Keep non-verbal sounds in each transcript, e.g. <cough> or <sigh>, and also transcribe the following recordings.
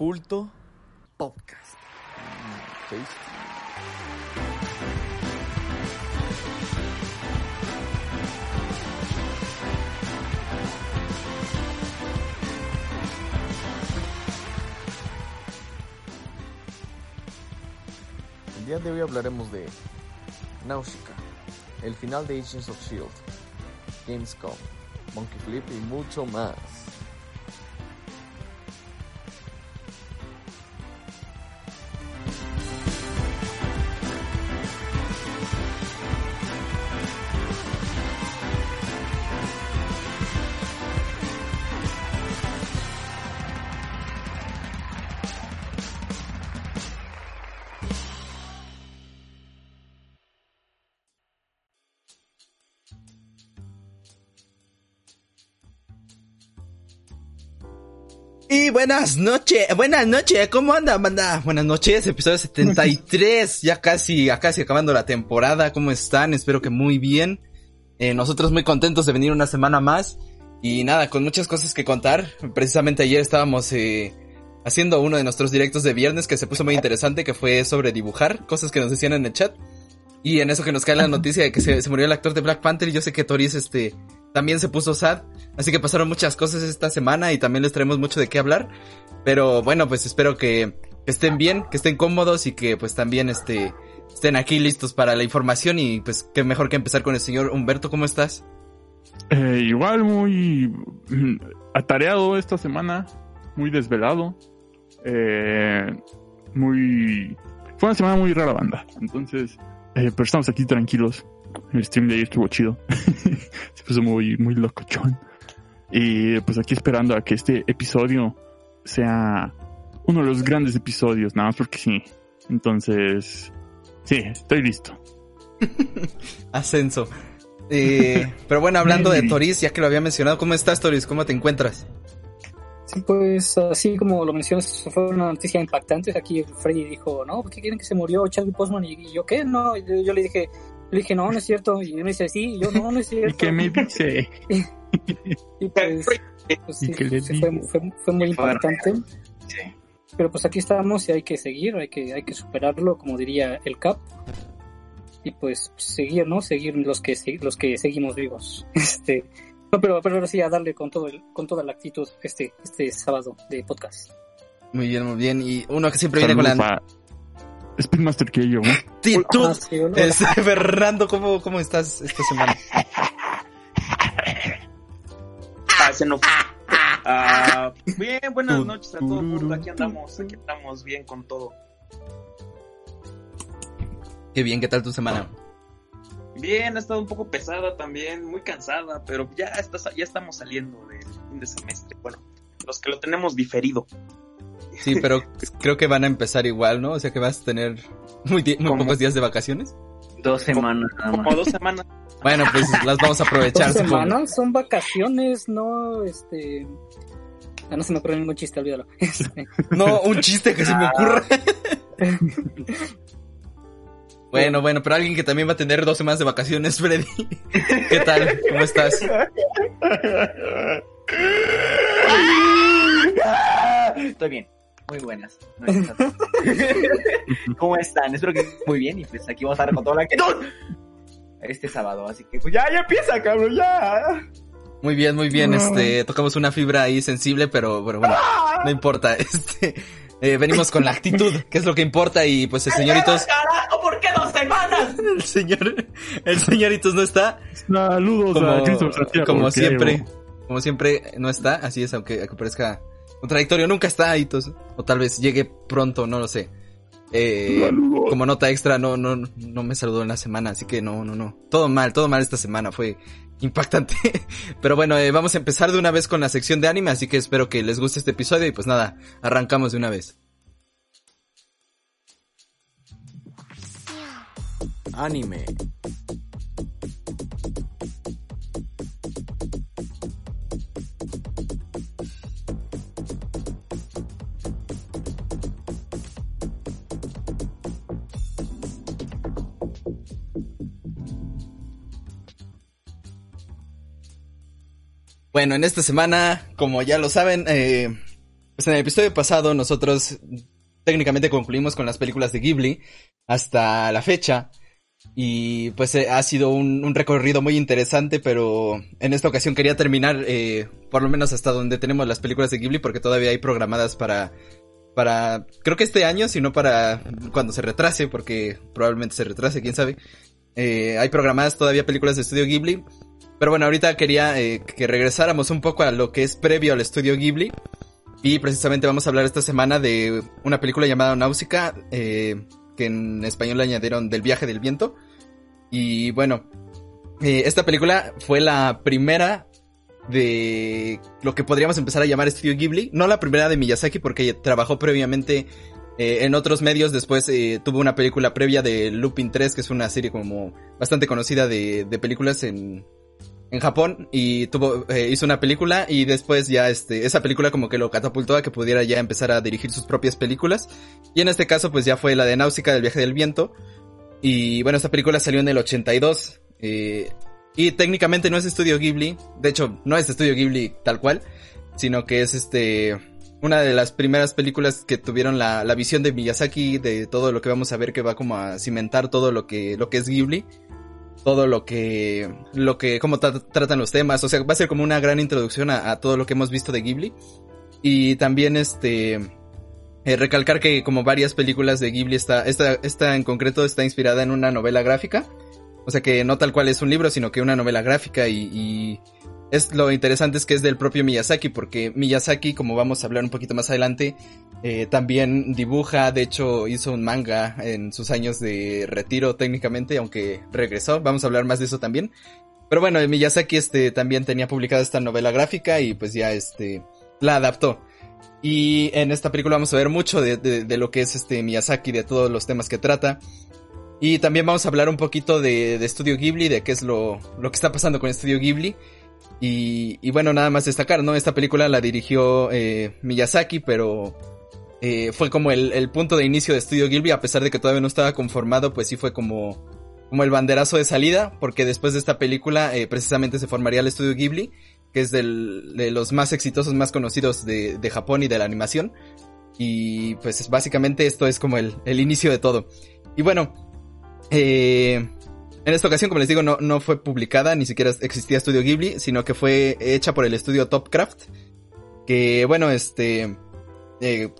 Culto Podcast. El día de hoy hablaremos de Nausicaa, el final de Agents of Shield, Gamescom, Monkey Flip y mucho más. Buenas noches, buenas noches, ¿cómo anda, banda? Buenas noches, episodio 73, ya casi, ya casi acabando la temporada, ¿cómo están? Espero que muy bien. Eh, nosotros muy contentos de venir una semana más y nada, con muchas cosas que contar. Precisamente ayer estábamos eh, haciendo uno de nuestros directos de viernes que se puso muy interesante, que fue sobre dibujar, cosas que nos decían en el chat. Y en eso que nos cae la noticia de que se, se murió el actor de Black Panther y yo sé que Toris este también se puso sad. Así que pasaron muchas cosas esta semana y también les traemos mucho de qué hablar. Pero bueno, pues espero que, estén bien, que estén cómodos y que pues también este, estén aquí listos para la información y pues qué mejor que empezar con el señor Humberto, ¿cómo estás? Eh, igual muy <clears throat> atareado esta semana, muy desvelado. Eh, muy... Fue una semana muy rara banda, entonces... Eh, pero estamos aquí tranquilos. El stream de ayer estuvo chido. <laughs> Se puso muy, muy locochón. Y pues aquí esperando a que este episodio sea uno de los grandes episodios, nada más porque sí. Entonces, sí, estoy listo. <laughs> Ascenso. Eh, pero bueno, hablando de Toris, ya que lo había mencionado, ¿cómo estás, Toris? ¿Cómo te encuentras? Sí, pues así como lo mencionas, fue una noticia impactante. Aquí Freddy dijo, no, ¿por qué quieren que se murió Chadwick Boseman? Y yo, ¿qué? No, yo, yo le dije, le dije, no, no es cierto. Y él me dice, sí, y yo, no, no es cierto. <laughs> ¿Y qué me dice? <laughs> y, pues, pues sí, fue, fue, fue, muy impactante. Sí. Pero pues aquí estamos y hay que seguir, hay que, hay que superarlo, como diría el Cap. Y pues seguir, ¿no? Seguir los que, los que seguimos vivos. <laughs> Este, no, pero, pero ahora sí a darle con todo el, con toda la actitud este, este sábado de podcast. Muy bien, muy bien. Y uno que siempre viene con la... Speedmaster que yo, ¿no? Ah, sí, ¿no? es, <laughs> Fernando, ¿cómo, ¿cómo estás esta semana? Ah, se nos... Ah, bien, buenas noches a todo el mundo. Aquí andamos, aquí estamos bien con todo. Qué bien, ¿qué tal tu semana? Bien, ha estado un poco pesada también, muy cansada, pero ya, está, ya estamos saliendo del fin de semestre. Bueno, los que lo tenemos diferido. Sí, pero creo que van a empezar igual, ¿no? O sea que vas a tener muy, muy pocos días de vacaciones. Dos semanas. Como, como dos semanas. Bueno, pues las vamos a aprovechar. Dos semanas son vacaciones, no, este... Ah, no se me ocurre ningún chiste, olvídalo. <laughs> no, un chiste que se me ocurre. <laughs> Bueno, bueno, pero alguien que también va a tener dos semanas de vacaciones, Freddy. ¿Qué tal? ¿Cómo estás? <laughs> Estoy bien. Muy buenas. <laughs> ¿Cómo están? Espero que muy bien y pues aquí vamos a estar con toda la actitud este sábado, así que pues ya, ya empieza, cabrón, ya. Muy bien, muy bien, este, tocamos una fibra ahí sensible, pero, pero bueno, no importa, <laughs> este, eh, venimos con la actitud, que es lo que importa, y pues el señoritos... ¡Carajo! ¿Por qué dos semanas? <laughs> El señor, el señoritos no está. Saludos como, a Cristo como siempre, como siempre no está, así es, aunque, aunque parezca contradictorio, nunca está ahí, o tal vez llegue pronto, no lo sé. Eh, como nota extra, no, no, no me saludó en la semana, así que no, no, no. Todo mal, todo mal esta semana, fue impactante. <laughs> Pero bueno, eh, vamos a empezar de una vez con la sección de anime, así que espero que les guste este episodio y pues nada, arrancamos de una vez. Anime. Bueno, en esta semana, como ya lo saben, eh, Pues en el episodio pasado nosotros técnicamente concluimos con las películas de Ghibli hasta la fecha. Y pues eh, ha sido un, recorrido muy interesante, pero en esta ocasión quería terminar eh, por lo menos hasta donde tenemos las películas de Ghibli porque todavía hay programadas para, para, creo que este año, si no para cuando se retrase, porque probablemente se retrase, quién sabe. Eh, hay programadas todavía películas de estudio Ghibli. Pero bueno, ahorita quería que regresáramos un poco a lo que es previo al estudio Ghibli. Y precisamente vamos a hablar esta semana de una película llamada Náusica, eh, que en español le añadieron Del viaje del viento. Y bueno, eh, esta película fue la primera de lo que podríamos empezar a llamar Estudio Ghibli. No la primera de Miyazaki porque trabajó previamente eh, en otros medios. Después tuvo una película previa de Lupin 3, que es una serie como bastante conocida de, de películas en, en Japón y tuvo eh, hizo una película y después ya este esa película como que lo catapultó a que pudiera ya empezar a dirigir sus propias películas. Y en este caso pues ya fue la de Náusica del viaje del viento. Y bueno esta película salió en el 82 eh, y técnicamente no es estudio Ghibli de hecho no es estudio Ghibli tal cual sino que es este una de las primeras películas que tuvieron la, la visión de Miyazaki de todo lo que vamos a ver que va como a cimentar todo lo que lo que es Ghibli todo lo que, lo que, cómo tratan los temas, o sea, va a ser como una gran introducción a, todo lo que hemos visto de Ghibli. Y también este, eh, recalcar que como varias películas de Ghibli, está esta, esta en concreto está inspirada en una novela gráfica. O sea que no tal cual es un libro, sino que una novela gráfica y es lo interesante es que es del propio Miyazaki, porque Miyazaki, como vamos a hablar un poquito más adelante, eh, también dibuja, de hecho hizo un manga en sus años de retiro técnicamente, aunque regresó, vamos a hablar más de eso también. Pero bueno, Miyazaki este también tenía publicada esta novela gráfica y pues ya este la adaptó. Y en esta película vamos a ver mucho de, de, lo que es este Miyazaki, de todos los temas que trata. Y también vamos a hablar un poquito de, de Studio Ghibli, de qué es lo, lo que está pasando con Studio Ghibli. Y, y bueno, nada más destacar, ¿no? Esta película la dirigió eh, Miyazaki, pero eh, fue como el, el, punto de inicio de Studio Ghibli, a pesar de que todavía no estaba conformado, pues sí fue como, como el banderazo de salida, porque después de esta película eh, precisamente se formaría el Estudio Ghibli, que es del, de los más exitosos, más conocidos de, de Japón y de la animación. Y pues básicamente esto es como el, el inicio de todo. Y bueno, eh, en esta ocasión, como les digo, no, no fue publicada, ni siquiera existía Studio Ghibli, sino que fue hecha por el estudio Topcraft. Que bueno, este. Eh,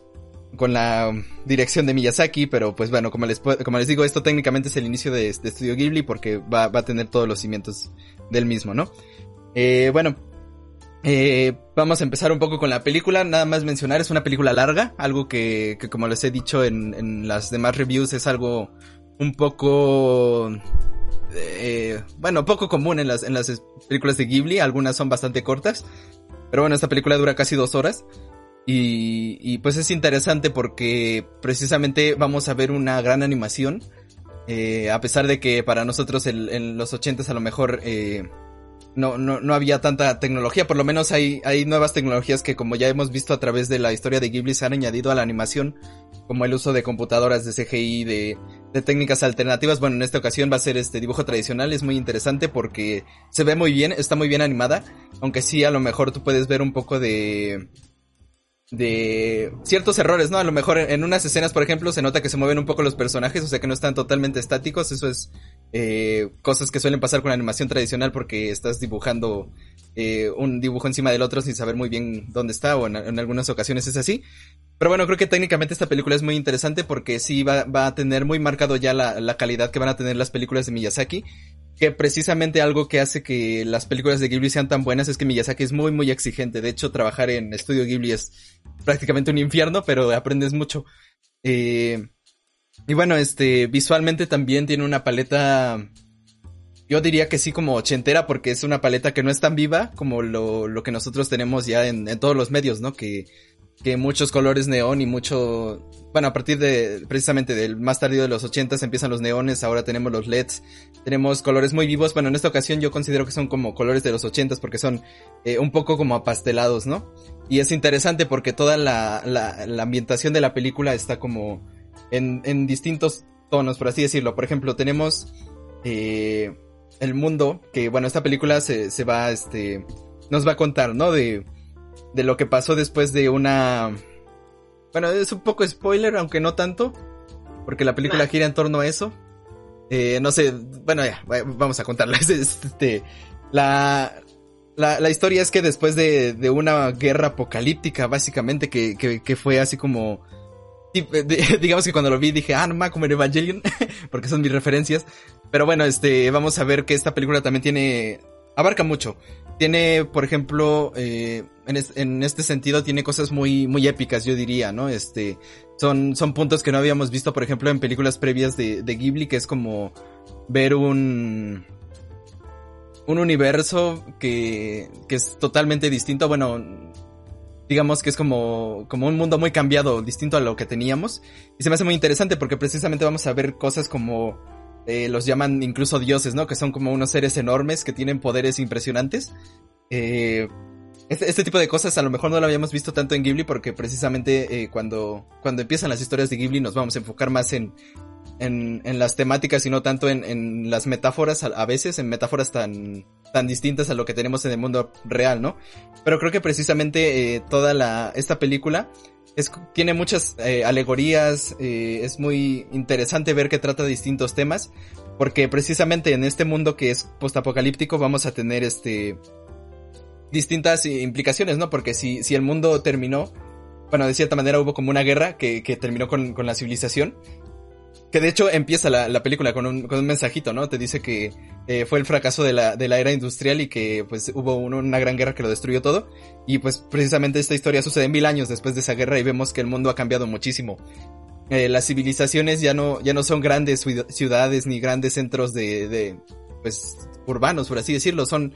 con la dirección de Miyazaki, pero pues bueno, como les, como les digo, esto técnicamente es el inicio de, de Studio Ghibli porque va, va, a tener todos los cimientos del mismo, ¿no? Eh, bueno, eh, vamos a empezar un poco con la película, nada más mencionar, es una película larga, algo que, que como les he dicho en, en las demás reviews es algo un poco eh, bueno, poco común en las, en las películas de Ghibli, algunas son bastante cortas, pero bueno, esta película dura casi dos horas. Y, y pues es interesante porque precisamente vamos a ver una gran animación. Eh, a pesar de que para nosotros en los ochentas a lo mejor eh, no, no, no había tanta tecnología, por lo menos hay, hay nuevas tecnologías que como ya hemos visto a través de la historia de Ghibli se han añadido a la animación, como el uso de computadoras de CGI, de, de técnicas alternativas. Bueno, en esta ocasión va a ser este dibujo tradicional, es muy interesante porque se ve muy bien, está muy bien animada, aunque sí a lo mejor tú puedes ver un poco de de ciertos errores, ¿no? A lo mejor en unas escenas, por ejemplo, se nota que se mueven un poco los personajes, o sea que no están totalmente estáticos, eso es eh, cosas que suelen pasar con la animación tradicional porque estás dibujando eh, un dibujo encima del otro sin saber muy bien dónde está, o en, algunas ocasiones es así. Pero bueno, creo que técnicamente esta película es muy interesante porque sí va, a tener muy marcado ya la, la calidad que van a tener las películas de Miyazaki que precisamente algo que hace que las películas de Ghibli sean tan buenas es que Miyazaki es muy muy exigente. De hecho, trabajar en estudio Ghibli es prácticamente un infierno, pero aprendes mucho. Eh, y bueno, este, visualmente también tiene una paleta, yo diría que sí como ochentera, porque es una paleta que no es tan viva como lo, lo que nosotros tenemos ya en, todos los medios, ¿no? Que que muchos colores neón y mucho, bueno, a partir de precisamente del más tardío de los 80 empiezan los neones, ahora tenemos los LEDs, tenemos colores muy vivos, bueno, en esta ocasión yo considero que son como colores de los 80 porque son eh, un poco como apastelados, ¿no? Y es interesante porque toda la, la ambientación de la película está como en, en distintos tonos, por así decirlo. Por ejemplo, tenemos eh, el mundo, que bueno, esta película se, se va, este, nos va a contar, ¿no? De de lo que pasó después de una Bueno, es un poco spoiler, aunque no tanto. Porque la película gira en torno a eso. Eh, no sé, bueno, ya, vamos a contarles. <laughs> Este, la, la, la historia es que después de, de una guerra apocalíptica, básicamente, que, que, que fue así como... <laughs> digamos que cuando lo vi dije, ah, no más como en Evangelion, <laughs> porque son mis referencias. Pero bueno, este, vamos a ver que esta película también tiene, abarca mucho. Tiene, por ejemplo, eh, en, este sentido tiene cosas muy, muy épicas, yo diría, ¿no? Este, son, son puntos que no habíamos visto, por ejemplo, en películas previas de, de Ghibli, que es como ver un, un universo que, que es totalmente distinto. Bueno, digamos que es como, como un mundo muy cambiado, distinto a lo que teníamos. Y se me hace muy interesante porque precisamente vamos a ver cosas como eh, los llaman incluso dioses, ¿no? Que son como unos seres enormes que tienen poderes impresionantes. Eh, este, este, tipo de cosas a lo mejor no lo habíamos visto tanto en Ghibli porque precisamente eh, cuando, cuando empiezan las historias de Ghibli nos vamos a enfocar más en, en, en las temáticas y no tanto en, en las metáforas a, veces, en metáforas tan, tan distintas a lo que tenemos en el mundo real, ¿no? Pero creo que precisamente eh, toda la, esta película es, tiene muchas eh, alegorías, eh, es muy interesante ver que trata distintos temas, porque precisamente en este mundo que es postapocalíptico vamos a tener este distintas implicaciones, ¿no? Porque si, si el mundo terminó, bueno, de cierta manera hubo como una guerra que, que terminó con, con la civilización, que de hecho empieza la, la película con un, con un mensajito, ¿no? Te dice que eh, fue el fracaso de la, de la era industrial y que pues hubo una gran guerra que lo destruyó todo. Y pues precisamente esta historia sucede mil años después de esa guerra y vemos que el mundo ha cambiado muchísimo. Eh, las civilizaciones ya no, ya no son grandes ciudades ni grandes centros de, de, pues, urbanos, por así decirlo. Son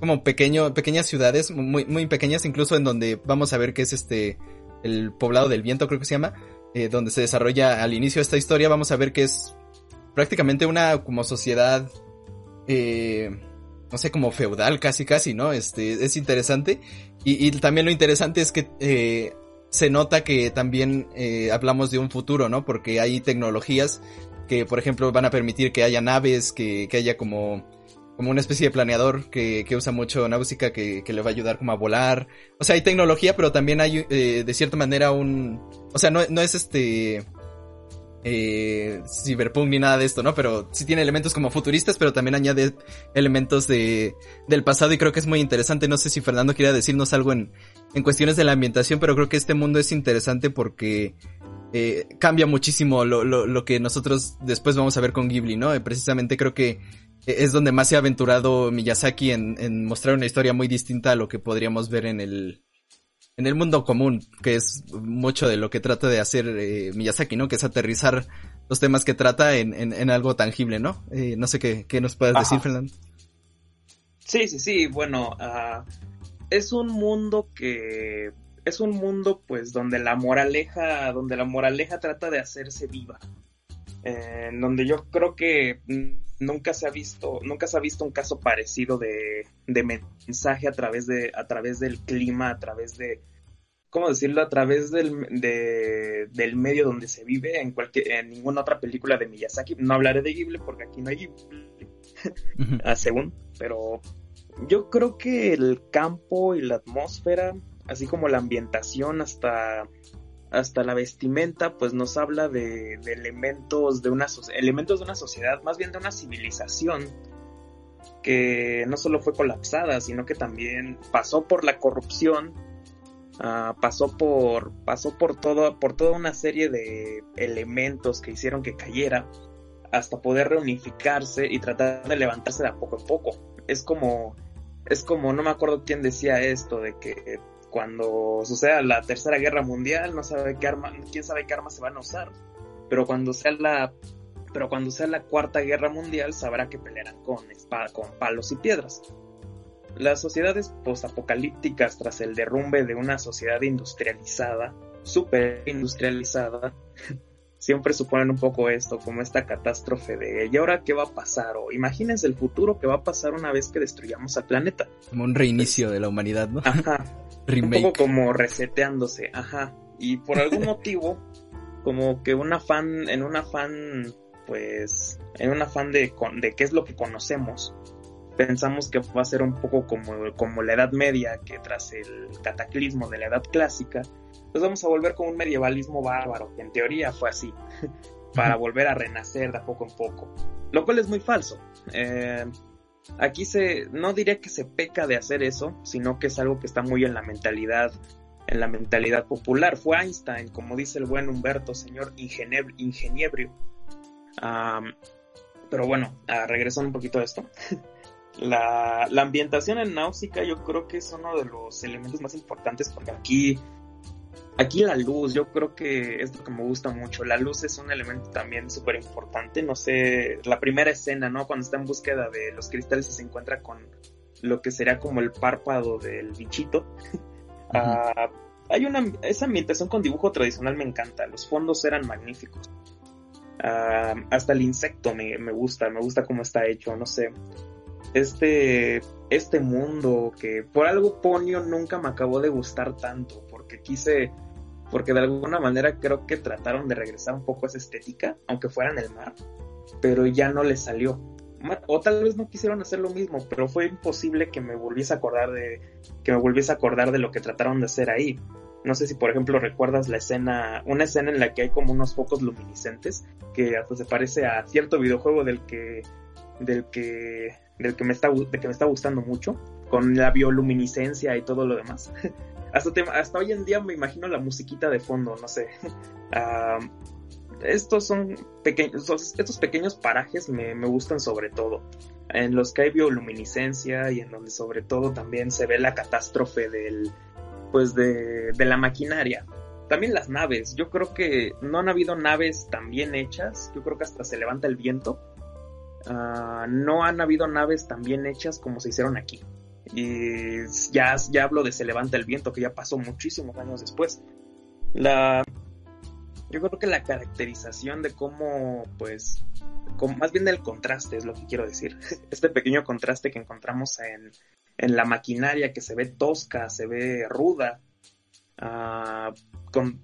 como pequeño, pequeñas ciudades, muy, muy pequeñas, incluso en donde vamos a ver que es este, el poblado del viento, creo que se llama eh, donde se desarrolla al inicio de esta historia, vamos a ver que es prácticamente una como sociedad, eh, no sé, como feudal casi casi, ¿no? Este, es interesante. Y, también lo interesante es que eh, se nota que también eh, hablamos de un futuro, ¿no? Porque hay tecnologías que, por ejemplo, van a permitir que haya naves, que, que haya como como una especie de planeador que, que usa mucho Náusica que, que, le va a ayudar como a volar. O sea, hay tecnología, pero también hay eh, de cierta manera un... O sea, no, no es este... Eh, cyberpunk ni nada de esto, ¿no? Pero sí tiene elementos como futuristas, pero también añade elementos de, del pasado y creo que es muy interesante. No sé si Fernando quiera decirnos algo en, en cuestiones de la ambientación, pero creo que este mundo es interesante porque eh, cambia muchísimo lo, lo, lo que nosotros después vamos a ver con Ghibli, ¿no? precisamente creo que es donde más se ha aventurado Miyazaki en, mostrar una historia muy distinta a lo que podríamos ver en el, en el mundo común, que es mucho de lo que trata de hacer eh, Miyazaki, ¿no? Que es aterrizar los temas que trata en, en, algo tangible, ¿no? Eh, no sé qué, qué nos puedes decir, Fernando. Sí, sí, sí, bueno, uh, es un mundo que es un mundo pues donde la moraleja, donde la moraleja trata de hacerse viva, en donde yo creo que nunca se ha visto, nunca se ha visto un caso parecido de, de mensaje a través de, a través del clima, a través de, ¿cómo decirlo? A través del, de, del medio donde se vive, en cualquier, en ninguna otra película de Miyazaki. No hablaré de Ghibli porque aquí no hay Ghibli, <laughs> según, pero yo creo que el campo y la atmósfera, así como la ambientación hasta hasta la vestimenta, pues nos habla de, elementos de una elementos de una sociedad, más bien de una civilización que no solo fue colapsada, sino que también pasó por la corrupción, ah, pasó por pasó por todo por toda una serie de elementos que hicieron que cayera hasta poder reunificarse y tratar de levantarse de a poco a poco. Es como es como no me acuerdo quién decía esto de que cuando suceda la tercera guerra mundial, no sabe qué arma, quién sabe qué armas se van a usar. Pero cuando sea la, pero cuando sea la cuarta guerra mundial, sabrá que pelearán con espada, con palos y piedras. Las sociedades postapocalípticas tras el derrumbe de una sociedad industrializada, super industrializada, siempre suponen un poco esto, como esta catástrofe de ¿y ahora qué va a pasar? O imagínense el futuro que va a pasar una vez que destruyamos al planeta. Como un reinicio de la humanidad, ¿no? Ajá. <laughs> Un poco como reseteándose, ajá. Y por algún <laughs> motivo, como que un afán, en un afán, pues, en un afán de, de qué es lo que conocemos, pensamos que va a ser un poco como, como la Edad Media, que tras el cataclismo de la Edad Clásica, pues vamos a volver con un medievalismo bárbaro, que en teoría fue así, <laughs> para volver a renacer de poco en poco, lo cual es muy falso. Eh, aquí se, no diría que se peca de hacer eso, sino que es algo que está muy en la mentalidad, en la mentalidad popular. Fue Einstein, como dice el buen Humberto, señor ingeniebrio. pero bueno, regresando un poquito a esto. <laughs> La, la, ambientación en Náusica yo creo que es uno de los elementos más importantes porque aquí, aquí la luz, yo creo que es lo que me gusta mucho. La luz es un elemento también súper importante. No sé, la primera escena, ¿no? Cuando está en búsqueda de los cristales y se encuentra con lo que sería como el párpado del bichito. Ah, hay una, esa ambientación con dibujo tradicional me encanta. Los fondos eran magníficos. Ah, hasta el insecto me, me gusta, me gusta cómo está hecho, no sé este, este mundo que por algo Ponio nunca me acabó de gustar tanto, porque quise, porque de alguna manera creo que trataron de regresar un poco a esa estética, aunque fuera en el mar, pero ya no les salió. O tal vez no quisieron hacer lo mismo, pero fue imposible que me volviese a acordar de, que me volviese a acordar de lo que trataron de hacer ahí. No sé si por ejemplo recuerdas la escena, una escena en la que hay como unos focos luminiscentes, que hasta se parece a cierto videojuego del que, del que del que me está, que me está gustando mucho, con la bioluminiscencia y todo lo demás. <laughs> hasta, hasta hoy en día me imagino la musiquita de fondo, no sé. <laughs> estos son pequeños, estos pequeños parajes me, me, gustan sobre todo, en los que hay bioluminiscencia y en donde sobre todo también se ve la catástrofe del, pues de, de la maquinaria. También las naves, yo creo que no han habido naves tan bien hechas, yo creo que hasta se levanta el viento Ah, no han habido naves tan bien hechas como se hicieron aquí. Y ya, ya hablo de Se levanta el viento, que ya pasó muchísimos años después. La, yo creo que la caracterización de cómo, pues, más bien el contraste es lo que quiero decir. <laughs> Este pequeño contraste que encontramos en, en la maquinaria que se ve tosca, se ve ruda, ah,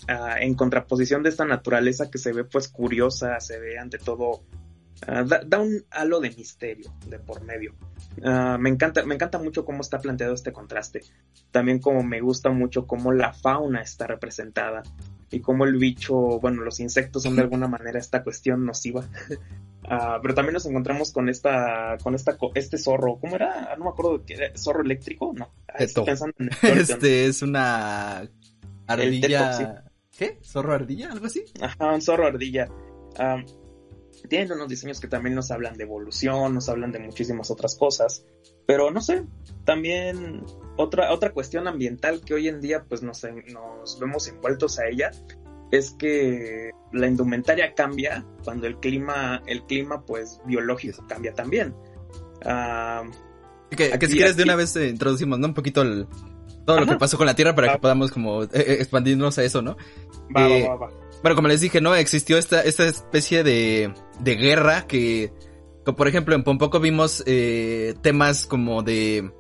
ah, en contraposición de esta naturaleza que se ve pues curiosa, se ve ante todo Ah, da, un halo de misterio de por medio. Ah, me, encanta, me encanta mucho cómo está planteado este contraste. También como me gusta mucho cómo la fauna está representada y cómo el bicho, bueno, los insectos son de alguna manera esta cuestión nociva. <laughs> Ah, pero también nos encontramos con esta, con esta, este zorro, ¿cómo era? No me acuerdo, ¿qué ¿zorro eléctrico? No. <laughs> este es una ardilla. ¿Qué? ¿Zorro ardilla? ¿Algo así? Ajá, un zorro ardilla tienen unos diseños que también nos hablan de evolución, nos hablan de muchísimas otras cosas. Pero no sé, también otra, otra cuestión ambiental que hoy en día pues nos, nos vemos envueltos a ella es que la indumentaria cambia cuando el clima, el clima pues biológico cambia también. Uh, que, si quieres de una vez eh, introducimos, ¿no? Un poquito todo lo que pasó con la Tierra para que podamos como eh, eh, expandirnos a eso, ¿no? Va, va, va, bueno, como les dije, ¿no? Existió esta, esta especie de, de guerra que, por ejemplo, en Pompoco vimos eh, temas como de...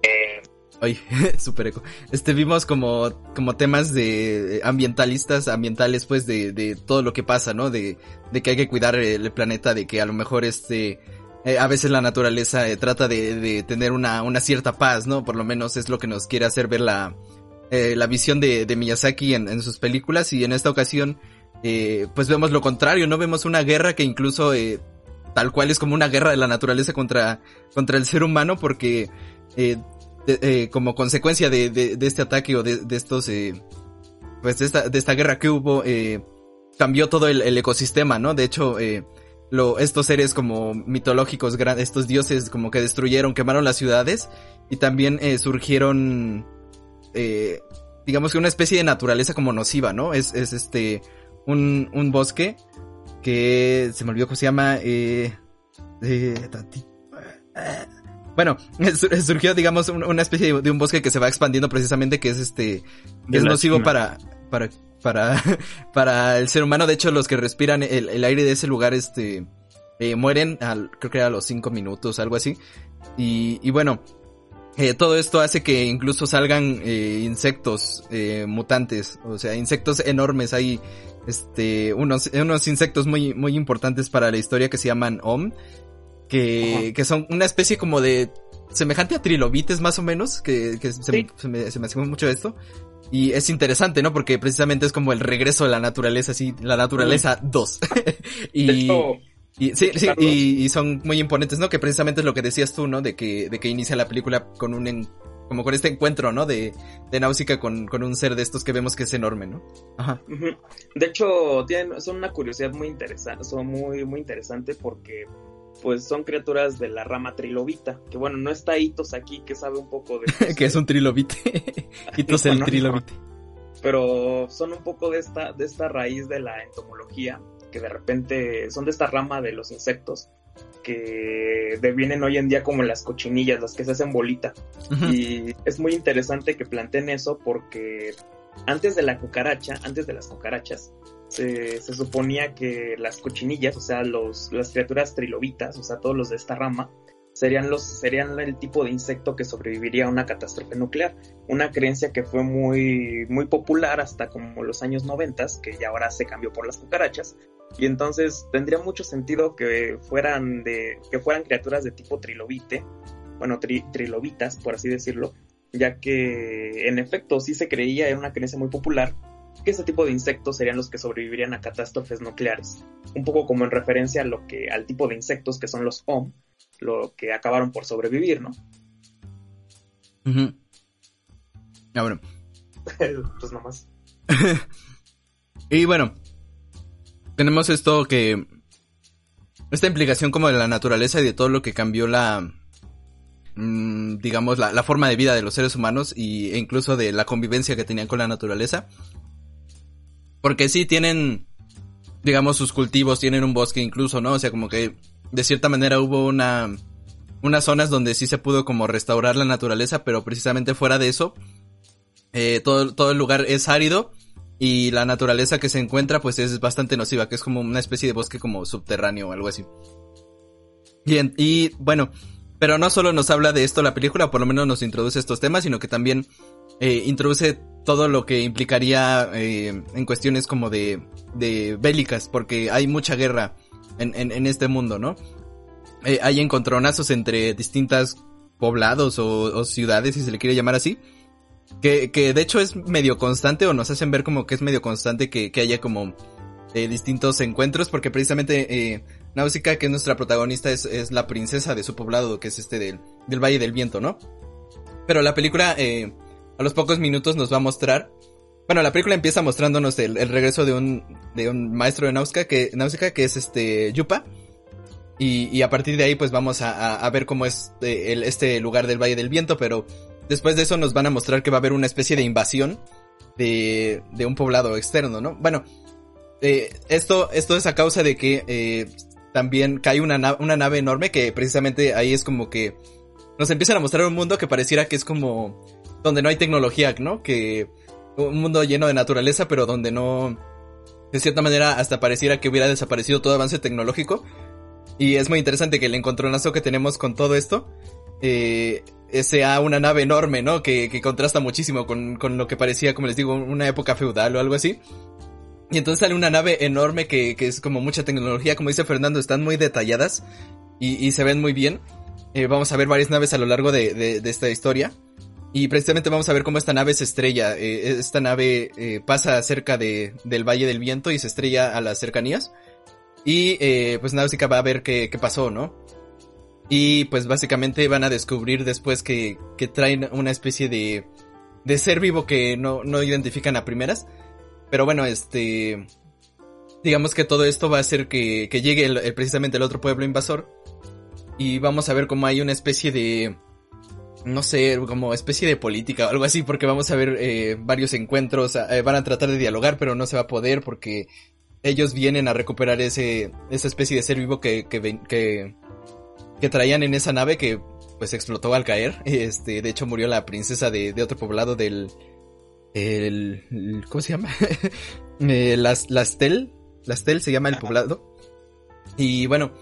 Ay, <laughs> super eco. Este, vimos como, como temas de ambientalistas, ambientales, pues, de, de todo lo que pasa, ¿no? De, de que hay que cuidar el planeta, de que a lo mejor este, eh, a veces la naturaleza eh, trata de, de tener una, una cierta paz, ¿no? Por lo menos es lo que nos quiere hacer ver la, eh, la visión de, de Miyazaki en, en sus películas y en esta ocasión eh, pues vemos lo contrario, ¿no? Vemos una guerra que incluso eh, tal cual es como una guerra de la naturaleza contra, contra el ser humano porque eh, eh como consecuencia de, de, de, este ataque o de, estos, eh, pues de esta, de esta guerra que hubo, eh, cambió todo el, el, ecosistema, ¿no? De hecho, lo, estos seres como mitológicos, estos dioses como que destruyeron, quemaron las ciudades y también surgieron, digamos que una especie de naturaleza como nociva, ¿no? Es, es este, un, un bosque que se me olvidó cómo se llama. Eh, eh, bueno, <laughs> surgió, digamos, una especie de un bosque que se va expandiendo precisamente, que es este, es nocivo para, para, para, <laughs> para el ser humano. De hecho, los que respiran el, el aire de ese lugar, este, eh, mueren, al, creo que a los cinco minutos, algo así. Y, y bueno, eh, todo esto hace que incluso salgan eh, insectos eh, mutantes, o sea, insectos enormes. Hay este, unos, unos insectos muy, muy importantes para la historia que se llaman Om, que, que son una especie como de semejante a trilobites más o menos, que, se, me, se, me, hace mucho esto. Y es interesante, ¿no? Porque precisamente es como el regreso de la naturaleza, así, la naturaleza 2. <laughs> y, y, sí, sí, y, son muy imponentes, ¿no? Que precisamente es lo que decías tú, ¿no? De que, de que inicia la película con un, como con este encuentro, ¿no? De, de Náusica con, con un ser de estos que vemos que es enorme, ¿no? Ajá. De hecho, tienen, son una curiosidad muy interesante, son muy, muy interesante porque pues son criaturas de la rama trilobita, que bueno, no está Hitos aquí, que sabe un poco de... <laughs> que es un trilobite. <laughs> Hitos el trilobite. Pero son un poco de esta, de esta raíz de la entomología, que de repente son de esta rama de los insectos, que devienen hoy en día como las cochinillas, las que se hacen bolita. Y es muy interesante que planteen eso porque antes de la cucaracha, antes de las cucarachas, se, suponía que las cochinillas, o sea, los, las criaturas trilobitas, o sea, todos los de esta rama, serían, los, serían el tipo de insecto que sobreviviría a una catástrofe nuclear. Una creencia que fue muy, muy popular hasta como los años 90, que ya ahora se cambió por las cucarachas. Y entonces tendría mucho sentido que fueran, de, que fueran criaturas de tipo trilobite, bueno, trilobitas, por así decirlo, ya que en efecto sí se creía, era una creencia muy popular, que este tipo de insectos serían los que sobrevivirían a catástrofes nucleares. Un poco como en referencia a lo que, al tipo de insectos que son los OM, lo que acabaron por sobrevivir, ¿no? Ah, bueno. <laughs> pues nomás. <laughs> y bueno, tenemos esto que... Esta implicación como de la naturaleza y de todo lo que cambió la... Mm, digamos, la, la, forma de vida de los seres humanos y, e incluso de la convivencia que tenían con la naturaleza. Porque sí tienen, digamos, sus cultivos, tienen un bosque incluso, ¿no? O sea, como que de cierta manera hubo una, unas zonas donde sí se pudo como restaurar la naturaleza, pero precisamente fuera de eso, eh, todo, todo el lugar es árido y la naturaleza que se encuentra pues es bastante nociva, que es como una especie de bosque como subterráneo o algo así. Bien, y bueno, pero no solo nos habla de esto la película, por lo menos nos introduce estos temas, sino que también eh, introduce todo lo que implicaría eh, en cuestiones como de, de bélicas, porque hay mucha guerra en, en, este mundo, ¿no? Eh, hay encontronazos entre distintas poblados o, ciudades, si se le quiere llamar así, que, que de hecho es medio constante o nos hacen ver como que es medio constante que, que haya como eh, distintos encuentros, porque precisamente eh, que es nuestra protagonista, es, es, la princesa de su poblado, que es este del, del Valle del Viento, ¿no? Pero la película eh, a los pocos minutos nos va a mostrar. Bueno, la película empieza mostrándonos el, regreso de un, de un maestro de Náusica que, Náusica, que es este Yupa. Y, y, a partir de ahí pues vamos a, a, ver cómo es eh, el, este lugar del Valle del Viento, pero después de eso nos van a mostrar que va a haber una especie de invasión de, de un poblado externo, ¿no? Bueno, eh, esto, esto es a causa de que eh, también cae una, una nave enorme que precisamente ahí es como que nos empiezan a mostrar un mundo que pareciera que es como donde no hay tecnología, ¿no? Que un mundo lleno de naturaleza, pero donde no, de cierta manera, hasta pareciera que hubiera desaparecido todo avance tecnológico. Y es muy interesante que el encontronazo que tenemos con todo esto eh, sea una nave enorme, ¿no? Que, que contrasta muchísimo con, con, lo que parecía, como les digo, una época feudal o algo así. Y entonces sale una nave enorme que, que es como mucha tecnología, como dice Fernando, están muy detalladas y, y se ven muy bien. Eh, vamos a ver varias naves a lo largo de, de, esta historia. Y precisamente vamos a ver cómo esta nave se estrella. Eh, esta nave eh, pasa cerca de, del Valle del Viento y se estrella a las cercanías. Y pues Náusica va a ver qué, qué, pasó, ¿no? Y pues básicamente van a descubrir después que, que traen una especie de, de ser vivo que no, no identifican a primeras. Pero bueno, este... Digamos que todo esto va a hacer que, que llegue precisamente el otro pueblo invasor. Y vamos a ver cómo hay una especie de no sé, como especie de política o algo así, porque vamos a ver eh, varios encuentros, eh, van a tratar de dialogar, pero no se va a poder porque ellos vienen a recuperar ese, esa especie de ser vivo que, que, que, que traían en esa nave que pues explotó al caer. <laughs> Este, de hecho murió la princesa de, de otro poblado del, el, ¿cómo se llama? <laughs> eh, las, Lastel, Lastel se llama el poblado. Y bueno,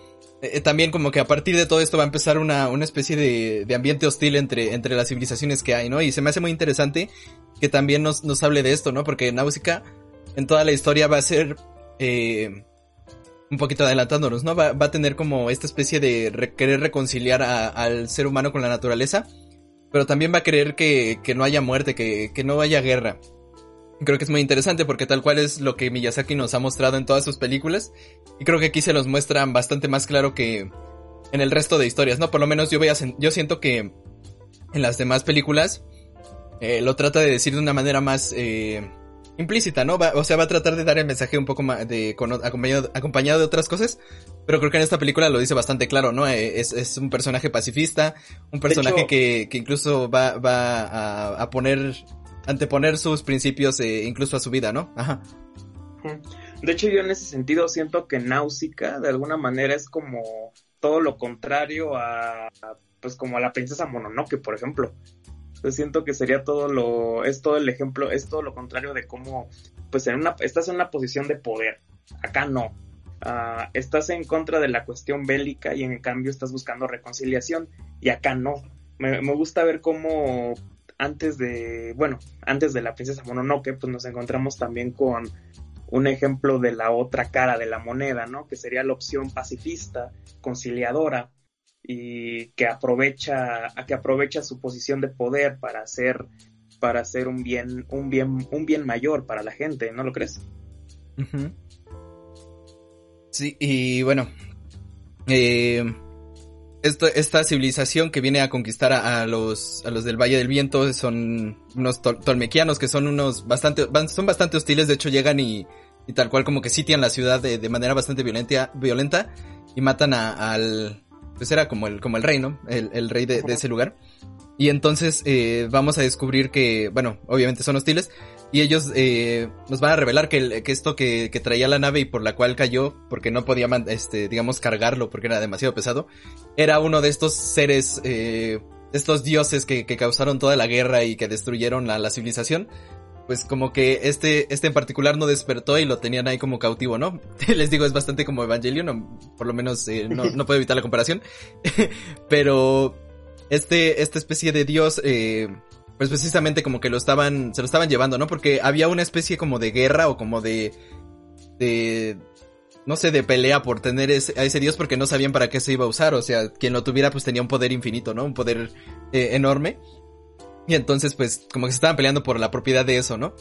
eh, eh, también como que a partir de todo esto va a empezar una, una especie de, de, ambiente hostil entre, entre las civilizaciones que hay, ¿no? Y se me hace muy interesante que también nos, nos hable de esto, ¿no? Porque Náusica en toda la historia va a ser, eh, un poquito adelantándonos, ¿no? Va, a tener como esta especie de querer reconciliar al ser humano con la naturaleza, pero también va a querer que, que no haya muerte, que, que no haya guerra. Creo que es muy interesante porque tal cual es lo que Miyazaki nos ha mostrado en todas sus películas. Y creo que aquí se los muestran bastante más claro que en el resto de historias, ¿no? Por lo menos yo, voy a, yo siento que en las demás películas eh, lo trata de decir de una manera más eh, implícita, ¿no? o sea, va a tratar de dar el mensaje un poco más de, acompañado, acompañado de otras cosas, pero creo que en esta película lo dice bastante claro, ¿no? Eh, es, es un personaje pacifista, un personaje que, que, incluso va, va a, a poner anteponer sus principios eh, incluso a su vida, ¿no? Ajá. De hecho, yo en ese sentido siento que Náusica de alguna manera es como todo lo contrario a, pues como a la princesa Mononoke, por ejemplo. Yo siento que sería todo lo, es todo el ejemplo, es todo lo contrario de cómo, pues en una, estás en una posición de poder. Acá no. Ah, estás en contra de la cuestión bélica y en cambio estás buscando reconciliación. Y acá no. Me, me gusta ver cómo antes de, bueno, antes de la princesa Mononoke, pues nos encontramos también con un ejemplo de la otra cara de la moneda, ¿no? Que sería la opción pacifista, conciliadora y que aprovecha, que aprovecha su posición de poder para hacer, para hacer un bien, un bien, un bien mayor para la gente, ¿no lo crees? Sí, y bueno, eh, esta civilización que viene a conquistar a, los, a los del Valle del Viento son unos tolmequianos que son unos bastante, son bastante hostiles, de hecho llegan y, y tal cual como que sitian la ciudad de, de manera bastante violenta, violenta y matan a, al, pues era como el, como el rey, ¿no? El, el rey de, de, ese lugar. Y entonces eh, vamos a descubrir que, bueno, obviamente son hostiles, y ellos eh, nos van a revelar que, que esto que, que, traía la nave y por la cual cayó, porque no podía, este, digamos, cargarlo porque era demasiado pesado, era uno de estos seres, eh, estos dioses que, que, causaron toda la guerra y que destruyeron la, la, civilización. Pues como que este, este en particular no despertó y lo tenían ahí como cautivo, ¿no? <laughs> Les digo, es bastante como Evangelion, por lo menos eh, no, no puedo evitar la comparación. <laughs> Pero este, esta especie de dios, eh, pues precisamente como que lo estaban, se lo estaban llevando, ¿no? Porque había una especie como de guerra o como de, de, no sé, de pelea por tener ese, a ese dios porque no sabían para qué se iba a usar, o sea, quien lo tuviera pues tenía un poder infinito, ¿no? Un poder eh, enorme. Y entonces pues como que se estaban peleando por la propiedad de eso, ¿no?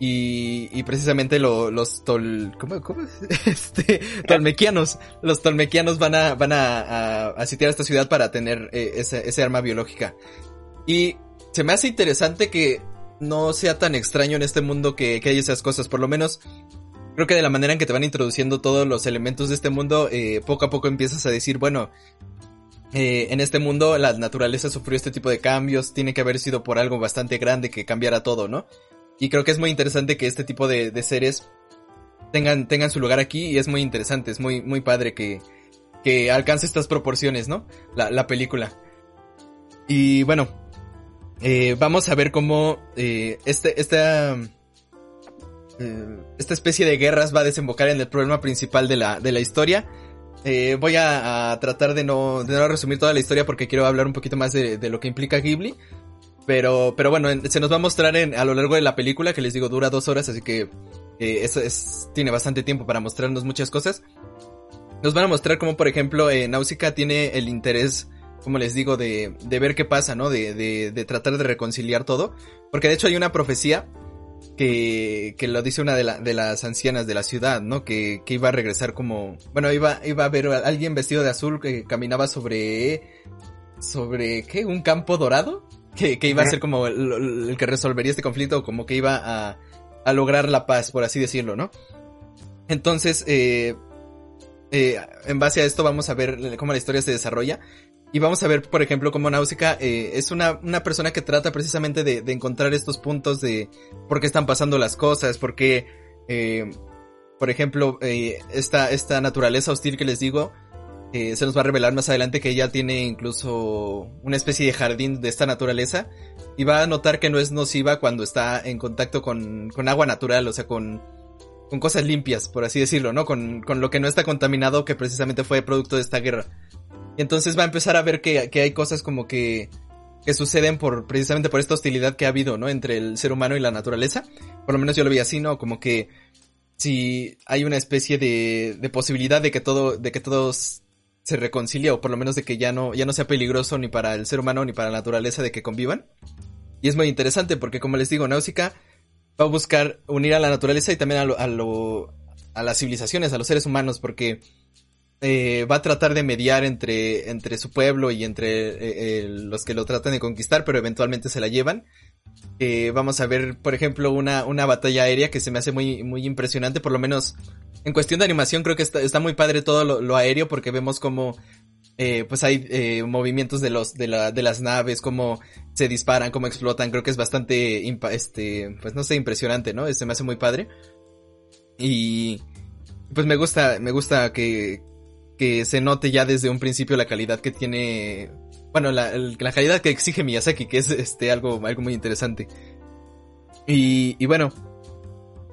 Y, y precisamente lo, los tol, ¿cómo? <laughs> Este, tolmequianos, los tolmequianos van a, van a, a, a sitiar esta ciudad para tener eh, ese arma biológica. Y se me hace interesante que no sea tan extraño en este mundo que, que hay esas cosas. Por lo menos, creo que de la manera en que te van introduciendo todos los elementos de este mundo, eh, poco a poco empiezas a decir, bueno, eh, en este mundo la naturaleza sufrió este tipo de cambios, tiene que haber sido por algo bastante grande que cambiara todo, ¿no? Y creo que es muy interesante que este tipo de, seres tengan, tengan su lugar aquí y es muy interesante, es muy, muy padre que, que alcance estas proporciones, ¿no? La, la película. Y bueno, eh, vamos a ver cómo eh, este, esta, eh, esta especie de guerras va a desembocar en el problema principal de la, de la historia. Eh, voy a, tratar de no, de no resumir toda la historia porque quiero hablar un poquito más de, de lo que implica Ghibli. Pero, pero bueno, se nos va a mostrar en, a lo largo de la película, que les digo dura dos horas, así que eh, es, tiene bastante tiempo para mostrarnos muchas cosas. Nos van a mostrar como, por ejemplo, eh, Nausicaa tiene el interés como les digo, de, de ver qué pasa, ¿no? De, de, tratar de reconciliar todo. Porque de hecho hay una profecía que, que lo dice una de, la, de las ancianas de la ciudad, ¿no? Que, que iba a regresar como... Bueno, iba, iba a ver a alguien vestido de azul que caminaba sobre... ¿Sobre qué? ¿Un campo dorado? Que, que iba a ser como el, el, que resolvería este conflicto, como que iba a, a lograr la paz, por así decirlo, ¿no? Entonces, eh, eh, en base a esto vamos a ver cómo la historia se desarrolla. Y vamos a ver, por ejemplo, cómo Náusica eh, es una, una persona que trata precisamente de, de, encontrar estos puntos de por qué están pasando las cosas, por qué, eh, por ejemplo, eh, esta, esta naturaleza hostil que les digo, se nos va a revelar más adelante que ella tiene incluso una especie de jardín de esta naturaleza y va a notar que no es nociva cuando está en contacto con, con agua natural, o sea, con, con cosas limpias, por así decirlo, ¿no? Con, con lo que no está contaminado que precisamente fue producto de esta guerra. Y entonces va a empezar a ver que, que hay cosas como que, que suceden por, precisamente por esta hostilidad que ha habido, ¿no? Entre el ser humano y la naturaleza. Por lo menos yo lo vi así, ¿no? Como que si hay una especie de, de posibilidad de que todo, de que todos se reconcilie o por lo menos de que ya no, ya no sea peligroso ni para el ser humano ni para la naturaleza de que convivan. Y es muy interesante porque como les digo, Náusica va a buscar unir a la naturaleza y también a lo, a, lo, a las civilizaciones, a los seres humanos, porque eh, va a tratar de mediar entre, entre su pueblo y entre eh, eh, los que lo tratan de conquistar, pero eventualmente se la llevan. vamos a ver, por ejemplo, una, una batalla aérea que se me hace muy, muy impresionante, por lo menos en cuestión de animación creo que está, está muy padre todo lo, aéreo porque vemos como pues hay movimientos de los de, la, de las naves, cómo se disparan, cómo explotan, creo que es bastante este, pues no sé, impresionante, ¿no? Se me hace muy padre. Y pues me gusta, me gusta que, que se note ya desde un principio la calidad que tiene, bueno, la, la calidad que exige Miyazaki, que es este algo, algo muy interesante. Y, bueno,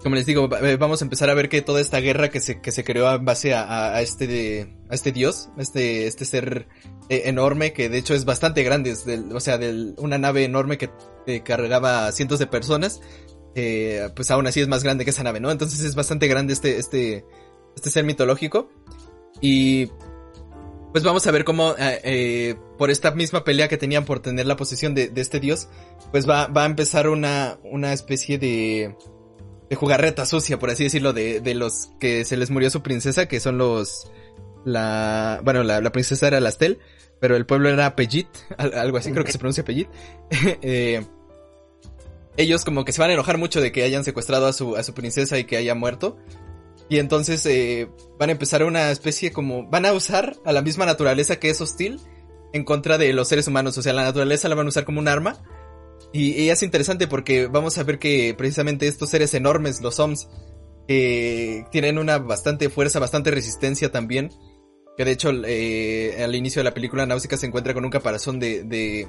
como les digo, eh, vamos a empezar a ver que toda esta guerra que se, que se creó en base a, a este a este dios, este, este ser eh, enorme, que de hecho es bastante grande, es del, o sea, de una nave enorme que cargaba cientos de personas, eh, pues aún así es más grande que esa nave, ¿no? Entonces es bastante grande este, este, este ser mitológico. Y pues vamos a ver cómo eh, eh, por esta misma pelea que tenían por tener la posesión de, este dios, pues va, va, a empezar una, una especie de, de jugarreta sucia, por así decirlo, de, de los que se les murió su princesa, que son los, la, bueno, la, la princesa era Lastel, pero el pueblo era Pellit, algo así, creo que se pronuncia Pellit. <laughs> eh, ellos como que se van a enojar mucho de que hayan secuestrado a su, a su princesa y que haya muerto. Y entonces eh, van a empezar una especie como... Van a usar a la misma naturaleza que es hostil en contra de los seres humanos. O sea, la naturaleza la van a usar como un arma. Y, es interesante porque vamos a ver que precisamente estos seres enormes, los Oms, eh, tienen una bastante fuerza, bastante resistencia también. Que de hecho eh, al inicio de la película Náusica se encuentra con un caparazón de, de,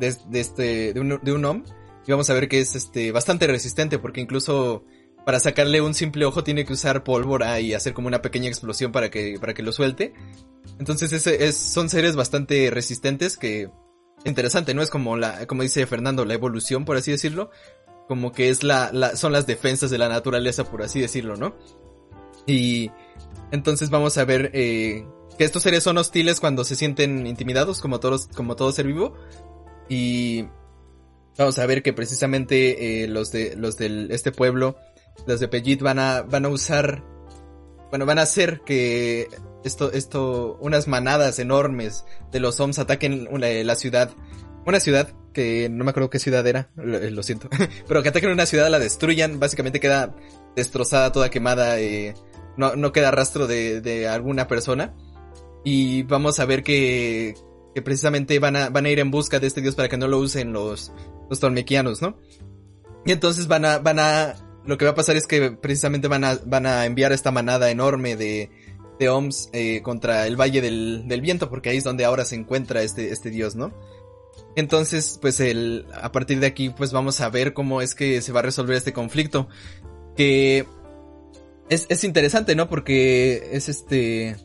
de, este, de un, de un Om. Y vamos a ver que es este, bastante resistente porque incluso para sacarle un simple ojo tiene que usar pólvora y hacer como una pequeña explosión para que, para que lo suelte. Entonces es, son seres bastante resistentes que, interesante, ¿no? Es como la, como dice Fernando, la evolución, por así decirlo. Como que es la, son las defensas de la naturaleza, por así decirlo, ¿no? Y entonces vamos a ver, eh, que estos seres son hostiles cuando se sienten intimidados, como todos, como todo ser vivo. Y vamos a ver que precisamente eh, los de, los del, este pueblo, los de Pellit van a, van a usar, bueno, van a hacer que esto, esto, unas manadas enormes de los Oms ataquen una, la ciudad, una ciudad que no me acuerdo qué ciudad era, lo, siento, <laughs> pero que ataquen una ciudad, la destruyan, básicamente queda destrozada, toda quemada, eh, no, no queda rastro de, de alguna persona. Y vamos a ver que, que precisamente van a, van a ir en busca de este dios para que no lo usen los, los tolmequianos, ¿no? Y entonces van a, van a lo que va a pasar es que precisamente van a, van a enviar esta manada enorme de, de Oms eh, contra el Valle del, del, Viento, porque ahí es donde ahora se encuentra este, este dios, ¿no? Entonces, pues el, a partir de aquí, pues vamos a ver cómo es que se va a resolver este conflicto. Que es, es interesante, ¿no? Porque es este...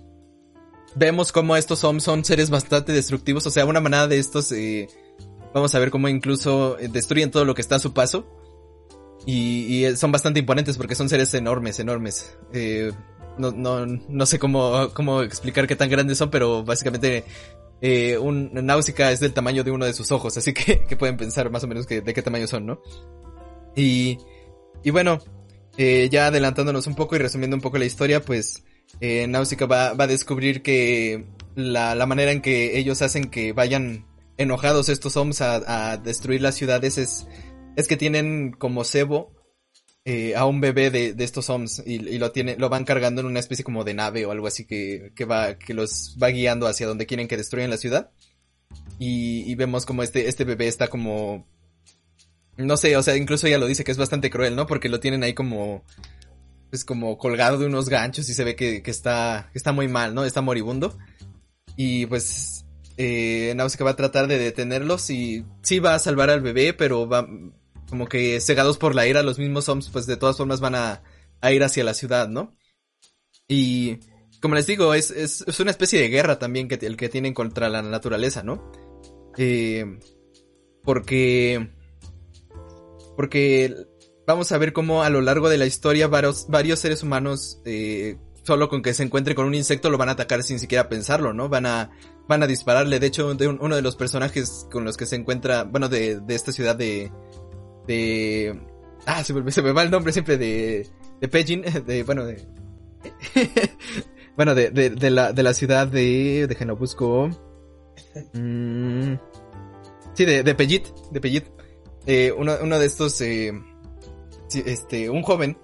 Vemos cómo estos Oms son seres bastante destructivos, o sea, una manada de estos... Eh, vamos a ver cómo incluso destruyen todo lo que está a su paso. Y, son bastante imponentes porque son seres enormes, enormes. Eh, no, no, no sé cómo, cómo explicar qué tan grandes son, pero básicamente eh, un náusica es del tamaño de uno de sus ojos, así <laughs> que, que pueden pensar más o menos que, de qué tamaño son, ¿no? Y, y bueno, eh, ya adelantándonos un poco y resumiendo un poco la historia, pues eh, Náusica va, va a descubrir que la, la manera en que ellos hacen que vayan enojados estos hombres a, a destruir las ciudades es es que tienen como cebo eh, a un bebé de, de estos hombres y, lo tiene, lo van cargando en una especie como de nave o algo así que, que va, que los va guiando hacia donde quieren que destruyan la ciudad. Y, y vemos como este, este bebé está como, no sé, o sea, incluso ella lo dice que es bastante cruel, ¿no? Porque lo tienen ahí como, pues como colgado de unos ganchos y se ve que, que está, está muy mal, ¿no? Está moribundo. Y pues, eh, Nausicaa va a tratar de detenerlos y sí va a salvar al bebé, pero va, como que cegados por la ira, los mismos zombies pues de todas formas van a, a ir hacia la ciudad, ¿no? Y como les digo, es, es, es, una especie de guerra también que el que tienen contra la naturaleza, ¿no? Eh, porque porque vamos a ver cómo a lo largo de la historia varios, varios seres humanos, eh, solo con que se encuentre con un insecto lo van a atacar sin siquiera pensarlo, ¿no? Van a, van a dispararle. De hecho, uno de los personajes con los que se encuentra, bueno, de, de esta ciudad de, de, ah, se me, va el nombre siempre de, de Pejin, <laughs> de, bueno, de, <laughs> bueno, de, de, de, la, de la ciudad de, déjenlo busco. Mm, sí, de, de Pellit, de Pellit. Eh, uno, uno de estos, eh, este, un joven,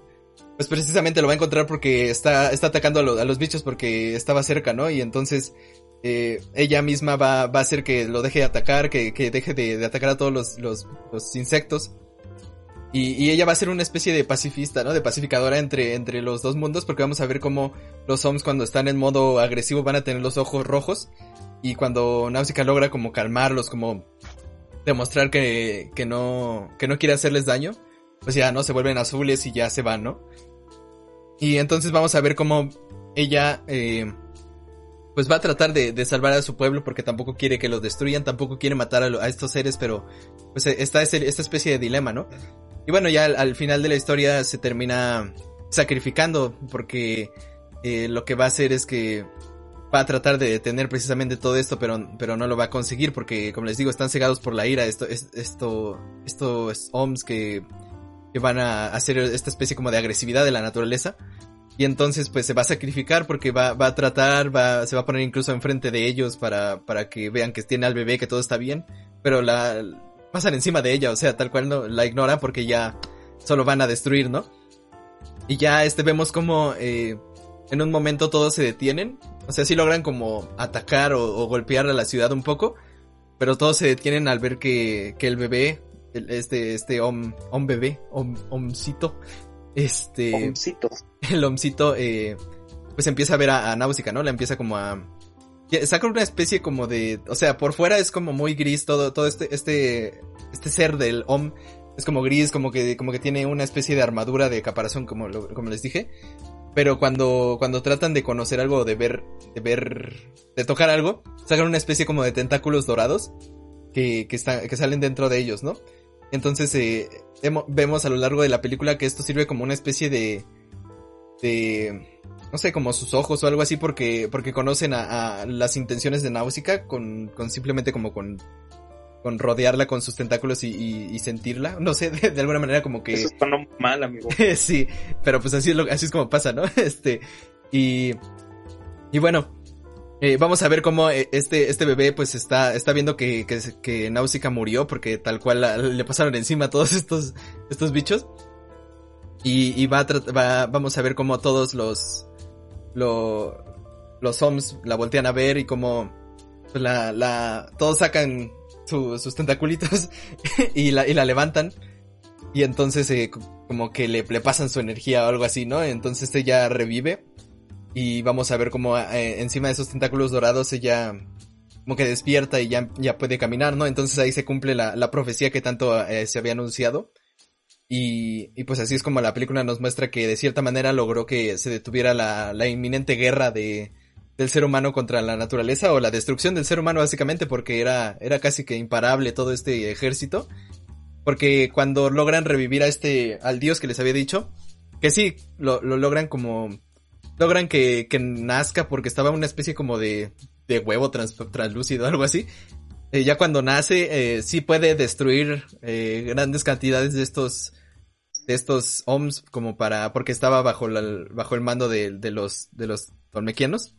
pues precisamente lo va a encontrar porque está, está atacando a, los bichos porque estaba cerca, ¿no? Y entonces eh, ella misma va, va a hacer que lo deje de atacar, que, que deje de, atacar a todos los, los insectos. Y, ella va a ser una especie de pacifista, ¿no? De pacificadora entre, entre los dos mundos, porque vamos a ver cómo los Homs cuando están en modo agresivo van a tener los ojos rojos. Y cuando Náusica logra como calmarlos, como demostrar que, que no, que no quiere hacerles daño, pues ya, ¿no? Se vuelven azules y ya se van, ¿no? Y entonces vamos a ver cómo ella, eh, pues va a tratar de, de, salvar a su pueblo porque tampoco quiere que lo destruyan, tampoco quiere matar a, estos seres, pero pues está ese, esta especie de dilema, ¿no? Y bueno, ya al, al, final de la historia se termina sacrificando porque eh, lo que va a hacer es que va a tratar de detener precisamente todo esto, pero, pero no lo va a conseguir porque, como les digo, están cegados por la ira, esto, esto, estos OMS que que van a hacer esta especie como de agresividad de la naturaleza. Y entonces pues se va a sacrificar porque va, va a tratar, va, se va a poner incluso enfrente de ellos para, para que vean que tiene al bebé, que todo está bien. Pero la pasan encima de ella, o sea, tal cual no la ignoran porque ya solo van a destruir, ¿no? Y ya este vemos como eh, en un momento todos se detienen. O sea, sí logran como atacar o, o golpear a la ciudad un poco. Pero todos se detienen al ver que, que el bebé el, este, este om, om bebé, om, omcito, este... Omcito. <laughs> El omcito, eh, pues empieza a ver a, a Náusica, ¿no? La empieza como a... Saca una especie como de, o sea, por fuera es como muy gris todo, todo este, este, este ser del Om es como gris, como que, como que tiene una especie de armadura de caparazón, como, lo, como les dije. Pero cuando, cuando tratan de conocer algo, de ver, de ver, de tocar algo, sacan una especie como de tentáculos dorados que, que, está, que salen dentro de ellos, ¿no? Entonces eh, vemos a lo largo de la película que esto sirve como una especie de... de no sé, como sus ojos o algo así porque, porque conocen a, a las intenciones de Náusica con, con simplemente como con, con rodearla con sus tentáculos y, y, y sentirla. No sé, <laughs> de, de, alguna manera como que... Eso está no mal, amigo. <laughs> sí, pero pues así es, lo, así es como pasa, ¿no? <laughs> Este, y... Y bueno, eh, vamos a ver cómo eh, este, este bebé pues está, está viendo que, que, que Náusica murió porque tal cual la, le pasaron encima a todos estos, estos bichos. Y, y va, a va vamos a ver cómo todos los, lo, los Homs la voltean a ver y cómo pues, la, la, todos sacan su, sus tentaculitos <laughs> y la, y la levantan. Y entonces eh, como que le, le pasan su energía o algo así, ¿no? Entonces ella revive y vamos a ver cómo eh, encima de esos tentáculos dorados ella como que despierta y ya, ya puede caminar, ¿no? Entonces ahí se cumple la, la profecía que tanto eh, se había anunciado. Y, pues así es como la película nos muestra que de cierta manera logró que se detuviera la, inminente guerra de, del ser humano contra la naturaleza o la destrucción del ser humano básicamente porque era, era casi que imparable todo este ejército. Porque cuando logran revivir a este, al dios que les había dicho, que sí, lo, lo logran como logran que, que nazca porque estaba una especie como de, de huevo trans, translúcido, algo así. Eh, ya cuando nace, eh, sí puede destruir eh, grandes cantidades de estos de estos ohms como para porque estaba bajo bajo el mando de, de los de los tolmequianos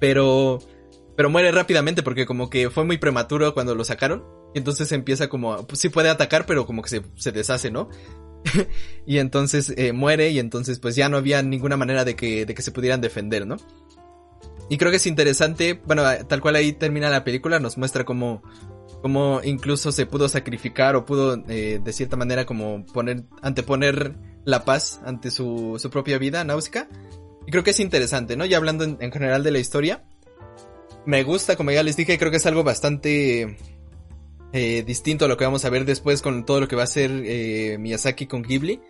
pero pero muere rápidamente porque como que fue muy prematuro cuando lo sacaron. Y entonces empieza como pues sí puede atacar pero como que se, se deshace no <laughs> y entonces eh, muere y entonces pues ya no había ninguna manera de que, de que se pudieran defender, ¿no? Y creo que es interesante, bueno, tal cual ahí termina la película, nos muestra cómo, cómo incluso se pudo sacrificar o pudo eh, de cierta manera como poner, anteponer la paz ante su, su propia vida, Náusica. Y creo que es interesante, ¿no? Ya hablando en, en general de la historia, me gusta, como ya les dije, creo que es algo bastante eh, distinto a lo que vamos a ver después con todo lo que va a hacer eh, Miyazaki con Ghibli.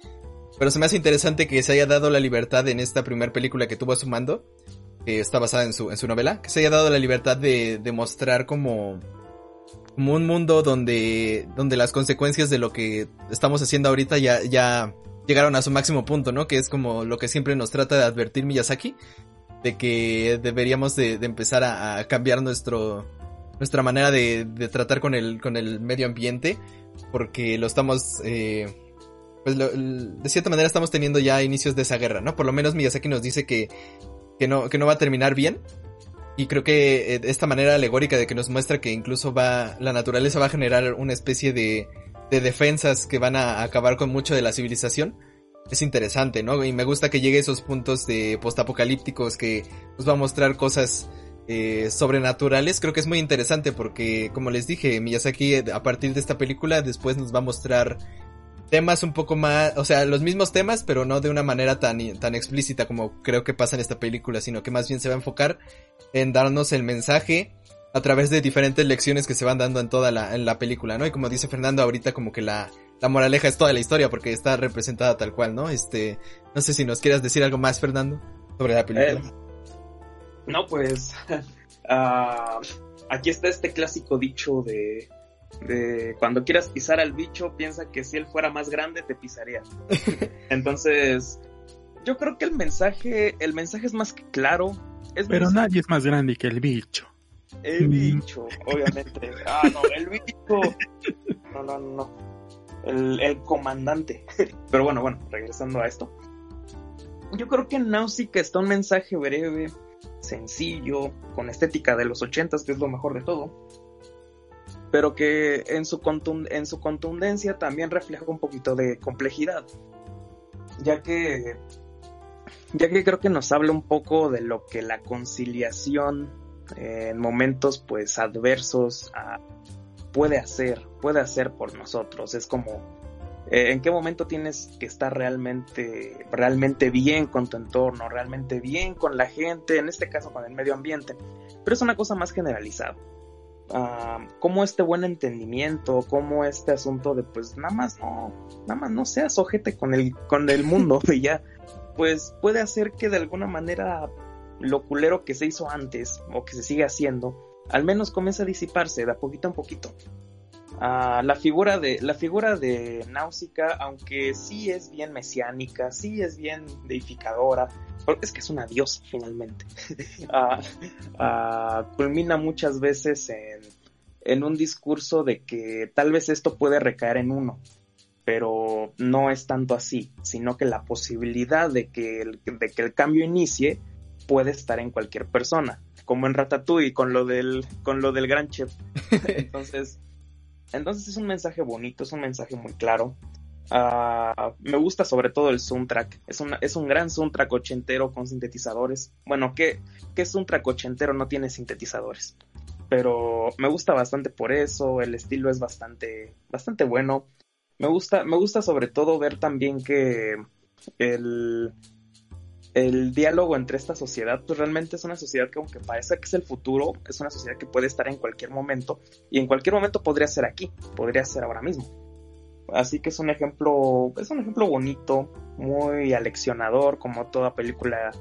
Pero se me hace interesante que se haya dado la libertad en esta primera película que tuvo a su mando, que está basada en su, en su novela, que se haya dado la libertad de, de mostrar como, como un mundo donde, donde las consecuencias de lo que estamos haciendo ahorita ya, ya llegaron a su máximo punto, ¿no? Que es como lo que siempre nos trata de advertir Miyazaki, de que deberíamos de, empezar a, cambiar nuestro, nuestra manera de, tratar con el, con el medio ambiente, porque lo estamos, eh, pues de cierta manera estamos teniendo ya inicios de esa guerra, ¿no? Por lo menos Miyazaki nos dice que, que no, que no va a terminar bien, y creo que eh, esta manera alegórica de que nos muestra que incluso va, la naturaleza va a generar una especie de, de defensas que van a acabar con mucho de la civilización. Es interesante, ¿no? Y me gusta que llegue a esos puntos de postapocalípticos que nos va a mostrar cosas eh, sobrenaturales. Creo que es muy interesante porque, como les dije, Miyazaki a partir de esta película después nos va a mostrar temas un poco más, o sea, los mismos temas, pero no de una manera tan, tan explícita como creo que pasa en esta película, sino que más bien se va a enfocar en darnos el mensaje a través de diferentes lecciones que se van dando en toda la, en la película, ¿no? Y como dice Fernando ahorita, como que la, la moraleja es toda la historia porque está representada tal cual, ¿no? Este, no sé si nos quieras decir algo más, Fernando, sobre la película. Eh, no, pues, uh, <laughs> aquí está este clásico dicho de de cuando quieras pisar al bicho, piensa que si él fuera más grande te pisaría. <laughs> Entonces, yo creo que el mensaje, el mensaje es más que claro. Pero nadie es más grande que el bicho. El mm. bicho, obviamente. <laughs> Ah, no, el bicho. No, no, no. El, el comandante. <laughs> Pero bueno, bueno, regresando a esto. Yo creo que en Náusica está un mensaje breve, sencillo, con estética de los ochentas, que es lo mejor de todo pero que en su, en su contundencia también refleja un poquito de complejidad, ya que, ya que creo que nos habla un poco de lo que la conciliación en momentos pues adversos ah, puede hacer, puede hacer por nosotros, es como eh, en qué momento tienes que estar realmente, realmente bien con tu entorno, realmente bien con la gente, en este caso con el medio ambiente, pero es una cosa más generalizada cómo este buen entendimiento, cómo este asunto de pues nada más no, nada más no seas ojete con el, con el mundo <laughs> y ya, pues puede hacer que de alguna manera lo culero que se hizo antes o que se sigue haciendo, al menos comience a disiparse de a poquito en poquito. La figura de la figura de Náusica, aunque sí es bien mesiánica, sí es bien deificadora, es que es una diosa finalmente, <laughs> ah, ah, culmina muchas veces en, en un discurso de que tal vez esto puede recaer en uno, pero no es tanto así, sino que la posibilidad de que el, de que el cambio inicie puede estar en cualquier persona, como en Ratatouille con lo del, con lo del gran chef. <laughs> entonces, entonces es un mensaje bonito, es un mensaje muy claro. Ah, me gusta sobre todo el soundtrack. Es, es un gran soundtrack ochentero con sintetizadores. Bueno, ¿qué, ¿qué soundtrack ochentero no tiene sintetizadores? Pero me gusta bastante por eso. El estilo es bastante, bastante bueno. Me gusta, me gusta sobre todo ver también que el, el diálogo entre esta sociedad, pues realmente es una sociedad que aunque parece que es el futuro, es una sociedad que puede estar en cualquier momento y en cualquier momento podría ser aquí, podría ser ahora mismo. Así que es un ejemplo, es un ejemplo bonito, muy aleccionador, como toda película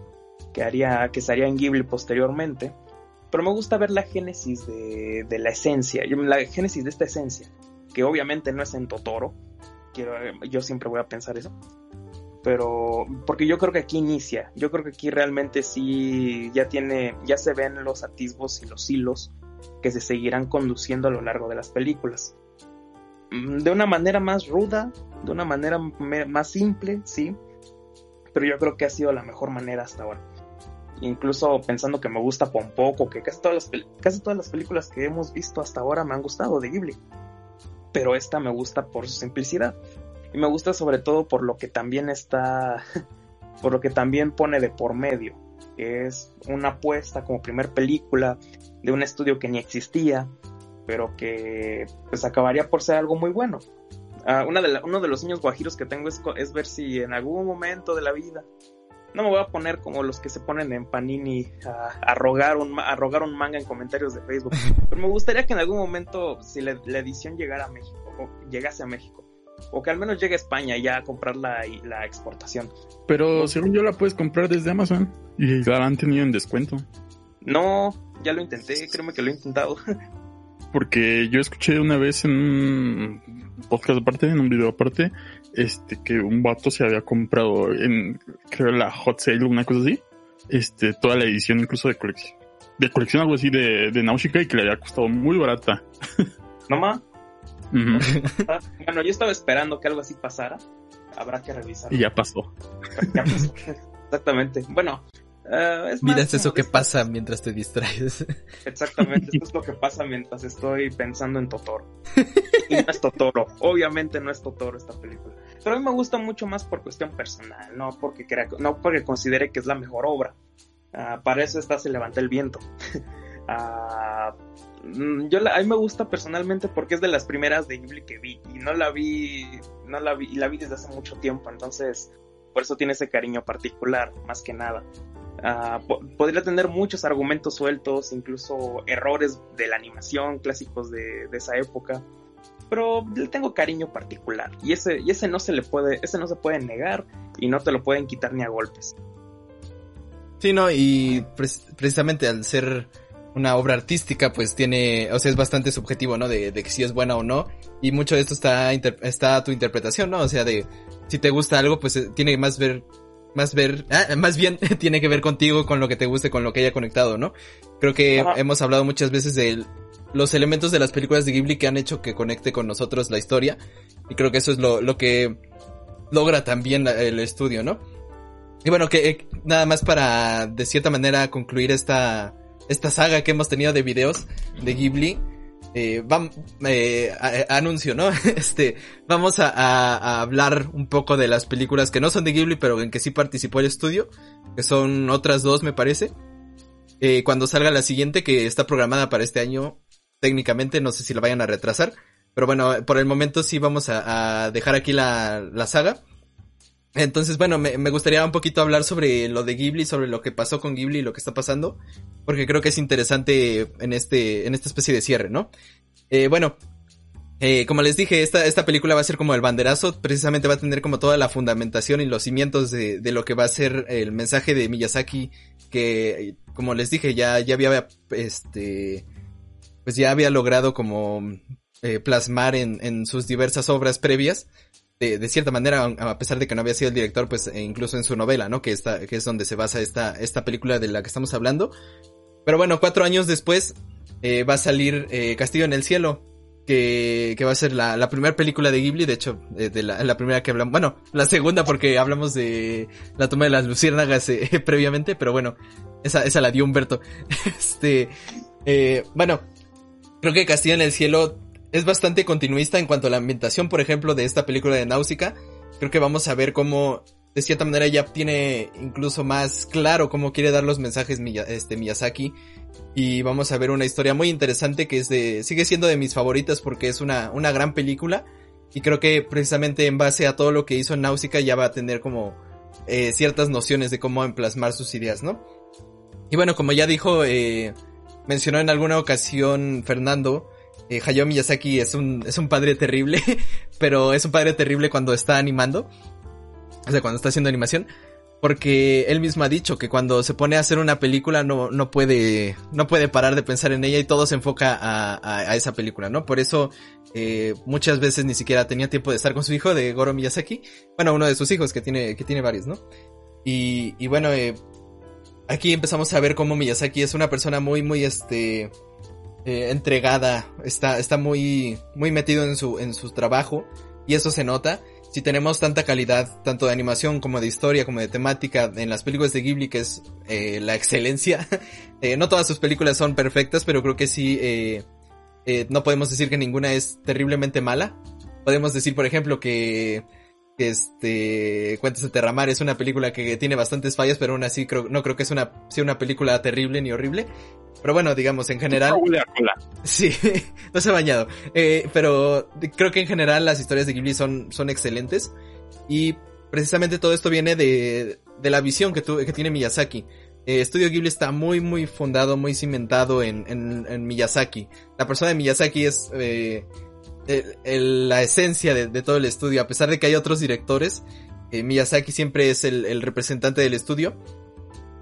que haría, que en Ghibli posteriormente. Pero me gusta ver la génesis de, de la esencia, la génesis de esta esencia, que obviamente no es en Totoro. Quiero, yo siempre voy a pensar eso. Pero, porque yo creo que aquí inicia, yo creo que aquí realmente sí ya tiene, ya se ven los atisbos y los hilos que se seguirán conduciendo a lo largo de las películas. Mm, de una manera más ruda, de una manera más simple, sí, pero yo creo que ha sido la mejor manera hasta ahora. Incluso pensando que me gusta Pompoco, que casi todas, las casi todas las películas que hemos visto hasta ahora me han gustado de Ghibli, pero esta me gusta por su simplicidad y me gusta sobre todo por lo que también está, <laughs> por lo que también pone de por medio, que es una apuesta como primer película de un estudio que ni existía, pero que pues acabaría por ser algo muy bueno. Ah, una de uno de los sueños guajiros que tengo es, es, ver si en algún momento de la vida, no me voy a poner como los que se ponen en Panini a, rogar, un, a rogar un manga en comentarios de Facebook, <laughs> pero me gustaría que en algún momento, si la, edición llegara a México, o llegase a México, o que al menos llegue a España ya a comprar la, la exportación. Pero según yo la puedes comprar desde Amazon y la han tenido en descuento. No, ya lo intenté, créeme que lo he intentado. <laughs> porque yo escuché una vez en un podcast aparte, en un video aparte, este, que un vato se había comprado en, creo, la Hot Sale o una cosa así, este, toda la edición incluso de colección, de colección algo así de, de Nausicaa y que le había costado muy barata. <laughs> ¿No más? <laughs> bueno, yo estaba esperando que algo así pasara. Habrá que revisar. Y ya pasó. Ya pasó. Exactamente. Bueno, Uh, Mira, es eso que pasa mientras te distraes. <laughs> Exactamente, esto es lo que pasa mientras estoy pensando en Totoro. Y no es Totoro, obviamente no es Totoro esta película. Pero a mí me gusta mucho más por cuestión personal, no porque, crea, no porque considere que es la mejor obra. Uh, para eso está Se levanta el viento. uh, <laughs> yo la, a mí me gusta personalmente porque es de las primeras de Ghibli que vi y no la vi, no la vi, y la vi desde hace mucho tiempo, entonces por eso tiene ese cariño particular, más que nada. Uh, podría tener muchos argumentos sueltos, incluso errores de la animación clásicos de, esa época, pero le tengo cariño particular y ese, y ese no se le puede, ese no se puede negar y no te lo pueden quitar ni a golpes. Sí, no, y pre precisamente al ser una obra artística, pues tiene, o sea, es bastante subjetivo, ¿no? De, de que si es buena o no. Y mucho de esto está, está a tu interpretación, ¿no? O sea, de si te gusta algo, pues eh, tiene más ver más ver, <laughs> ah, más bien <laughs> tiene que ver contigo, con lo que te guste, con lo que haya conectado, ¿no? Creo que hemos hablado muchas veces de los elementos de las películas de Ghibli que han hecho que conecte con nosotros la historia. Y creo que eso es lo, lo que logra también el estudio, ¿no? Y bueno, que eh, nada más para de cierta manera concluir esta, esta saga que hemos tenido de videos de Ghibli eh, vamos, eh, anuncio, ¿no? <laughs> Este, vamos a, a, hablar un poco de las películas que no son de Ghibli, pero en que sí participó el estudio, que son otras dos, me parece. Eh, cuando salga la siguiente, que está programada para este año, técnicamente, no sé si la vayan a retrasar, pero bueno, por el momento sí vamos a, a dejar aquí la, la saga. Entonces, bueno, me, me, gustaría un poquito hablar sobre lo de Ghibli, sobre lo que pasó con Ghibli y lo que está pasando, porque creo que es interesante en este, en esta especie de cierre, ¿no? Eh, bueno, eh, como les dije, esta, esta película va a ser como el banderazo, precisamente va a tener como toda la fundamentación y los cimientos de, de lo que va a ser el mensaje de Miyazaki, que, como les dije, ya, ya había, este, pues ya había logrado como eh, plasmar en, en sus diversas obras previas de, cierta manera, a pesar de que no había sido el director, pues e incluso en su novela, ¿no? Que, está, que es donde se basa esta, esta película de la que estamos hablando. Pero bueno, cuatro años después eh, va a salir eh, Castillo en el Cielo, que, que va a ser la, la primera película de Ghibli, de hecho, eh, de la, la, primera que hablamos, bueno, la segunda porque hablamos de la toma de las luciérnagas <laughs> previamente, pero bueno, esa, esa la dio Humberto. <laughs> este, bueno, creo que Castillo en el Cielo es bastante continuista en cuanto a la ambientación, por ejemplo, de esta película de Náusica. Creo que vamos a ver cómo, de cierta manera, ya tiene incluso más claro cómo quiere dar los mensajes este, Miyazaki. Y vamos a ver una historia muy interesante que es de, sigue siendo de mis favoritas porque es una, una gran película. Y creo que precisamente en base a todo lo que hizo Náusica ya va a tener como eh, ciertas nociones de cómo emplasmar sus ideas, ¿no? Y bueno, como ya dijo, eh, mencionó en alguna ocasión Fernando, eh, Hayao Miyazaki es un, es un padre terrible, <laughs> pero es un padre terrible cuando está animando. O sea, cuando está haciendo animación. Porque él mismo ha dicho que cuando se pone a hacer una película no, no puede, no puede parar de pensar en ella y todo se enfoca a, a, esa película, ¿no? Por eso, eh, muchas veces ni siquiera tenía tiempo de estar con su hijo de Goro Miyazaki. Bueno, uno de sus hijos que tiene, que tiene varios, ¿no? Y, y bueno, eh, aquí empezamos a ver cómo Miyazaki es una persona muy, muy, este, eh, entregada, está, está muy, muy metido en su, en su trabajo y eso se nota. Si tenemos tanta calidad, tanto de animación como de historia, como de temática en las películas de Ghibli, que es eh, la excelencia. <laughs> eh, no todas sus películas son perfectas, pero creo que sí, eh, eh, no podemos decir que ninguna es terriblemente mala. Podemos decir, por ejemplo, que este Cuentos de Terramar es una película que tiene bastantes fallas, pero aún así creo, no creo que es una, sea una película terrible ni horrible. Pero bueno, digamos, en general. Sí, <laughs> no se ha bañado. Eh, pero creo que en general las historias de Ghibli son, son excelentes. Y precisamente todo esto viene de, de la visión que, tu, que tiene Miyazaki. Eh, Estudio Ghibli está muy, muy fundado, muy cimentado en, en, en Miyazaki. La persona de Miyazaki es eh, el, el, la esencia de, de, todo el estudio. A pesar de que hay otros directores, Miyazaki siempre es el, el representante del estudio.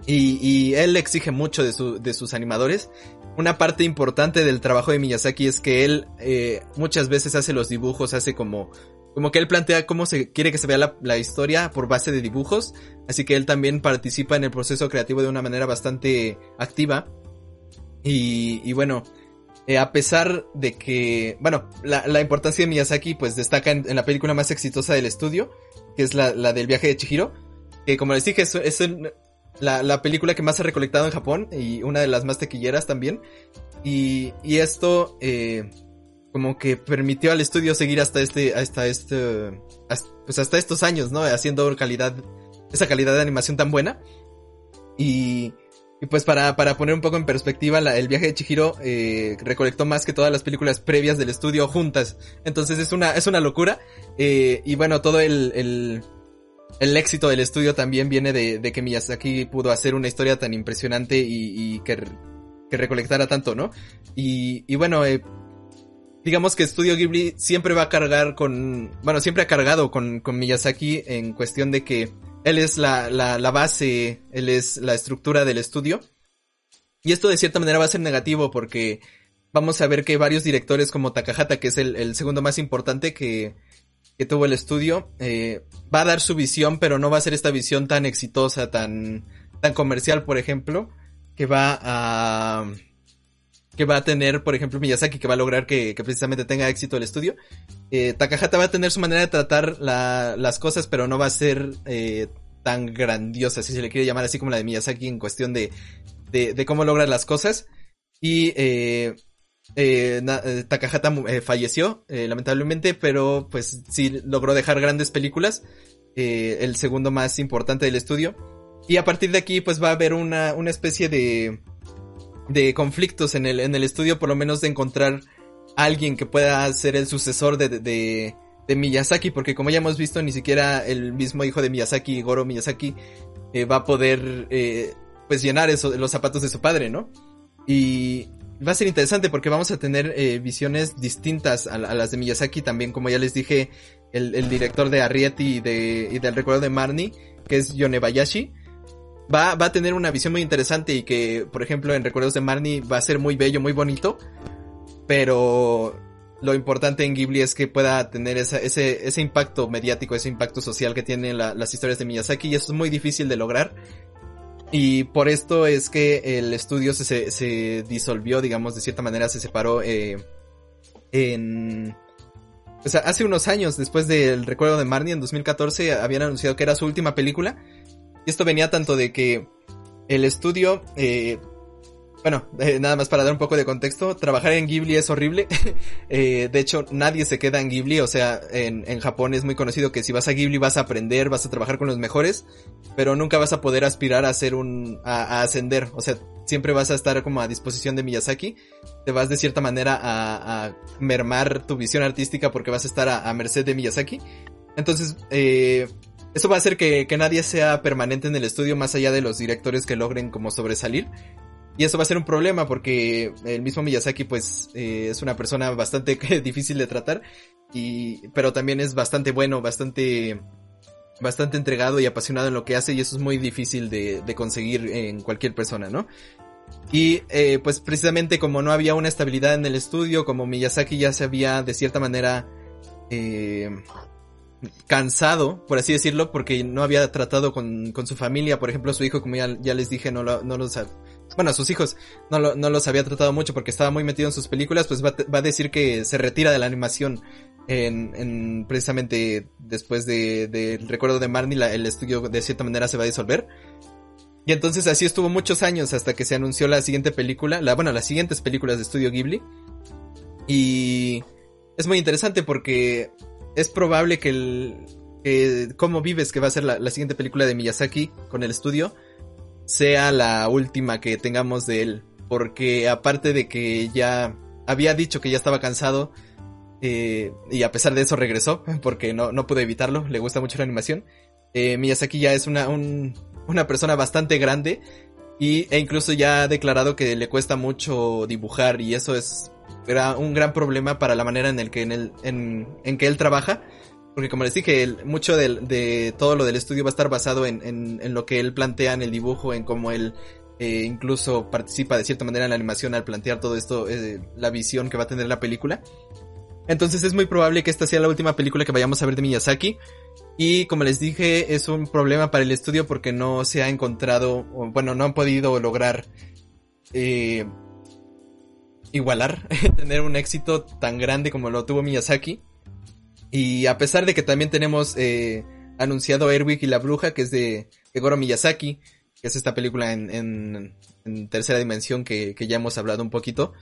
Y, y, él exige mucho de, su, de sus animadores. una parte importante del trabajo de Miyazaki es que él eh, muchas veces hace los dibujos, hace como como que él plantea cómo se quiere que se vea la, historia por base de dibujos, así que él también participa en el proceso creativo de una manera bastante activa. Y, y bueno, eh, a pesar de que, bueno, la, importancia de Miyazaki pues destaca en, la película más exitosa del estudio, que es la, la del viaje de Chihiro, que como les dije es, es la, la, película que más ha recolectado en Japón y una de las más tequilleras también. Y, y esto, eh, como que permitió al estudio seguir hasta este, hasta este, pues hasta estos años, ¿no? Haciendo calidad, esa calidad de animación tan buena. Y, y pues para, para poner un poco en perspectiva, la, el viaje de Chihiro eh, recolectó más que todas las películas previas del estudio juntas. Entonces es una, es una locura. Eh, y bueno, todo el, el, el, éxito del estudio también viene de, de, que Miyazaki pudo hacer una historia tan impresionante y, y que, que recolectara tanto, ¿no? Y, y bueno, eh, digamos que Studio Ghibli siempre va a cargar con, bueno, siempre ha cargado con, con Miyazaki en cuestión de que él es la, la, la base, él es la estructura del estudio. Y esto de cierta manera va a ser negativo porque vamos a ver que varios directores como Takahata, que es el, el segundo más importante que, que tuvo el estudio, eh, va a dar su visión, pero no va a ser esta visión tan exitosa, tan, tan comercial, por ejemplo, que va a, que va a tener, por ejemplo, Miyazaki, que va a lograr que, precisamente tenga éxito el estudio. Eh, Takahata va a tener su manera de tratar las cosas, pero no va a ser eh, tan grandiosa, si se le quiere llamar así como la de Miyazaki en cuestión de, de, cómo lograr las cosas. Y eh, eh Takahata falleció, lamentablemente, pero pues sí logró dejar grandes películas. el segundo más importante del estudio. Y a partir de aquí, pues va a haber una, una especie de de conflictos en el, en el estudio, por lo menos de encontrar alguien que pueda ser el sucesor de, de, de Miyazaki, porque como ya hemos visto, ni siquiera el mismo hijo de Miyazaki, Goro Miyazaki, eh, va a poder eh, pues llenar los zapatos de su padre, ¿no? Y va a ser interesante porque vamos a tener eh, visiones distintas a, las de Miyazaki, también como ya les dije, el, director de Arrietty y, de, y del recuerdo de Marnie, que es Yonebayashi, va, va a tener una visión muy interesante y que, por ejemplo, en Recuerdos de Marnie va a ser muy bello, muy bonito, pero lo importante en Ghibli es que pueda tener ese, ese impacto mediático, ese impacto social que tienen las historias de Miyazaki y eso es muy difícil de lograr. Y por esto es que el estudio se, se, disolvió, digamos, de cierta manera se separó eh, en... O sea, hace unos años, después del recuerdo de Marnie, en 2014, habían anunciado que era su última película. Y esto venía tanto de que el estudio, eh, bueno, eh, nada más para dar un poco de contexto, trabajar en Ghibli es horrible. <laughs> eh, de hecho, nadie se queda en Ghibli, o sea, en, en Japón es muy conocido que si vas a Ghibli vas a aprender, vas a trabajar con los mejores, pero nunca vas a poder aspirar a ser un, a, ascender, o sea, siempre vas a estar como a disposición de Miyazaki, te vas de cierta manera a, mermar tu visión artística porque vas a estar a, merced de Miyazaki. Entonces, eh, eso va a hacer que, nadie sea permanente en el estudio más allá de los directores que logren como sobresalir. Y eso va a ser un problema porque el mismo Miyazaki pues eh, es una persona bastante <laughs> difícil de tratar. Y, pero también es bastante bueno, bastante, bastante entregado y apasionado en lo que hace y eso es muy difícil de, conseguir en cualquier persona, ¿no? Y eh, pues precisamente como no había una estabilidad en el estudio, como Miyazaki ya se había de cierta manera eh, cansado, por así decirlo, porque no había tratado con, con su familia, por ejemplo, su hijo, como ya, ya les dije, no, lo, no los, bueno, a sus hijos no, no los había tratado mucho porque estaba muy metido en sus películas, pues va, a decir que se retira de la animación en, en precisamente después del de, recuerdo de Marnie, el estudio de cierta manera se va a disolver. Y entonces así estuvo muchos años hasta que se anunció la siguiente película, la, bueno, las siguientes películas de estudio Ghibli. Y es muy interesante porque es probable que el Cómo vives, que va a ser la, siguiente película de Miyazaki con el estudio, sea la última que tengamos de él. Porque aparte de que ya había dicho que ya estaba cansado, eh, y a pesar de eso regresó, <laughs> porque no, no pudo evitarlo, le gusta mucho la animación. Eh, Miyazaki ya es una, una persona bastante grande y, e incluso ya ha declarado que le cuesta mucho dibujar y eso es un gran problema para la manera en el que en, el, en, en que él trabaja. Porque como les dije, mucho de, todo lo del estudio va a estar basado en, lo que él plantea en el dibujo, en cómo él eh, incluso participa de cierta manera en la animación al plantear todo esto, eh, la visión que va a tener la película. Entonces es muy probable que esta sea la última película que vayamos a ver de Miyazaki. Y como les dije, es un problema para el estudio porque no se ha encontrado, bueno, no han podido lograr eh, igualar, <laughs> tener un éxito tan grande como lo tuvo Miyazaki. Y a pesar de que también tenemos eh, anunciado Airwick y la Bruja, que es de, Goro Miyazaki, que es esta película en, tercera dimensión que, que, ya hemos hablado un poquito,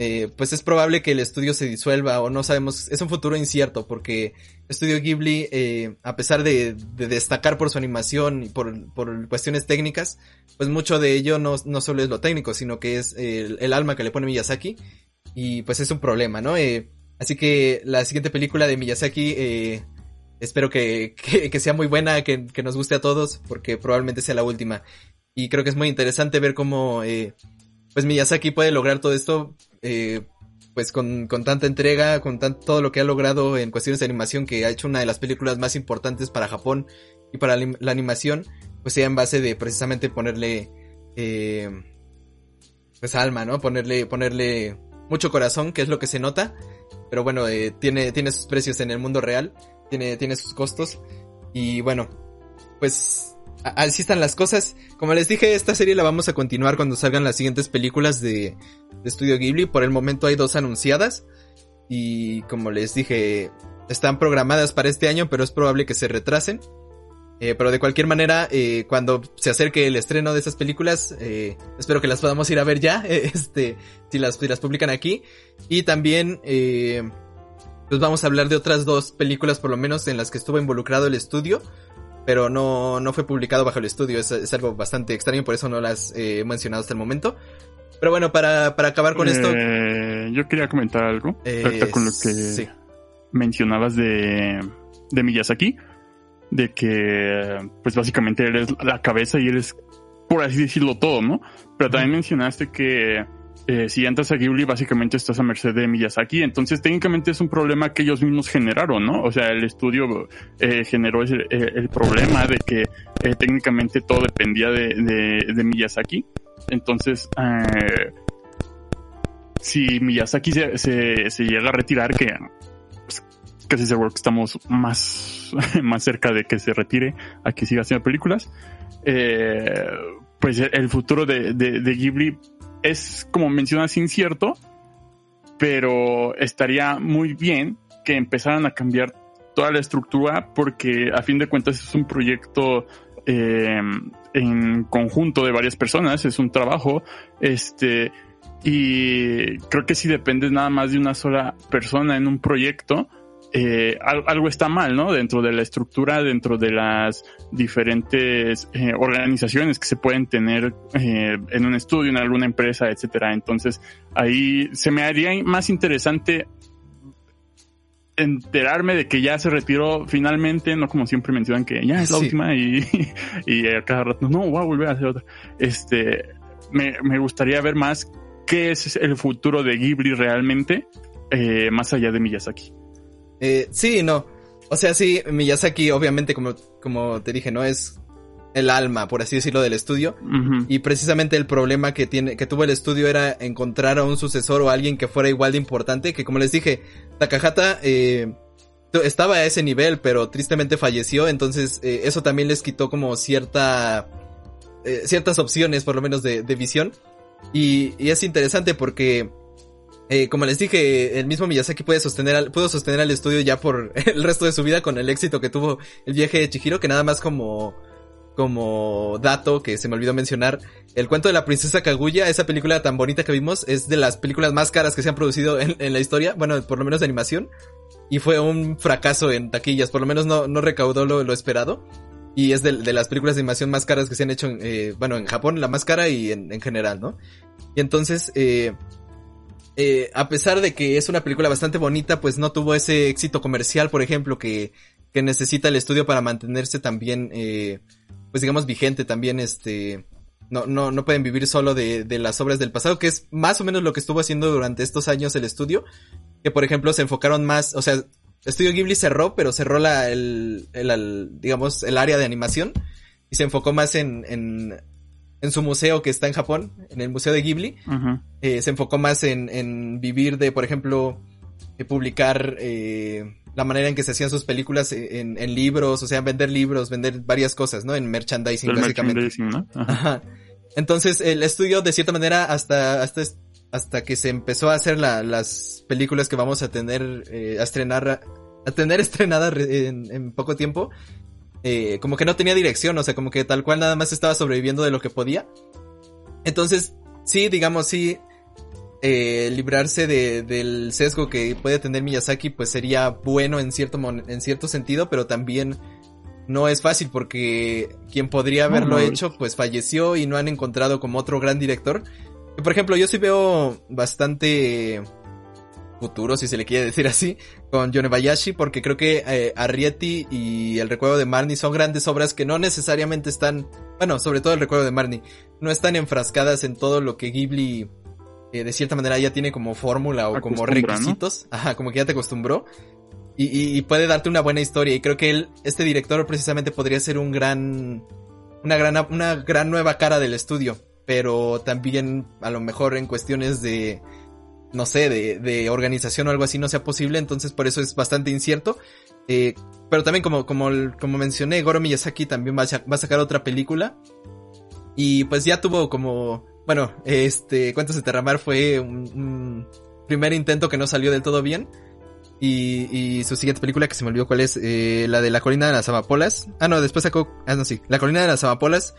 eh, pues es probable que el estudio se disuelva o no sabemos, es un futuro incierto porque Estudio Ghibli, eh, a pesar de, destacar por su animación y por, por, cuestiones técnicas, pues mucho de ello no, no solo es lo técnico, sino que es el, alma que le pone Miyazaki y pues es un problema, ¿no? Eh, así que la siguiente película de Miyazaki, eh, espero <laughs> que, que, sea muy buena, que, que, nos guste a todos, porque probablemente sea la última. Y creo que es muy interesante ver cómo, eh, pues Miyazaki puede lograr todo esto eh, pues con, con, tanta entrega, con todo lo que ha logrado en cuestiones de animación, que ha hecho una de las películas más importantes para Japón y para la, animación, pues sea en base de precisamente ponerle, eh, pues alma, ¿no? Ponerle, ponerle mucho corazón, que es lo que se nota, pero bueno, eh, tiene, tiene sus precios en el mundo real, tiene, tiene sus costos, y bueno, pues así están las cosas. Como les dije, esta serie la vamos a continuar cuando salgan las siguientes películas de, de Studio Ghibli. Por el momento hay dos anunciadas. Y como les dije, están programadas para este año, pero es probable que se retrasen. Eh, pero de cualquier manera, eh, cuando se acerque el estreno de esas películas, eh, espero que las podamos ir a ver ya, <laughs> este, si las, si las publican aquí. Y también, pues vamos a hablar de otras dos películas por lo menos en las que estuvo involucrado el estudio pero no, no fue publicado bajo el estudio. Es, algo bastante extraño, por eso no las he mencionado hasta el momento. Pero bueno, para, para acabar con esto. Eh, yo quería comentar algo. Eh, con lo que mencionabas de, de Miyazaki. De que, pues básicamente eres la cabeza y eres, por así decirlo, todo, ¿no? Pero también mencionaste que eh, si entras a Ghibli, básicamente estás a merced de Miyazaki. Entonces, técnicamente es un problema que ellos mismos generaron, ¿no? O sea, el estudio eh, generó ese, eh, el problema de que técnicamente todo dependía de, de, de Miyazaki. Entonces, si Miyazaki se, se, se, llega a retirar, que casi seguro que estamos más, <laughs> más cerca de que se retire a que siga haciendo películas, pues el futuro de, de, de Ghibli es, como mencionas, incierto, pero estaría muy bien que empezaran a cambiar toda la estructura porque a fin de cuentas es un proyecto eh, en conjunto de varias personas, es un trabajo, este, y creo que si dependes nada más de una sola persona en un proyecto, eh, algo está mal, ¿no? Dentro de la estructura, dentro de las diferentes eh, organizaciones que se pueden tener eh, en un estudio, en alguna empresa, etcétera. Entonces, ahí se me haría más interesante enterarme de que ya se retiró finalmente, no como siempre mencionan que ya es la última y, <laughs> y a cada rato, no, voy a volver a hacer otra. Este, me, me gustaría ver más qué es el futuro de Ghibli realmente, eh, más allá de Miyazaki. Eh, sí, no. O sea, sí, Miyazaki, obviamente, como, como te dije, no es el alma, por así decirlo, del estudio. Y precisamente el problema que tiene, que tuvo el estudio era encontrar a un sucesor o alguien que fuera igual de importante, que como les dije, Takahata, eh, estaba a ese nivel, pero tristemente falleció, entonces eh, eso también les quitó como cierta, eh, ciertas opciones, por lo menos de, de visión. Y, y es interesante porque eh, como les dije, el mismo Miyazaki puede sostener al, pudo sostener al estudio ya por <laughs> el resto de su vida con el éxito que tuvo el viaje de Chihiro, que nada más como, como dato que se me olvidó mencionar, el cuento de la princesa Kaguya, esa película tan bonita que vimos, es de las películas más caras que se han producido en, la historia, bueno, por lo menos de animación, y fue un fracaso en taquillas, por lo menos no, no recaudó lo, lo esperado. Y es de, las películas de animación más caras que se han hecho, en, eh, bueno, en Japón, la más cara y en, en general, ¿no? Y entonces, eh, eh, a pesar de que es una película bastante bonita, pues no tuvo ese éxito comercial, por ejemplo, que, que necesita el estudio para mantenerse también, eh, pues digamos, vigente también, este, no, no, no pueden vivir solo de, de las obras del pasado, que es más o menos lo que estuvo haciendo durante estos años el estudio, que por ejemplo se enfocaron más, o sea, Estudio Ghibli cerró, pero cerró la, el, el, digamos, el área de animación y se enfocó más en, en en su museo que está en Japón, en el Museo de Ghibli. Eh, se enfocó más en, en, vivir de, por ejemplo, de publicar eh, la manera en que se hacían sus películas en, en, libros, o sea, vender libros, vender varias cosas, ¿no? En merchandising, básicamente. Entonces, el estudio, de cierta manera, hasta, hasta, hasta que se empezó a hacer la, las películas que vamos a tener, eh, a estrenar, a tener <laughs> estrenadas en, en poco tiempo, eh, como que no tenía dirección, o sea, como que tal cual nada más estaba sobreviviendo de lo que podía. Entonces, sí, digamos, sí, eh, librarse de, del sesgo que puede tener Miyazaki, pues sería bueno en cierto, en cierto sentido, pero también no es fácil porque quien podría haberlo hecho, pues falleció y no han encontrado como otro gran director. Por ejemplo, yo sí veo bastante futuro, si se le quiere decir así, con Yonebayashi, porque creo que eh, Arrietty y El Recuerdo de Marnie son grandes obras que no necesariamente están, bueno, sobre todo El Recuerdo de Marnie, no están enfrascadas en todo lo que Ghibli eh, de cierta manera ya tiene como fórmula o como requisitos, ajá, como que ya te acostumbró. Y, y, puede darte una buena historia. Y creo que él, este director precisamente podría ser un gran, una gran, una gran nueva cara del estudio. Pero también a lo mejor en cuestiones de, no sé, de, de, organización o algo así no sea posible, entonces por eso es bastante incierto. Eh, pero también como, como, como mencioné, Goro Miyazaki también va a, va a sacar otra película. Y pues ya tuvo como, bueno, este, Cuentos de Terramar fue un, primer intento que no salió del todo bien. Y, y su siguiente película, que se me olvidó cuál es, eh, la de La Colina de las Amapolas. Ah, no, después sacó, ah, no, sí, La Colina de las Amapolas.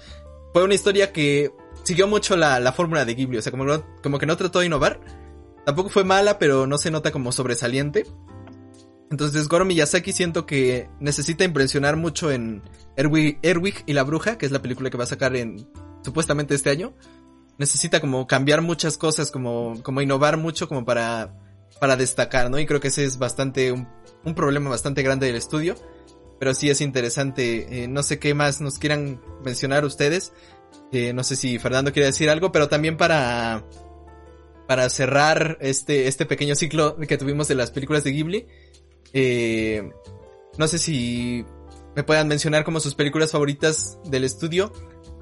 Fue una historia que siguió mucho la, la fórmula de Ghibli, o sea, como, como que no trató de innovar Tampoco fue mala, pero no se nota como sobresaliente. Entonces Goro Miyazaki siento que necesita impresionar mucho en Erwig, y la bruja, que es la película que va a sacar en supuestamente este año. Necesita como cambiar muchas cosas, como, como innovar mucho como para, para destacar, ¿no? Y creo que ese es bastante, un, problema bastante grande del estudio. Pero sí es interesante. Eh, no sé qué más nos quieran mencionar ustedes. Eh, no sé si Fernando quiere decir algo, pero también para, para cerrar este, este pequeño ciclo que tuvimos de las películas de Ghibli. Eh, no sé si me puedan mencionar como sus películas favoritas del estudio.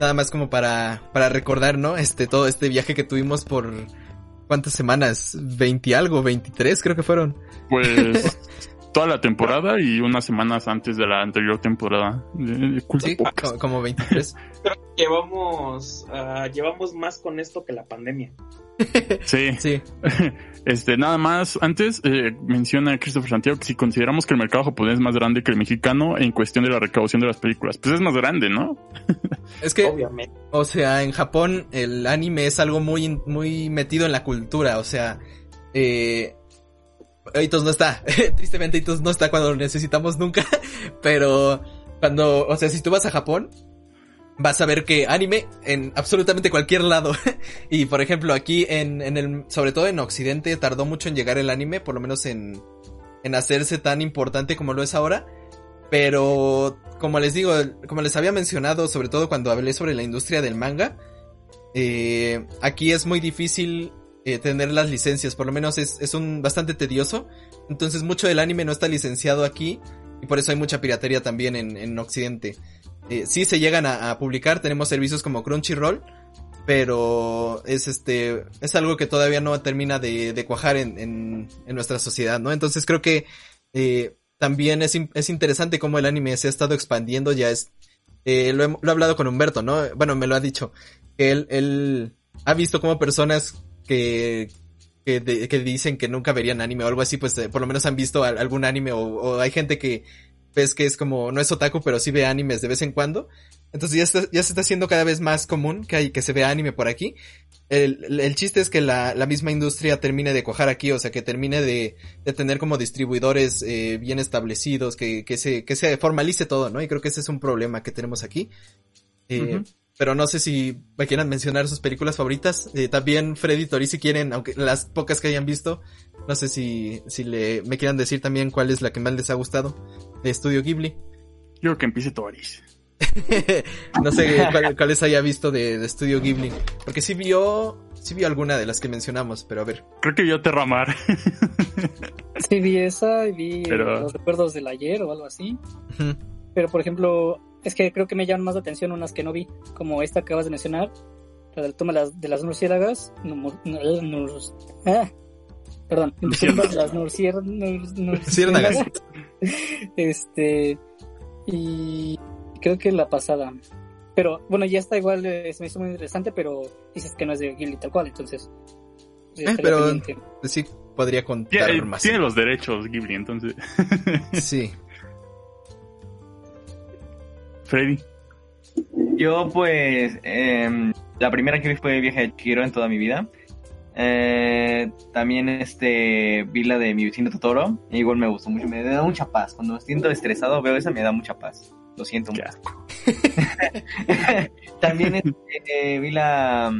Nada más como para, para recordar, ¿no? Este, todo este viaje que tuvimos por, ¿cuántas semanas? ¿20 algo? ¿23 creo que fueron? Pues, <laughs> toda la temporada y unas semanas antes de la anterior temporada. sí, como, 23. llevamos, uh, llevamos más con esto que la pandemia. Sí. <laughs> sí. <laughs> Este, nada más, antes eh, menciona Christopher Santiago que si consideramos que el mercado japonés es más grande que el mexicano en cuestión de la recaudación de las películas, pues es más grande, ¿no? <laughs> es que, Obviamente. o sea, en Japón el anime es algo muy, muy metido en la cultura, o sea, eh, Itos no está, tristemente Itos no está cuando lo necesitamos nunca, pero cuando, o sea, si tú vas a Japón, vas a ver que anime en absolutamente cualquier lado. <laughs> y por ejemplo, aquí en, en el, sobre todo en Occidente, tardó mucho en llegar el anime, por lo menos en, en hacerse tan importante como lo es ahora. Pero, como les digo, como les había mencionado, sobre todo cuando hablé sobre la industria del manga, eh, aquí es muy difícil eh, tener las licencias, por lo menos es, es un bastante tedioso. Entonces mucho del anime no está licenciado aquí y por eso hay mucha piratería también en, en Occidente eh, sí se llegan a, publicar, tenemos servicios como Crunchyroll, pero es este, es algo que todavía no termina de, cuajar en, en, nuestra sociedad, ¿no? Entonces creo que eh, también es, es interesante cómo el anime se ha estado expandiendo, ya es, eh, lo, he, lo, he, hablado con Humberto, ¿no? Bueno, me lo ha dicho, él, él ha visto como personas que, que, que, dicen que nunca verían anime o algo así, pues eh, por lo menos han visto algún anime o, o hay gente que ves que es como, no es otaku, pero sí ve animes de vez en cuando. Entonces ya, ya se está haciendo cada vez más común que, hay, que se vea anime por aquí. El, el chiste es que la, la, misma industria termine de cojar aquí, o sea, que termine de, de tener como distribuidores eh, bien establecidos, que, que, se, que se formalice todo, ¿no? Y creo que ese es un problema que tenemos aquí. Eh, pero no sé si me quieran mencionar sus películas favoritas. Eh, también Freddy y Tori si quieren, aunque las pocas que hayan visto, no sé si, si le, me quieran decir también cuál es la que más les ha gustado de Estudio Ghibli. Yo creo que empiece Toris. <laughs> no sé cuáles haya visto de, de Estudio Ghibli. Porque sí vio, sí vio alguna de las que mencionamos, pero a ver. Creo que vio Terramar. sí vi esa y vi los recuerdos del ayer o algo así. Pero por ejemplo, es que creo que me llaman más la atención unas que no vi, como esta que acabas de mencionar, la del toma de las, de las murciélagas. ah, perdón, las murciélagas. <laughs> este, y creo que la pasada. Pero bueno, ya está igual, eh, se me hizo muy interesante, pero dices que no es de Ghibli tal cual, entonces. Eh, pero sí podría contar eh, más. Tiene los derechos Ghibli, entonces. sí. <laughs> Freddy. Yo pues eh, la primera que vi fue Viaje de Chihiro en toda mi vida. Eh, también este vi la de mi vecino Totoro. E igual me gustó mucho, me da mucha paz. Cuando me siento estresado veo esa, me da mucha paz. Lo siento mucho. <laughs> también este, vi la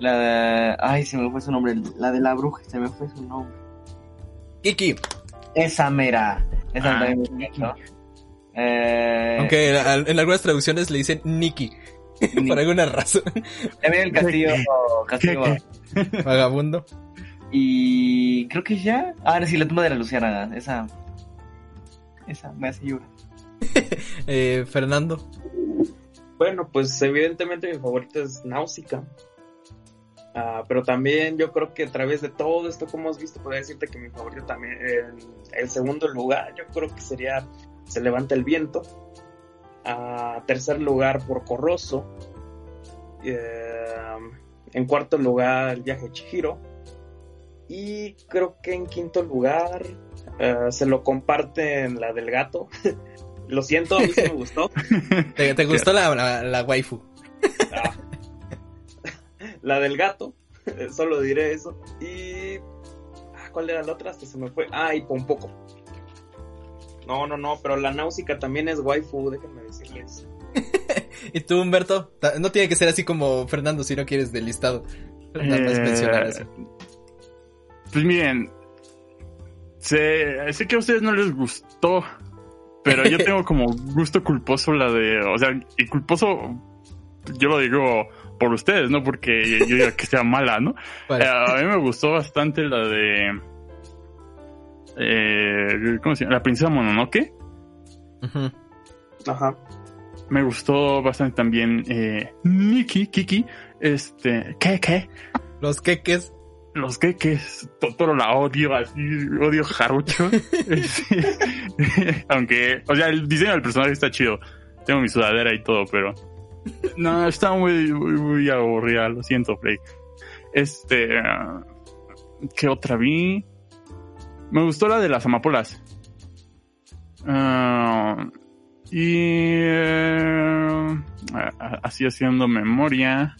la ay se me fue su nombre, la de la bruja, se me fue su nombre. Kiki. Esa mera. Esa ah, también me eh... Aunque en, algunas traducciones le dicen Nikki. <laughs> por alguna razón. También el castillo, castillo vagabundo. Y creo que ya. Ahora sí, la tumba de la luciana. Esa. Esa me hace llorar. <laughs> eh, Fernando. Bueno, pues evidentemente mi favorito es Náusica. Ah, pero también yo creo que a través de todo esto que hemos visto, podría decirte que mi favorito también, en el segundo lugar, yo creo que sería se levanta el viento. A tercer lugar por Corroso. Eh, en cuarto lugar el viaje Chihiro. Y creo que en quinto lugar eh, se lo comparten la del gato. <laughs> lo siento, a mí sí me gustó. <laughs> ¿Te, gustó la, la, waifu? Ah. <laughs> La del gato, solo diré eso. Y... Ah, ¿Cuál era la otra? Hasta se me fue. Ah, y poco no, no, no, pero la náusica también es waifu, déjenme decirles. <laughs> ¿Y tú, Humberto? No tiene que ser así como Fernando si no quieres del listado. Nada más mencionar eso. Eh, pues miren, sé, sé que a ustedes no les gustó, pero yo <laughs> tengo como gusto culposo la de, o sea, y culposo, yo lo digo por ustedes, no porque yo diga que sea mala, ¿no? <laughs> Eh, a mí me gustó bastante la de eh, ¿cómo se llama? La princesa Mononoke. Ajá. Me gustó bastante también eh, Nikki, Kiki, este, ¿qué, qué? Los queques. Los queques, Totoro la odio, así, odio Jarucho. <laughs> <laughs> Aunque, o sea, el diseño del personaje está chido. Tengo mi sudadera y todo, pero... No, está muy, muy, muy aburrida, lo siento, Frey. Este... ¿Qué otra vi? Me gustó la de las amapolas. Ah, y eh, así haciendo memoria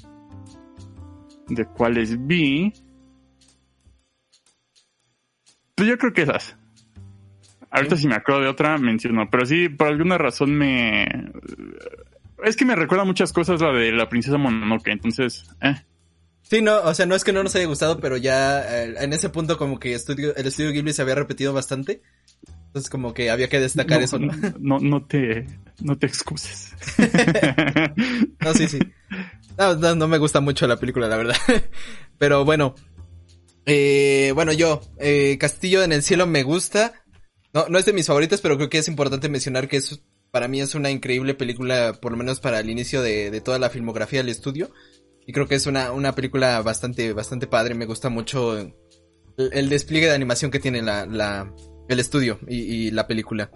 de cuáles vi. Pues yo creo que esas. Ahorita si me acuerdo de otra menciono, pero sí, por alguna razón me... Es que me recuerda muchas cosas la de la princesa Mononoke, entonces... Eh. Sí, no, o sea, no es que no nos haya gustado, pero ya eh, en ese punto como que estudio, el estudio Ghibli se había repetido bastante. Entonces como que había que destacar eso, ¿no? No, no te, no te excuses. <laughs> no, sí, sí. No, no, me gusta mucho la película, la verdad. <laughs> Pero bueno. Eh, bueno, yo, eh, Castillo en el Cielo me gusta. No, no es de mis favoritos, pero creo que es importante mencionar que es, para mí es una increíble película, por lo menos para el inicio de, de toda la filmografía del estudio. Y creo que es una, una película bastante, bastante padre. Me gusta mucho el, despliegue de animación que tiene la, la, el estudio y, la película.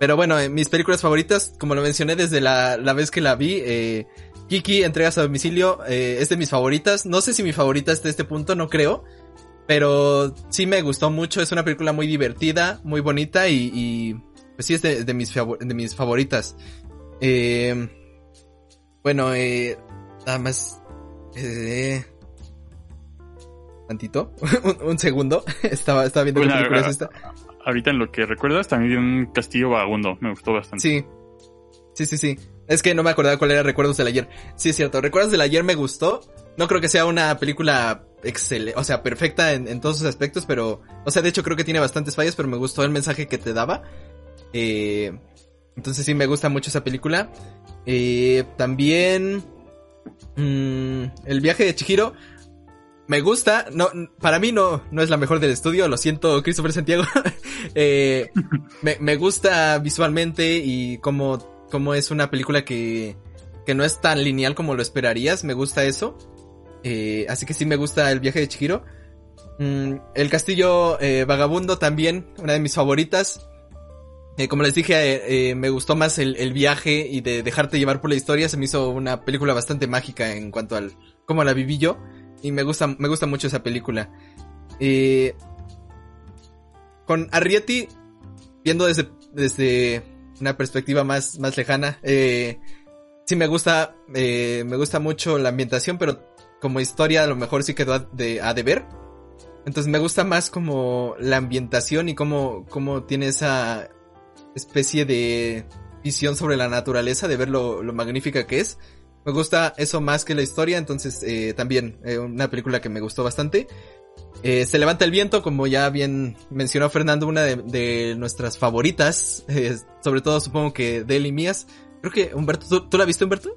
Pero bueno, eh, mis películas favoritas, como lo mencioné desde la, la vez que la vi, eh, Kiki, Entregas a Domicilio, eh, es de mis favoritas. No sé si mi favorita es de este punto, no creo. Pero sí me gustó mucho, es una película muy divertida, muy bonita y, y pues sí es de, de, mis, de mis favoritas. Eh, bueno, eh, nada más eh, tantito, <laughs> un, segundo. <laughs> estaba, estaba viendo bueno, película esta. Ahorita en lo que recuerdas, también un castillo vagabundo. Me gustó bastante. Sí. Sí, sí, sí. Es que no me acordaba cuál era Recuerdos del ayer. Sí, es cierto. Recuerdos del ayer me gustó. No creo que sea una película excelente, o sea, perfecta en, todos sus aspectos, pero, o sea, de hecho creo que tiene bastantes fallas, pero me gustó el mensaje que te daba. Eh, entonces sí, me gusta mucho esa película. Eh, también Mm, el viaje de Chihiro me gusta, no, para mí no, no es la mejor del estudio, lo siento Christopher Santiago. <laughs> Eh, me, gusta visualmente y como es una película que, que no es tan lineal como lo esperarías, me gusta eso. Eh, así que sí me gusta el viaje de Chihiro. Mm, el castillo eh, vagabundo también, una de mis favoritas. Eh, como les dije, me gustó más el, el, viaje y de dejarte llevar por la historia. Se me hizo una película bastante mágica en cuanto al cómo la viví yo. Y me gusta, me gusta mucho esa película. con Arrietty, viendo desde, desde una perspectiva más, más lejana, sí me gusta, me gusta mucho la ambientación, pero como historia a lo mejor sí quedó a de, a de ver. Entonces me gusta más como la ambientación y cómo, cómo tiene esa especie de visión sobre la naturaleza, de ver lo, lo magnífica que es. Me gusta eso más que la historia, entonces eh, también eh, una película que me gustó bastante. Eh, se levanta el viento, como ya bien mencionó Fernando, una de, de nuestras favoritas, <laughs> sobre todo supongo que de él y mías. Creo que Humberto, ¿tú, ¿tú la viste Humberto?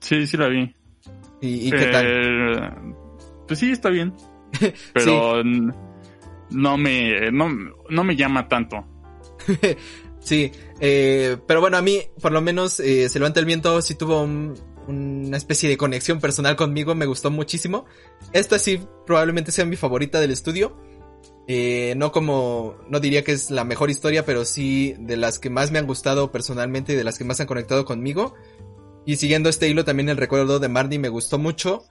Sí, sí la vi. ¿Y, qué tal? Pues sí, está bien. <laughs> Pero no me no, me llama tanto. <laughs> sí, eh, pero bueno, a mí, por lo menos, eh, Se levanta el viento sí tuvo una especie de conexión personal conmigo, me gustó muchísimo. Esta sí probablemente sea mi favorita del estudio. Eh, no como, no diría que es la mejor historia, pero sí de las que más me han gustado personalmente y de las que más han conectado conmigo. Y siguiendo este hilo también el recuerdo de Marnie me gustó mucho.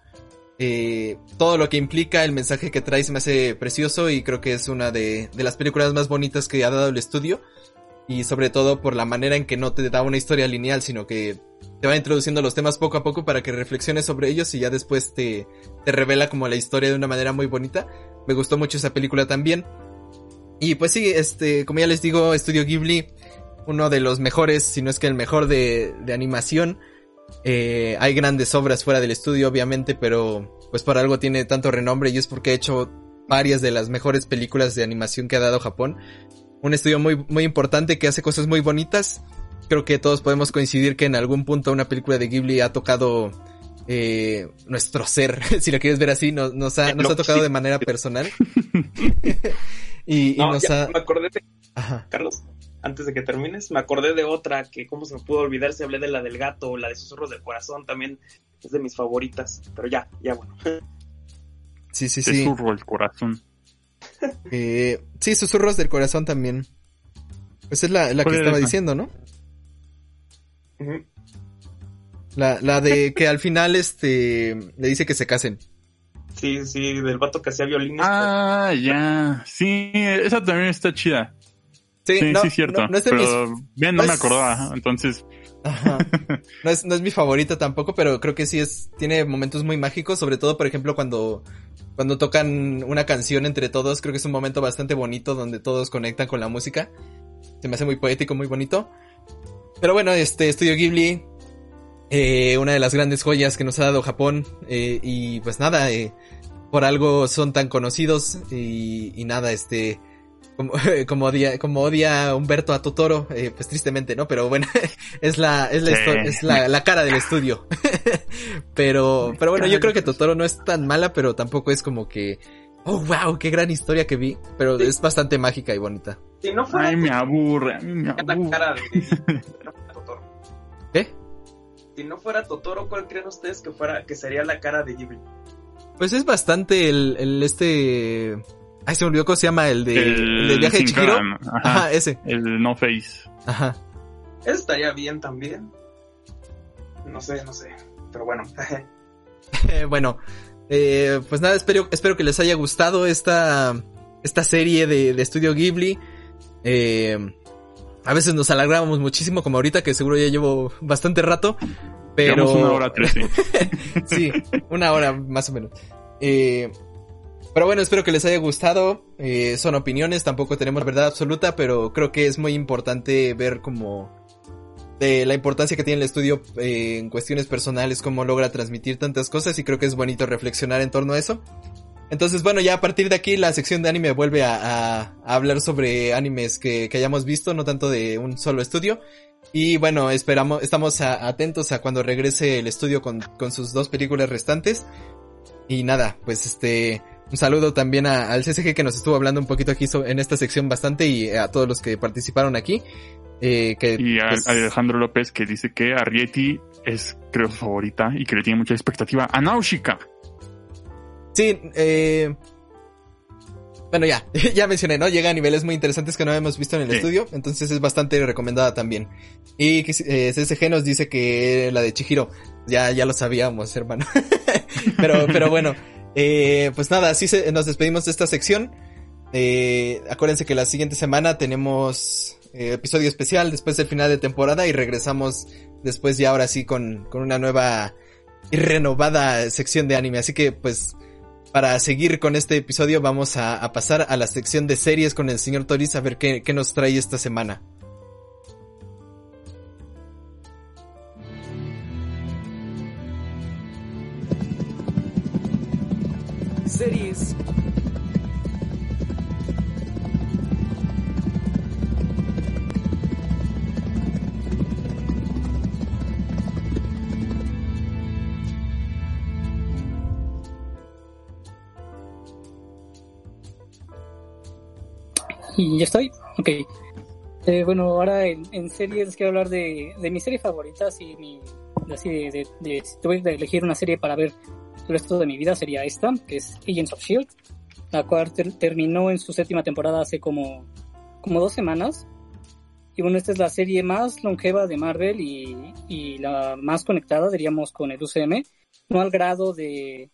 Eh, todo lo que implica el mensaje que trae se me hace precioso y creo que es una de, de las películas más bonitas que ha dado el estudio. Y sobre todo por la manera en que no te da una historia lineal, sino que te va introduciendo los temas poco a poco para que reflexiones sobre ellos y ya después te, te revela como la historia de una manera muy bonita. Me gustó mucho esa película también. Y pues sí, este, como ya les digo, Estudio Ghibli, uno de los mejores, si no es que el mejor de, de animación. Eh, hay grandes obras fuera del estudio, obviamente, pero pues por algo tiene tanto renombre y es porque ha hecho varias de las mejores películas de animación que ha dado Japón. Un estudio muy, muy importante que hace cosas muy bonitas. Creo que todos podemos coincidir que en algún punto una película de Ghibli ha tocado eh, nuestro ser, <laughs> si lo quieres ver así, nos, nos, ha, nos ha tocado de manera personal. <laughs> y, nos ha... Me acordé de... Carlos antes de que termines, me acordé de otra que, ¿cómo se me pudo olvidar? Si hablé de la del gato, la de Susurros del Corazón, también es de mis favoritas. Pero ya, ya bueno. <laughs> Sí, sí, sí. Susurro del Corazón. Eh, sí, Susurros del Corazón también. Pues es la, la que estaba diciendo, ¿no? la, la de que al final este le dice que se casen. Sí, sí, del vato que hacía violines. Ah, ya. Sí, esa también está chida. Sí, sí, cierto. No, pero bien, no, me acordaba, entonces. <laughs> No es, no es mi favorita tampoco, pero creo que sí es, tiene momentos muy mágicos, sobre todo, por ejemplo, cuando, cuando tocan una canción entre todos, creo que es un momento bastante bonito donde todos conectan con la música. Se me hace muy poético, muy bonito. Pero bueno, este Estudio Ghibli, eh, una de las grandes joyas que nos ha dado Japón, eh, y pues nada, eh, por algo son tan conocidos, y, y nada, este, como, <laughs> como odia, como odia Humberto a Totoro, eh, pues tristemente, ¿no? Pero bueno, <laughs> es la, es la, es la, la, cara del estudio. <laughs> pero, pero bueno, yo creo que Totoro no es tan mala, pero tampoco es como que, oh wow, qué gran historia que vi, pero es bastante mágica y bonita. Si no fuera Ay, me aburre, a mí me aburre. La cara de, Totoro. ¿Qué? Si no fuera Totoro, ¿cuál creen ustedes que fuera, que sería la cara de Ghibli? Pues es bastante el, el este Ay, se me olvidó cómo se llama el de el, viaje de Chihiro. Ajá. ese. El No Face. Ajá. Ese estaría bien también. No sé, no sé. Pero bueno. <laughs> bueno, eh, pues nada, espero, espero que les haya gustado esta, esta serie de, de Estudio Ghibli. Eh, a veces nos alegramos muchísimo, como ahorita que seguro ya llevo bastante rato. Pero... Llevamos una hora trece. <laughs> sí, una hora más o menos. Eh, pero bueno, espero que les haya gustado. Eh, son opiniones, tampoco tenemos verdad absoluta, pero creo que es muy importante ver como de la importancia que tiene el estudio eh, en cuestiones personales, cómo logra transmitir tantas cosas y creo que es bonito reflexionar en torno a eso. Entonces, bueno, ya a partir de aquí la sección de anime vuelve a, hablar sobre animes que, que, hayamos visto, no tanto de un solo estudio. Y bueno, esperamos, estamos atentos a cuando regrese el estudio con, con sus dos películas restantes. Y nada, pues este, un saludo también a, al CCG que nos estuvo hablando un poquito aquí en esta sección bastante y a todos los que participaron aquí. Eh, que, y a, Alejandro López que dice que Arrietty es, creo, su favorita y que le tiene mucha expectativa a Nausicaa. Sí, eh, bueno, ya, <laughs> ya mencioné, ¿no? Llega a niveles muy interesantes que no hemos visto en el estudio, entonces es bastante recomendada también. Y eh, CSG nos dice que la de Chihiro, ya, ya lo sabíamos, hermano. <laughs> pero, pero bueno, eh, pues nada, así nos despedimos de esta sección. Eh, acuérdense que la siguiente semana tenemos eh, episodio especial después del final de temporada y regresamos después ya ahora sí con, con una nueva y renovada sección de anime. Así que pues para seguir con este episodio vamos a, pasar a la sección de series con el señor Toris a ver qué nos trae esta semana. Series Y ya estoy. Ok. Eh, bueno, ahora en, series quiero hablar de, de mis series favoritas y mi, así de, de, si tuve que elegir una serie para ver resto de mi vida sería esta, que es Agents of Shield, la cual terminó en su séptima temporada hace como, como dos semanas. Y bueno, esta es la serie más longeva de Marvel y, y la más conectada, diríamos, con el UCM. No al grado de,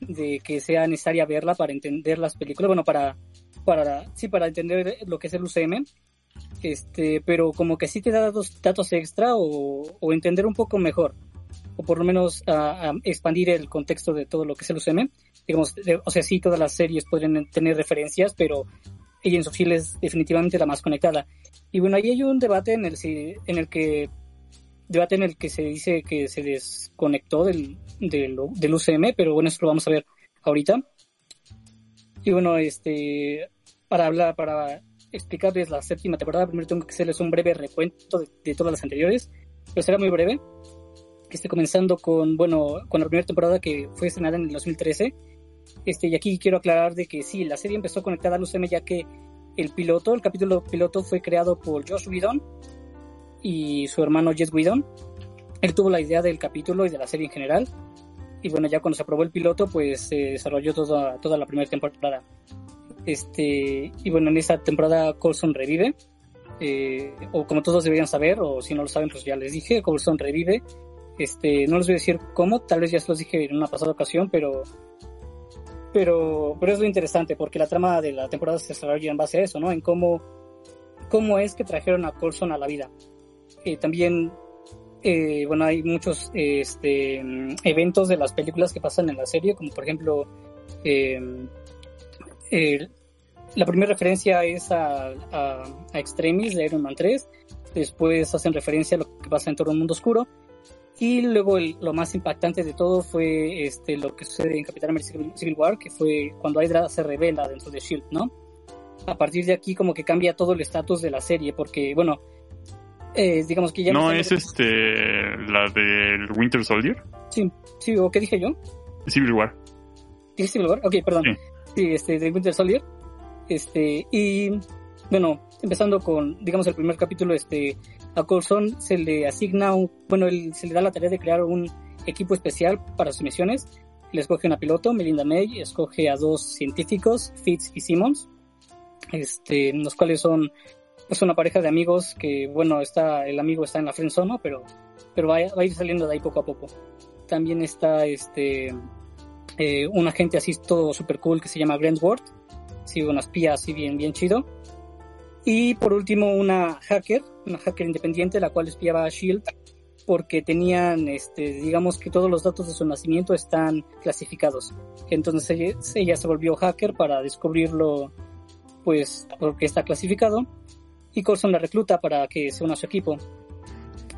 de que sea necesaria verla para entender las películas, bueno, para para, sí, para entender lo que es el UCM, este, pero como que sí te da datos, datos extra o, entender un poco mejor, o por lo menos expandir el contexto de todo lo que es el UCM. Digamos, o sea, sí, todas las series pueden tener referencias, pero Agents of Shield es definitivamente la más conectada. Y bueno, ahí hay un debate en el, en el que debate en el que se dice que se desconectó del, del, del UCM, pero bueno, eso lo vamos a ver ahorita. Y bueno, este, para hablar, para explicarles la séptima temporada, primero tengo que hacerles un breve recuento de, todas las anteriores, pero será muy breve. Que esté comenzando con, bueno, con la primera temporada que fue estrenada en el 2013. Este, y aquí quiero aclarar de que sí, la serie empezó conectada al UCM ya que el piloto, el capítulo piloto fue creado por Josh Whedon y su hermano Jess Whedon. Él tuvo la idea del capítulo y de la serie en general. Y bueno, ya cuando se aprobó el piloto, pues se desarrolló toda, toda la primera temporada. Este, y bueno, en esta temporada Colson revive, eh, o como todos deberían saber, o si no lo saben, pues ya les dije, Colson revive. Este, no les voy a decir cómo, tal vez ya se los dije en una pasada ocasión, pero, pero, pero es lo interesante, porque la trama de la temporada se desarrolla en base a eso, ¿no? En cómo, cómo es que trajeron a Colson a la vida. Eh, también, eh, bueno, hay muchos este, eventos de las películas que pasan en la serie, como por ejemplo, la primera referencia es a, a, Extremis de Iron Man 3, después hacen referencia a lo que pasa en todo el mundo oscuro, y luego lo más impactante de todo fue este, lo que sucede en Capitán América Civil War, que fue cuando Hydra se revela dentro de S.H.I.E.L.D., ¿no? A partir de aquí como que cambia todo el estatus de la serie, porque, bueno, eh, digamos que ya... ¿No, es este la del Winter Soldier? Sí, sí, ¿o qué dije yo? Civil War. ¿Dije Civil War? Ok, perdón. Sí, este, de Winter Soldier. Este, y bueno, empezando con, digamos, el primer capítulo, este, a Coulson se le asigna, un, bueno, se le da la tarea de crear un equipo especial para sus misiones. Le escoge una piloto, Melinda May, escoge a dos científicos, Fitz y Simmons, este, los cuales son pues una pareja de amigos que, bueno, está, el amigo está en la friendzone, pero, pero va, a ir saliendo de ahí poco a poco. También está este, eh, un agente así todo super cool que se llama Grant Ward, sí, una espía así bien, bien chido. Y por último una hacker, una hacker independiente, la cual espiaba a Shield porque tenían, este, digamos que todos los datos de su nacimiento están clasificados. Entonces ella, se volvió hacker para descubrirlo, pues, porque está clasificado. Y Coulson la recluta para que se una a su equipo.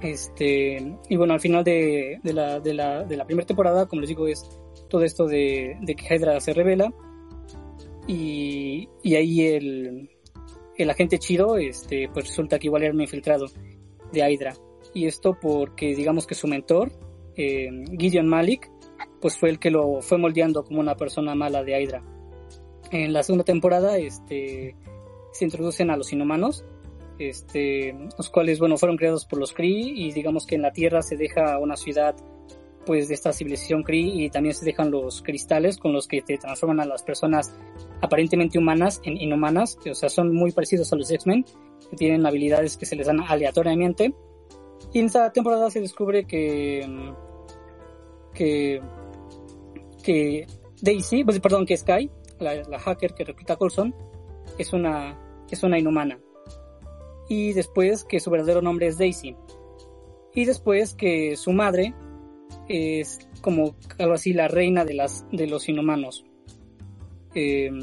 Este, y bueno, al final de, de, la, de, la, de la primera temporada, como les digo, es todo esto de, que Hydra se revela y, y ahí el, el, agente chido este, pues resulta que igual era un infiltrado de Hydra. Y esto porque digamos que su mentor eh, Gideon Malik pues fue el que lo fue moldeando como una persona mala de Hydra. En la segunda temporada este se introducen a los inhumanos este, los cuales, bueno, fueron creados por los Kree y digamos que en la Tierra se deja una ciudad pues de esta civilización Kree y también se dejan los cristales con los que te transforman a las personas aparentemente humanas en inhumanas, o sea, son muy parecidos a los X-Men, que tienen habilidades que se les dan aleatoriamente. Y en esta temporada se descubre que que que Daisy, pues, perdón, que Sky, la, la hacker que recluta a Coulson, es una es una inhumana y después que su verdadero nombre es Daisy. Y después que su madre es como algo así la reina de, las, de los inhumanos. Em,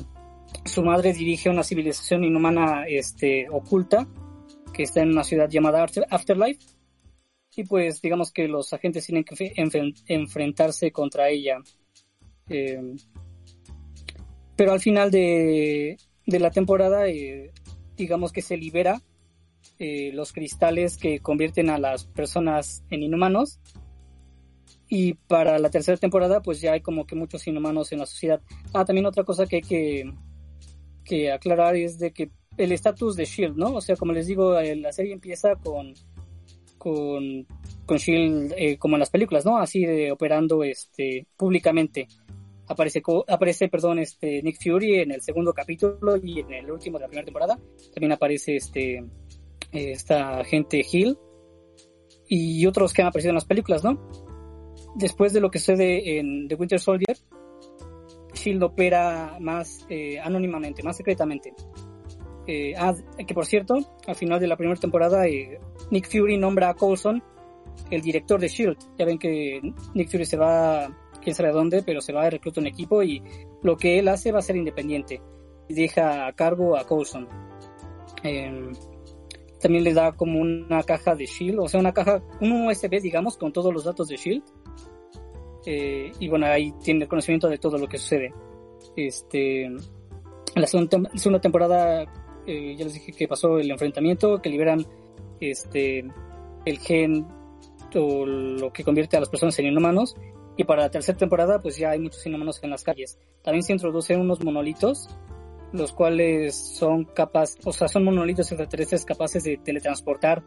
su madre dirige una civilización inhumana este, oculta que está en una ciudad llamada Afterlife. Y pues digamos que los agentes tienen que enfrentarse contra ella. Em, pero al final de, de la temporada, eh, digamos que se libera eh, los cristales que convierten a las personas en inhumanos. Y para la tercera temporada, pues ya hay como que muchos inhumanos en la sociedad. Ah, también otra cosa que hay que, que aclarar es de que el estatus de Shield, ¿no? O sea, como les digo, la serie empieza con con, con Shield eh, como en las películas, ¿no? Así de operando este públicamente. Aparece, aparece, perdón, este Nick Fury en el segundo capítulo y en el último de la primera temporada. También aparece este esta gente Hill y otros que han aparecido en las películas, ¿no? Después de lo que sucede en The Winter Soldier, Shield opera más eh, anónimamente, más secretamente. Eh, ah, que por cierto, al final de la primera temporada, eh, Nick Fury nombra a Coulson el director de Shield. Ya ven que Nick Fury se va, quién sabe dónde, pero se va a reclutar un equipo y lo que él hace va a ser independiente. Y deja a cargo a Coulson. Eh, también le da como una caja de Shield, o sea, una caja, un USB, digamos, con todos los datos de Shield. Eh, y bueno, ahí tiene conocimiento de todo lo que sucede. Este, la segunda, temporada, eh, ya les dije que pasó el enfrentamiento, que liberan este, el gen o lo que convierte a las personas en inhumanos. Y para la tercera temporada, pues ya hay muchos inhumanos en las calles. También se introducen unos monolitos los cuales son capaces, o sea, son monolitos extraterrestres capaces de teletransportar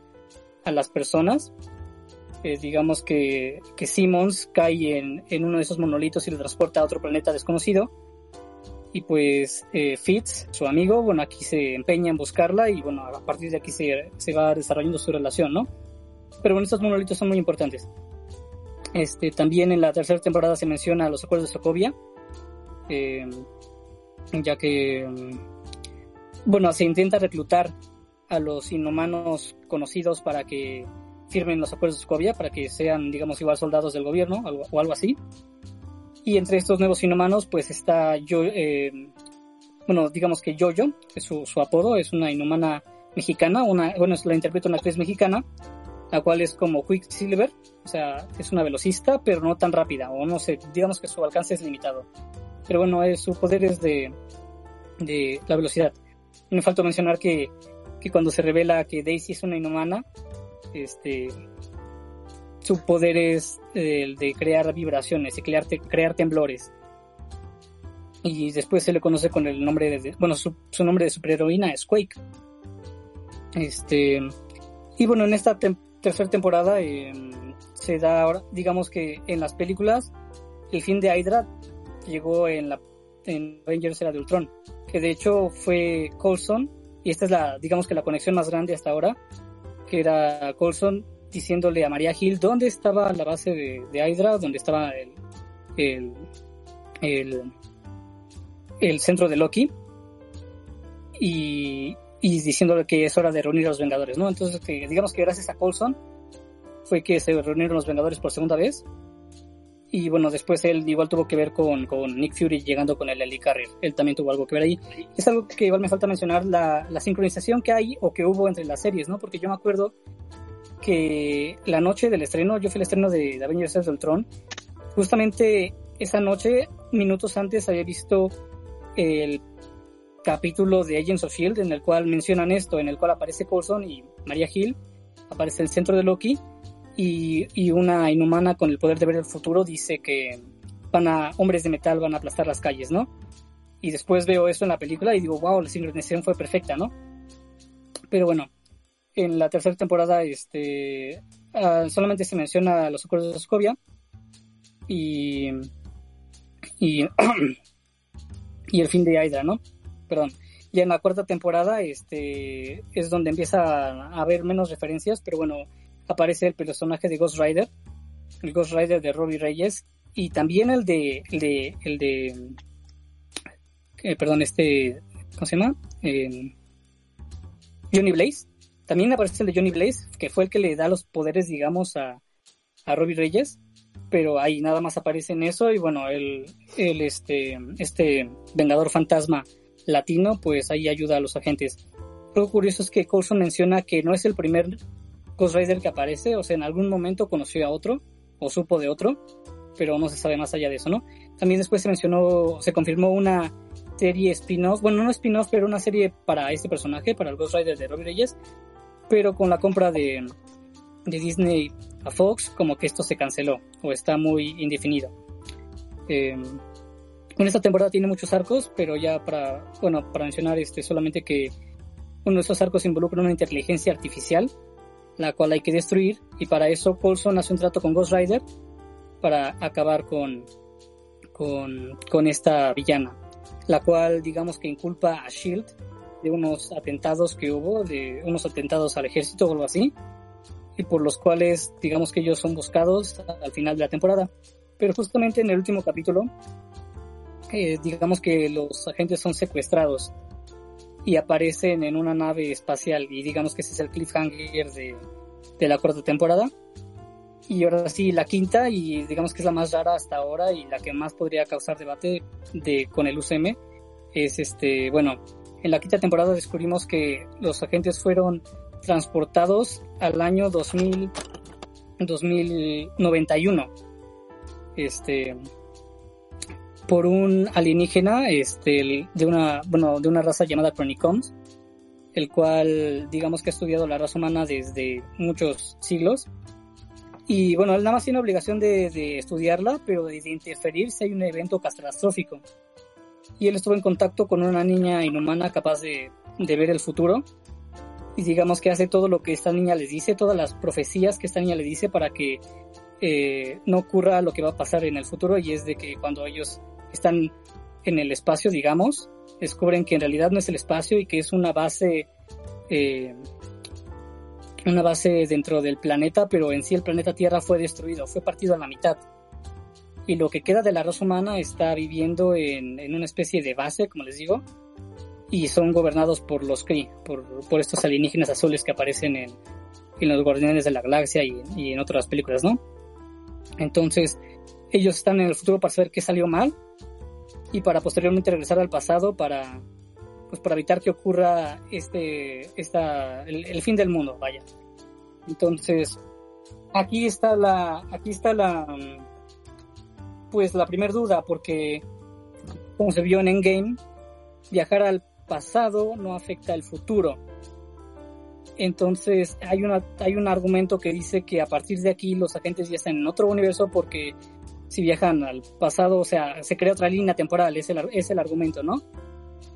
a las personas. Eh, digamos que, que Simmons cae en, en, uno de esos monolitos y lo transporta a otro planeta desconocido. Y pues eh, Fitz, su amigo, bueno, aquí se empeña en buscarla y bueno, a partir de aquí se, se va desarrollando su relación, ¿no? Pero bueno, estos monolitos son muy importantes. Este, también en la tercera temporada se menciona los acuerdos de Sokovia. Eh, ya que, mm, bueno, se intenta reclutar a los inhumanos conocidos para que firmen los acuerdos de Sokovia, para que sean, digamos, igual soldados del gobierno o algo así. Y entre estos nuevos inhumanos, pues está yo, eh, bueno, digamos que Jojo, que es su, su, apodo, es una inhumana mexicana, una, bueno, la interpreta una actriz mexicana, la cual es como Quicksilver, o sea, es una velocista, pero no tan rápida, o no sé, digamos que su alcance es limitado pero bueno, su poder es de, de la velocidad. Me falta mencionar que, que cuando se revela que Daisy es una inhumana, este, su poder es el de crear vibraciones y crear, crear temblores. Y después se le conoce con el nombre de, bueno, su, nombre de superheroína es Quake. Este, y bueno, en esta tercera temporada em, se da ahora, digamos que en las películas, el fin de Hydra llegó en la en Avengers era de Ultron, que de hecho fue Coulson, y esta es la, digamos que la conexión más grande hasta ahora, que era Coulson diciéndole a María Hill dónde estaba la base de, de Hydra, dónde estaba el, el, el, centro de Loki, y, y diciéndole que es hora de reunir a los Vengadores, ¿no? Entonces, que digamos que gracias a Coulson fue que se reunieron los Vengadores por segunda vez y bueno, después él igual tuvo que ver con, con Nick Fury llegando con el Helicarrier. Él también tuvo algo que ver ahí. Es algo que igual me falta mencionar, la, la sincronización que hay o que hubo entre las series, ¿no? Porque yo me acuerdo que la noche del estreno, yo fui al estreno de, de Avengers del Tron, justamente esa noche, minutos antes, había visto el capítulo de Agents of Shield en el cual mencionan esto, en el cual aparece Coulson y Maria Hill, aparece el centro de Loki y, una inhumana con el poder de ver el futuro dice que van a, hombres de metal van a aplastar las calles, ¿no? Y después veo eso en la película y digo, wow, la sincronización fue perfecta, ¿no? Pero bueno, en la tercera temporada este, ah, solamente se menciona los acuerdos de Scovia y, y, <clears throat> y el fin de Hydra, ¿no? Perdón. Y en la cuarta temporada este, es donde empieza a haber menos referencias, pero bueno, aparece el personaje de Ghost Rider, el Ghost Rider de Robbie Reyes, y también el de, el de, el de, eh, perdón, este, ¿cómo se llama? Eh, Johnny Blaze. También aparece el de Johnny Blaze, que fue el que le da los poderes, digamos, a, a Robbie Reyes, pero ahí nada más aparece en eso, y bueno, el, el este, este Vengador Fantasma latino, pues ahí ayuda a los agentes. Lo curioso es que Coulson menciona que no es el primer Ghost Rider que aparece, o sea, en algún momento conoció a otro, o supo de otro, pero no se sabe más allá de eso, ¿no? También después se mencionó, se confirmó una serie spin-off, bueno, no spin-off, pero una serie para este personaje, para el Ghost Rider de Robbie Reyes, pero con la compra de, de Disney a Fox, como que esto se canceló, o está muy indefinido. Eh, en esta temporada tiene muchos arcos, pero ya para, bueno, para mencionar este, solamente que uno de esos arcos involucra una inteligencia artificial, la cual hay que destruir, y para eso Coulson hace un trato con Ghost Rider para acabar con, con, con esta villana, la cual digamos que inculpa a Shield de unos atentados que hubo, de unos atentados al ejército o algo así, y por los cuales digamos que ellos son buscados al final de la temporada. Pero justamente en el último capítulo digamos que los agentes son secuestrados y aparecen en una nave espacial y digamos que ese es el cliffhanger de, de la cuarta temporada. Y ahora sí, la quinta y digamos que es la más rara hasta ahora y la que más podría causar debate de, con el UCM es este, bueno, en la quinta temporada descubrimos que los agentes fueron transportados al año 2000, 2091. Este, por un alienígena este, de, una, bueno, de una raza llamada Chronicoms, el cual digamos que ha estudiado la raza humana desde muchos siglos. Y bueno, él nada más tiene obligación de, de estudiarla, pero de interferir si hay un evento catastrófico. Y él estuvo en contacto con una niña inhumana capaz de, de ver el futuro. Y digamos que hace todo lo que esta niña les dice, todas las profecías que esta niña le dice para que eh, no ocurra lo que va a pasar en el futuro y es de que cuando ellos están en el espacio, digamos, descubren que en realidad no es el espacio y que es una base, eh, una base dentro del planeta, pero en sí el planeta Tierra fue destruido, fue partido a la mitad. Y lo que queda de la raza humana está viviendo en, una especie de base, como les digo, y son gobernados por los Kree, por, por estos alienígenas azules que aparecen en, en los Guardianes de la Galaxia y, y en otras películas, ¿no? Entonces, ellos están en el futuro para saber qué salió mal y para posteriormente regresar al pasado para pues para evitar que ocurra este esta el, fin del mundo vaya. Entonces aquí está la aquí está la pues la primera duda porque como se vio en Endgame viajar al pasado no afecta al futuro. Entonces hay una hay un argumento que dice que a partir de aquí los agentes ya están en otro universo porque si viajan al pasado, o sea, se crea otra línea temporal, es el, es el argumento, ¿no?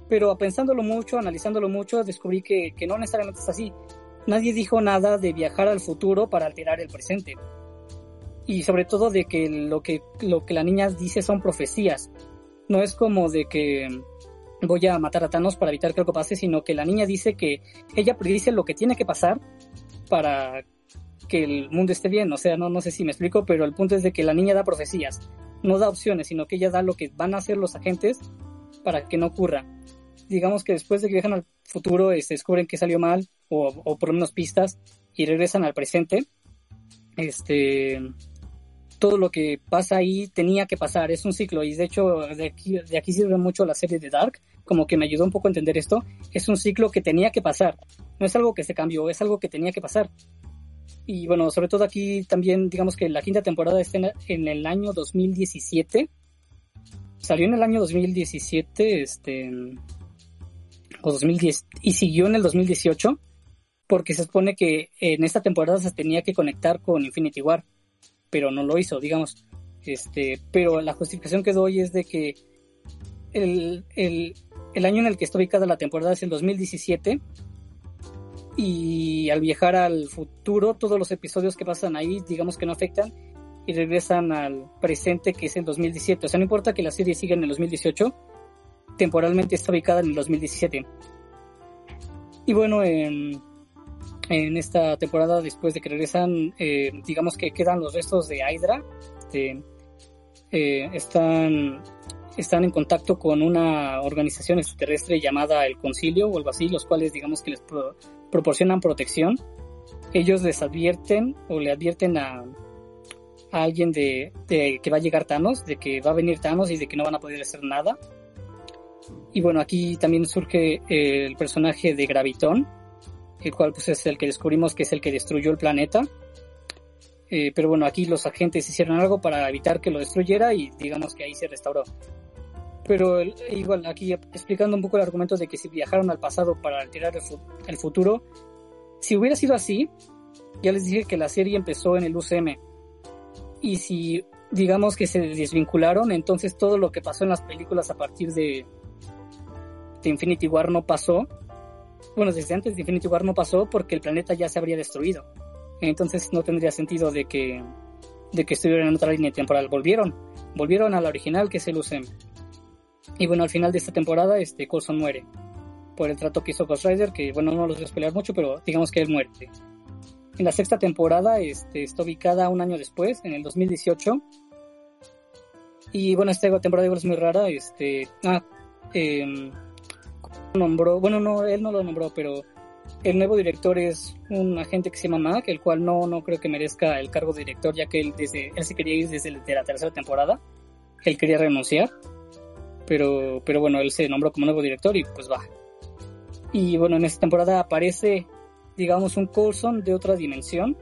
Pero pensándolo mucho, analizándolo mucho, descubrí que, que no necesariamente es así. Nadie dijo nada de viajar al futuro para alterar el presente. Y sobre todo de que lo que, lo que la niña dice son profecías. No es como de que voy a matar a Thanos para evitar que algo pase, sino que la niña dice que ella predice lo que tiene que pasar para que el mundo esté bien. O sea, no, no sé si me explico, pero el punto es de que la niña da profecías, no da opciones, sino que ella da lo que van a hacer los agentes para que no ocurra. Digamos que después de que viajan al futuro, este, descubren que salió mal, o, o por lo menos pistas, y regresan al presente. Este, todo lo que pasa ahí tenía que pasar, es un ciclo, y de hecho aquí, de aquí sirve mucho la serie de Dark, como que me ayudó un poco a entender esto, es un ciclo que tenía que pasar, no es algo que se cambió, es algo que tenía que pasar. Y bueno, sobre todo aquí también, digamos que la quinta temporada está en, el año 2017. Salió en el año 2017, este, o 2010, y siguió en el 2018, porque se supone que en esta temporada se tenía que conectar con Infinity War, pero no lo hizo, digamos. Este, pero la justificación que doy es de que el, el, el año en el que está ubicada la temporada es el 2017, y al viajar al futuro, todos los episodios que pasan ahí, digamos que no afectan y regresan al presente que es el 2017. O sea, no importa que la serie siga en el 2018, temporalmente está ubicada en el 2017. Y bueno, en, en esta temporada, después de que regresan, eh, digamos que quedan los restos de Hydra. Eh, están, están en contacto con una organización extraterrestre llamada el Concilio o algo así, los cuales digamos que les proporcionan protección. Ellos les advierten o le advierten a, alguien de, que va a llegar Thanos, de que va a venir Thanos y de que no van a poder hacer nada. Y bueno, aquí también surge el personaje de Gravitón, el cual pues es el que descubrimos que es el que destruyó el planeta. Eh, pero bueno, aquí los agentes hicieron algo para evitar que lo destruyera y digamos que ahí se restauró. Pero igual aquí explicando un poco el argumento de que si viajaron al pasado para alterar el, futuro, si hubiera sido así, ya les dije que la serie empezó en el UCM. Y si digamos que se desvincularon, entonces todo lo que pasó en las películas a partir de, de Infinity War no pasó. Bueno, desde antes de Infinity War no pasó porque el planeta ya se habría destruido. Entonces no tendría sentido de que, de que estuvieran en otra línea temporal. Volvieron, volvieron a la original que es el UCM. Y bueno, al final de esta temporada, este Coulson muere por el trato que hizo Ghost Rider, que bueno, no los voy a pelear mucho, pero digamos que él muere. En la sexta temporada, este, está ubicada un año después, en el 2018. Y bueno, esta temporada igual es muy rara, este, ah, eh, nombró, bueno, no, él no lo nombró, pero el nuevo director es un agente que se llama Mac, el cual no, no creo que merezca el cargo de director, ya que él, desde, él se quería ir desde la tercera temporada. Él quería renunciar, pero, pero bueno, él se nombró como nuevo director y pues va. Y bueno, en esta temporada aparece, digamos, un Coulson de otra dimensión,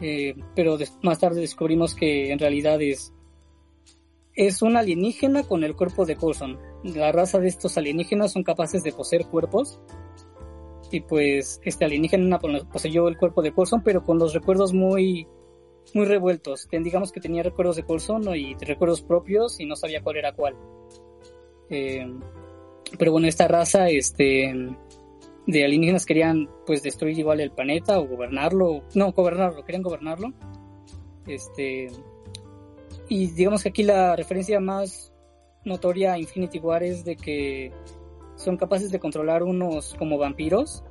eh, pero más tarde descubrimos que en realidad es, es un alienígena con el cuerpo de Coulson la raza de estos alienígenas son capaces de poseer cuerpos. Y pues este alienígena poseyó el cuerpo de Coulson, pero con los recuerdos muy, muy revueltos. Digamos que tenía recuerdos de Coulson y recuerdos propios y no sabía cuál era cuál. Eh, pero bueno, esta raza este, de alienígenas querían pues destruir igual el planeta o gobernarlo. No, gobernarlo, querían gobernarlo. Este, y digamos que aquí la referencia más notoria Infinity War es de que son capaces de controlar unos como vampiros,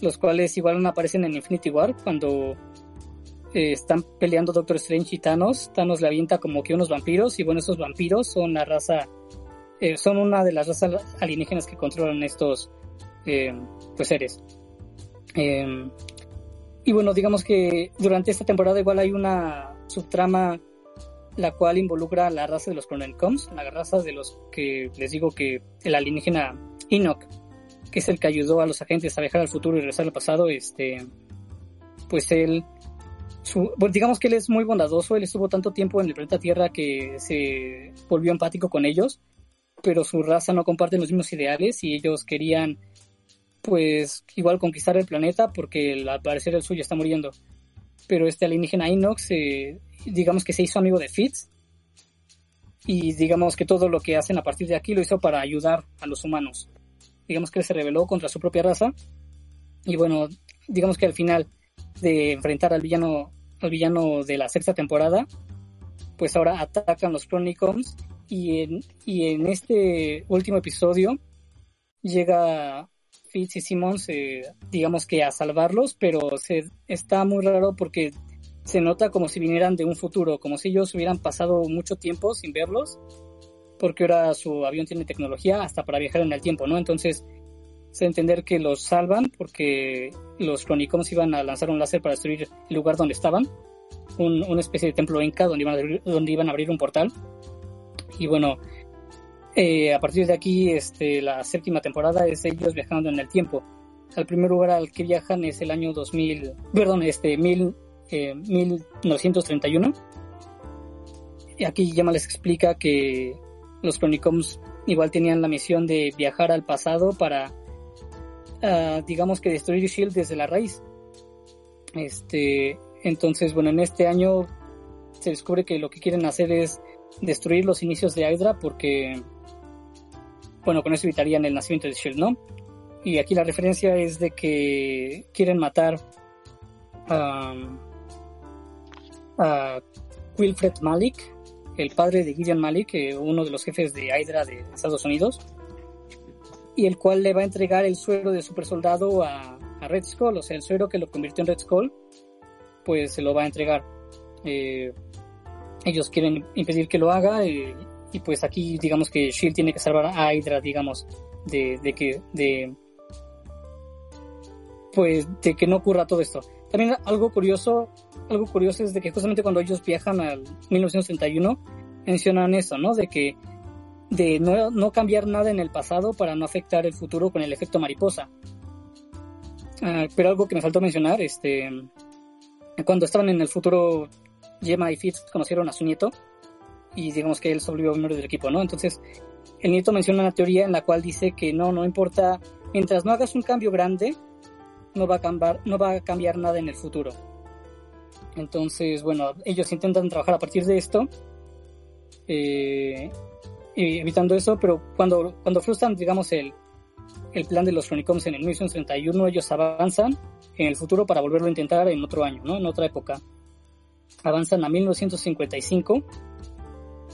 los cuales igual no aparecen en Infinity War cuando eh, están peleando Doctor Strange y Thanos. Thanos le avienta como que unos vampiros y bueno, esos vampiros son la raza, eh, son una de las razas alienígenas que controlan estos eh, pues seres. y bueno, digamos que durante esta temporada igual hay una subtrama la cual involucra a la raza de los Chronocoms, la raza de los que les digo que el alienígena Enoch, que es el que ayudó a los agentes a viajar al futuro y regresar al pasado, este, pues él, su, digamos que él es muy bondadoso, él estuvo tanto tiempo en el planeta Tierra que se volvió empático con ellos, pero su raza no comparte los mismos ideales y ellos querían, pues, igual conquistar el planeta porque al parecer el suyo está muriendo. Pero este alienígena Enoch se, digamos que se hizo amigo de Fitz y digamos que todo lo que hacen a partir de aquí lo hizo para ayudar a los humanos. Digamos que él se rebeló contra su propia raza y bueno, digamos que al final de enfrentar al villano al villano de la sexta temporada, pues ahora atacan los Chronicons y en, y en este último episodio llega Fitz y Simmons, digamos que a salvarlos, pero se, está muy raro porque se nota como si vinieran de un futuro, como si ellos hubieran pasado mucho tiempo sin verlos, porque ahora su avión tiene tecnología hasta para viajar en el tiempo, ¿no? Entonces, se entender que los salvan porque los crónicos iban a lanzar un láser para destruir el lugar donde estaban, una especie de templo inca donde iban a abrir, donde iban a abrir un portal. Y bueno, eh, a partir de aquí, este, la séptima temporada es ellos viajando en el tiempo. El primer lugar al que viajan es el año 2000, perdón, este, mil, 1931. Y aquí Yama les explica que los Chronicoms igual tenían la misión de viajar al pasado para, digamos que destruir Shield desde la raíz. Este, entonces, bueno, en este año se descubre que lo que quieren hacer es destruir los inicios de Hydra porque, bueno, con eso evitarían el nacimiento de Shield, ¿no? y aquí la referencia es de que quieren matar a, a Wilfred Malik, el padre de Gideon Malik, eh, uno de los jefes de Hydra de Estados Unidos, y el cual le va a entregar el suero de super soldado a, Red Skull, o sea, el suero que lo convirtió en Red Skull, pues se lo va a entregar. Eh, ellos quieren impedir que lo haga eh, y pues aquí digamos que Shield tiene que salvar a Hydra, digamos, de, de que de pues de que no ocurra todo esto. También algo curioso, algo curioso es de que justamente cuando ellos viajan al 1931 mencionan eso, ¿no? De que de no, no cambiar nada en el pasado para no afectar el futuro con el efecto mariposa. Ah, pero algo que me faltó mencionar, este, cuando estaban en el futuro, Gemma y Fitz conocieron a su nieto y digamos que él se volvió miembro del equipo, ¿no? Entonces, el nieto menciona una teoría en la cual dice que no, no importa, mientras no hagas un cambio grande, no va a cambiar, no va a cambiar nada en el futuro. Entonces, bueno, ellos intentan trabajar a partir de esto, eh, evitando eso, pero cuando, cuando frustran, digamos, el, el plan de los Chronicoms en el 1931, ellos avanzan en el futuro para volverlo a intentar en otro año, ¿no? En otra época. Avanzan a 1955,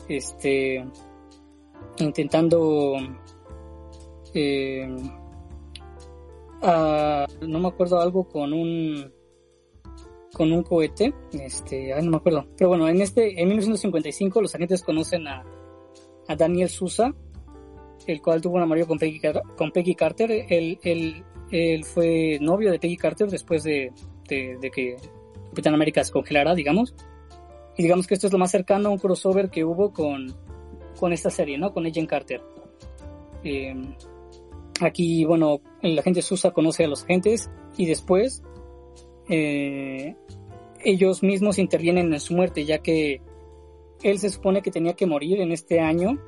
este, intentando eh, no me acuerdo algo con un con un cohete, este, no me acuerdo. Pero bueno, en este, en 1955 los agentes conocen a, a Daniel Sousa, el cual tuvo un amorío con Peggy, con Peggy Carter. Él, él, él, fue novio de Peggy Carter después de, de, que Capitán América se congelara, digamos. Y digamos que esto es lo más cercano a un crossover que hubo con, con esta serie, ¿no? Con Agent Carter. Eh, Aquí, bueno, la gente Susa conoce a los agentes y después eh, ellos mismos intervienen en su muerte, ya que él se supone que tenía que morir en este año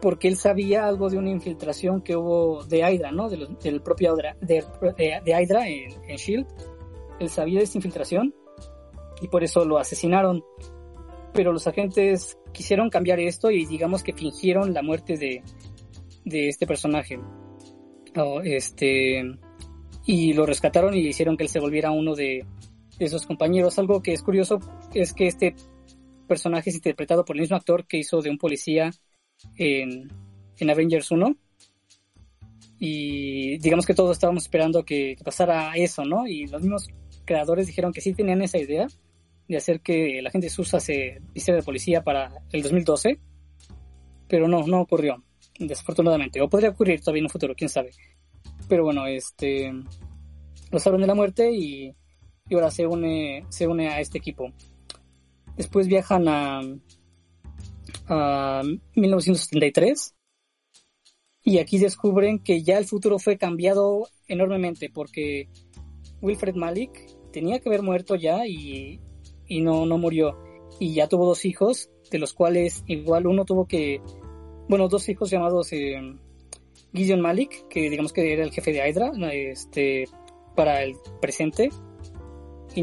porque él sabía algo de una infiltración que hubo de Hydra, ¿no? del propio Hydra, de, en, en, Shield. Él sabía de esta infiltración y por eso lo asesinaron. Pero los agentes quisieron cambiar esto y digamos que fingieron la muerte de, de este personaje. este, y lo rescataron y hicieron que él se volviera uno de, de sus compañeros. Algo que es curioso es que este personaje es interpretado por el mismo actor que hizo de un policía en, en Avengers 1. Y digamos que todos estábamos esperando que, pasara eso, ¿no? Y los mismos creadores dijeron que sí tenían esa idea de hacer que la gente Susa se vistiera de policía para el 2012, pero no, no ocurrió desafortunadamente. O podría ocurrir todavía en un futuro, quién sabe. Pero bueno, este lo salvan de la muerte y, y, ahora se une, se une a este equipo. Después viajan a, a 1973 y aquí descubren que ya el futuro fue cambiado enormemente porque Wilfred Malik tenía que haber muerto ya y, y no, no murió. Y ya tuvo dos hijos, de los cuales igual uno tuvo que bueno, dos hijos llamados eh, Gideon Malik, que digamos que era el jefe de Hydra, este, para el presente, y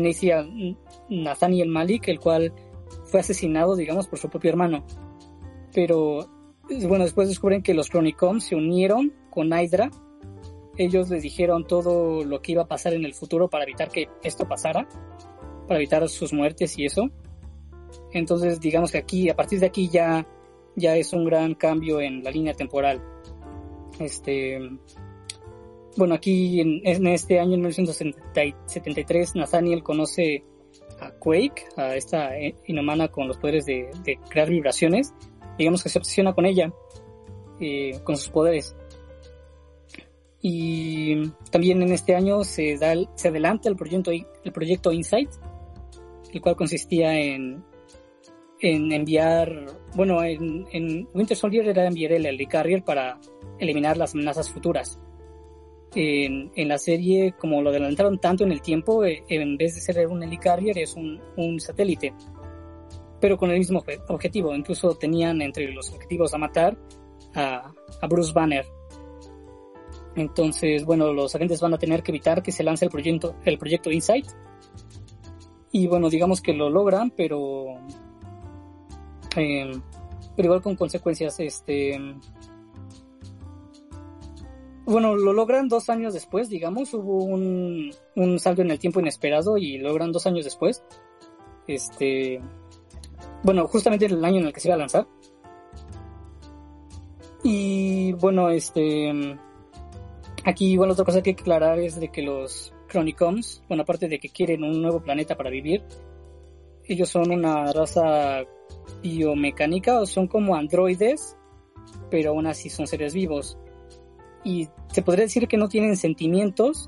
Nathaniel Malik, el cual fue asesinado, digamos, por su propio hermano. Pero, bueno, después descubren que los Chronicoms se unieron con Hydra. Ellos les dijeron todo lo que iba a pasar en el futuro para evitar que esto pasara, para evitar sus muertes y eso. Entonces, digamos que aquí, a partir de aquí ya ya es un gran cambio en la línea temporal. Este, bueno, aquí en, este año, en 1973, Nathaniel conoce a Quake, a esta eh, inhumana con los poderes de, crear vibraciones. Digamos que se obsesiona con ella, eh, con sus poderes. Y también en este año se, da, se adelanta el proyecto, el proyecto Insight, el cual consistía en en enviar, bueno, en, Winter Soldier era enviar el Helicarrier para eliminar las amenazas futuras. En, la serie, como lo adelantaron tanto en el tiempo, eh, en vez de ser un Helicarrier es un, satélite, pero con el mismo objetivo. Incluso tenían entre los objetivos a matar a, Bruce Banner. Entonces, bueno, los agentes van a tener que evitar que se lance el proyecto, el proyecto Insight. Y bueno, digamos que lo logran, pero Em, pero igual con consecuencias, este, bueno, lo logran dos años después, digamos, hubo un, un salto en el tiempo inesperado y logran dos años después. Este, bueno, justamente el año en el que se iba a lanzar. Y bueno, este, aquí, bueno, otra cosa que aclarar es de que los Chronicoms, bueno, aparte de que quieren un nuevo planeta para vivir, ellos son una raza biomecánica o son como androides, pero aún así son seres vivos. Y se podría decir que no tienen sentimientos,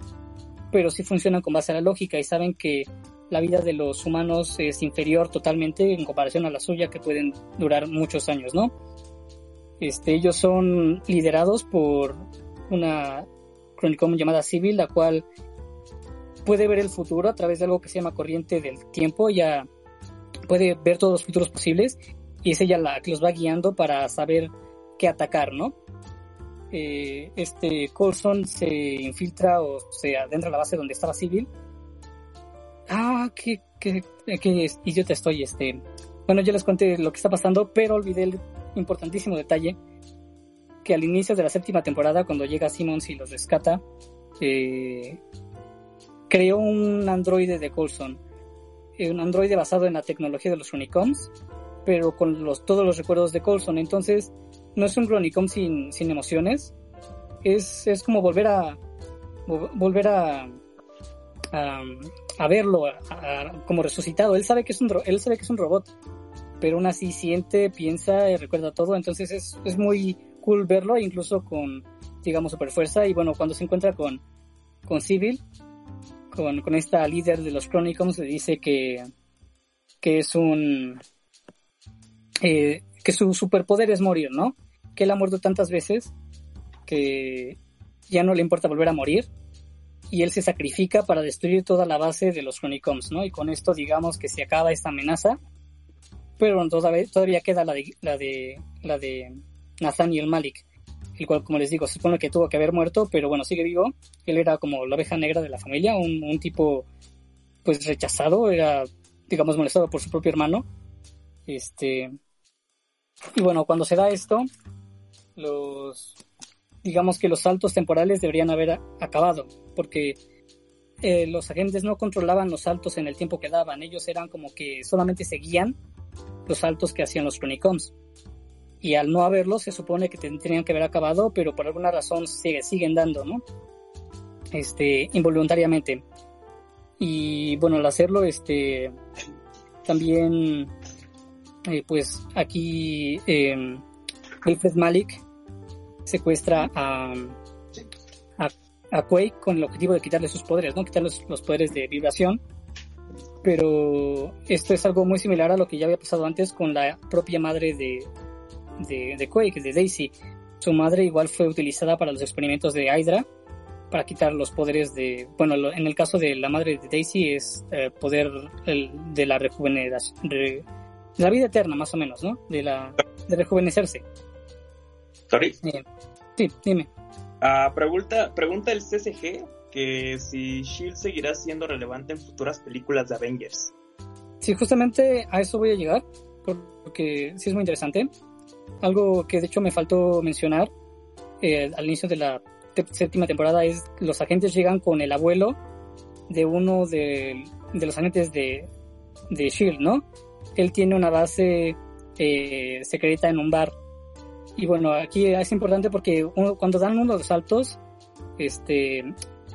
pero sí funcionan con base a la lógica y saben que la vida de los humanos es inferior totalmente en comparación a la suya, que pueden durar muchos años, ¿no? Este, ellos son liderados por una Chronicom llamada Civil, la cual puede ver el futuro a través de algo que se llama corriente del tiempo, ya puede ver todos los futuros posibles y es ella la que los va guiando para saber qué atacar, ¿no? Eh, este Colson se infiltra o se adentra a la base donde estaba Civil. Ah, qué, qué, qué idiota estoy, este. Bueno, yo les conté lo que está pasando, pero olvidé el importantísimo detalle que al inicio de la séptima temporada, cuando llega Simmons y los rescata, eh, creó un androide de Colson. Eh, un androide basado en la tecnología de los Unicoms, pero con los, todos los recuerdos de Colson. Entonces, no es un Chronicom sin, sin emociones. Es, es como volver a volver a a, verlo como resucitado. Él sabe que es un él sabe que es un robot, pero aún así siente, piensa y recuerda todo. Entonces es, es muy cool verlo, incluso con digamos super fuerza. Y bueno, cuando se encuentra con con Civil, con, con esta líder de los Chronicons, le dice que que es un eh, que su superpoder es morir, ¿no? Que él ha muerto tantas veces que ya no le importa volver a morir y él se sacrifica para destruir toda la base de los Chronicons, ¿no? Y con esto digamos que se acaba esta amenaza, pero todavía, todavía queda la de, la de, la de Nathaniel Malik, el cual, como les digo, se supone que tuvo que haber muerto, pero bueno, sigue vivo. Él era como la oveja negra de la familia, un, un tipo, pues rechazado, era, digamos, molestado por su propio hermano. Este, y bueno, cuando se da esto, los, digamos que los saltos temporales deberían haber acabado, porque eh, los agentes no controlaban los saltos en el tiempo que daban, ellos eran como que solamente seguían los saltos que hacían los Chronicoms. Y al no haberlos, se supone que tendrían que haber acabado, pero por alguna razón sigue, siguen dando, ¿no? Este, involuntariamente. Y bueno, al hacerlo, este, también, eh, pues aquí, eh, Wilfred Malik secuestra a, a, Quake con el objetivo de quitarle sus poderes, ¿no? Quitarle los, poderes de vibración. Pero esto es algo muy similar a lo que ya había pasado antes con la propia madre de, de, Quake, de Daisy. Su madre igual fue utilizada para los experimentos de Hydra, para quitar los poderes de, bueno, en el caso de la madre de Daisy es eh, poder de la rejuveneración, de la vida eterna más o menos, ¿no? De la de rejuvenecerse. Sorry. Sí, dime. Ah, pregunta, pregunta el CCG que si Shield seguirá siendo relevante en futuras películas de Avengers. Sí, justamente a eso voy a llegar, porque sí es muy interesante. Algo que de hecho me faltó mencionar eh, al inicio de la séptima temporada es los agentes llegan con el abuelo de uno de, los agentes de, de Shield, ¿no? Él tiene una base eh, secreta en un bar y bueno, aquí es importante porque cuando dan uno de los saltos, este,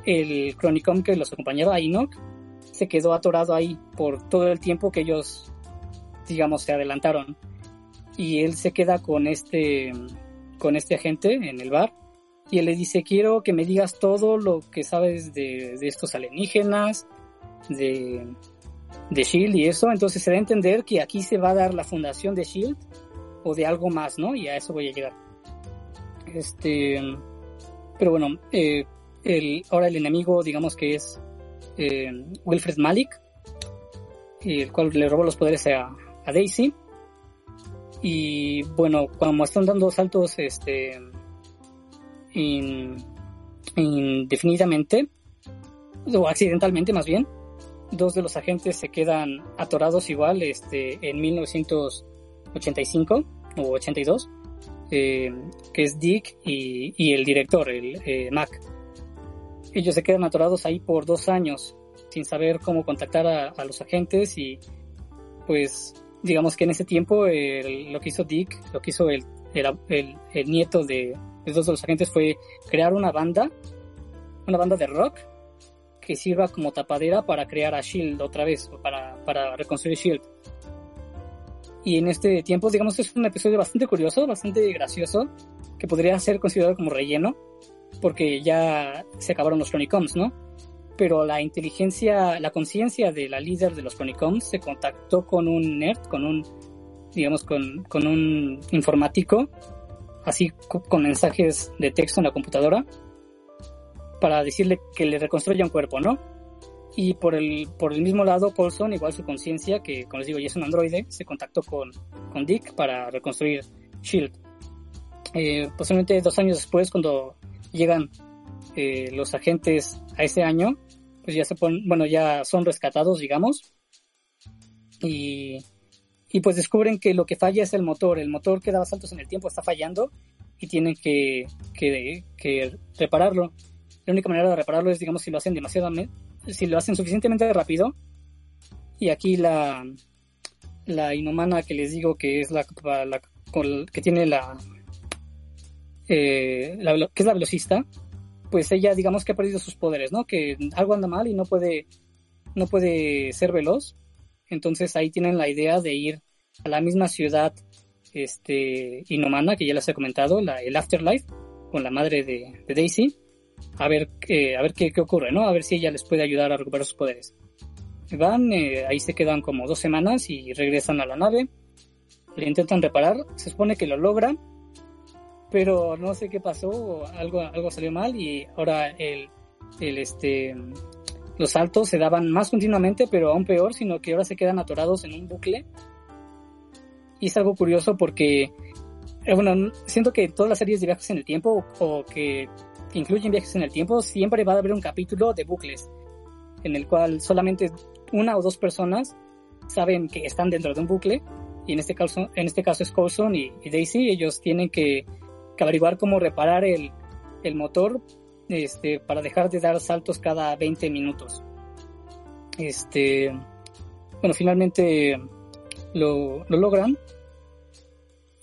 el Chronicom que los acompañaba, Enoch, se quedó atorado ahí por todo el tiempo que ellos, digamos, se adelantaron. Y él se queda con este, con este agente en el bar y él le dice, quiero que me digas todo lo que sabes de, de estos alienígenas, de, de Shield y eso. Entonces se da a entender que aquí se va a dar la fundación de Shield o de algo más, ¿no? Y a eso voy a llegar. Este, pero bueno, eh, el, ahora el enemigo, digamos que es eh, Wilfred Malik, el cual le robó los poderes a, Daisy. Y bueno, cuando están dando saltos, este, indefinidamente, o accidentalmente más bien, dos de los agentes se quedan atorados igual, este, en 1900 85 o 82, eh, que es Dick y, el director, el eh, Mac. Ellos se quedan atorados ahí por dos años sin saber cómo contactar a, los agentes y pues digamos que en ese tiempo lo que hizo Dick, lo que hizo el, el, el, nieto de, de dos de los agentes fue crear una banda, una banda de rock que sirva como tapadera para crear a Shield otra vez, para, para reconstruir Shield. Y en este tiempo, digamos, es un episodio bastante curioso, bastante gracioso, que podría ser considerado como relleno, porque ya se acabaron los Chronicoms, ¿no? Pero la inteligencia, la conciencia de la líder de los Chronicoms se contactó con un nerd, con un, digamos, con, con un informático, así con mensajes de texto en la computadora, para decirle que le reconstruya un cuerpo, ¿no? Y por el, por el mismo lado, Colson, igual su conciencia, que como les digo, ya es un androide, se contactó con, con Dick para reconstruir Shield. Eh, posiblemente dos años después, cuando llegan eh, los agentes a ese año, pues ya se ponen, bueno, ya son rescatados, digamos. Y, y pues descubren que lo que falla es el motor. El motor que daba saltos en el tiempo está fallando y tienen que, que, que repararlo. La única manera de repararlo es, digamos, si lo hacen demasiado, si lo hacen suficientemente rápido. Y aquí la, la inhumana que les digo que es la, que tiene la, eh, la, que es la velocista, pues ella digamos que ha perdido sus poderes, ¿no? Que algo anda mal y no puede, no puede ser veloz. Entonces ahí tienen la idea de ir a la misma ciudad este, inhumana que ya les he comentado, la, el Afterlife, con la madre de Daisy a ver, a ver qué, qué, ocurre, ¿no? A ver si ella les puede ayudar a recuperar sus poderes. Van, eh, ahí se quedan como dos semanas y regresan a la nave. Le intentan reparar, se supone que lo logran, pero no sé qué pasó, algo, algo salió mal y ahora el, el este, los saltos se daban más continuamente, pero aún peor, sino que ahora se quedan atorados en un bucle. Y es algo curioso porque, eh, bueno, siento que todas las series de viajes en el tiempo o que que incluyen viajes en el tiempo, siempre va a haber un capítulo de bucles, en el cual solamente una o dos personas saben que están dentro de un bucle, y en este caso, en este caso es Coulson y, Daisy, ellos tienen que, averiguar cómo reparar el, el, motor este, para dejar de dar saltos cada 20 minutos. Este, bueno, finalmente lo, lo logran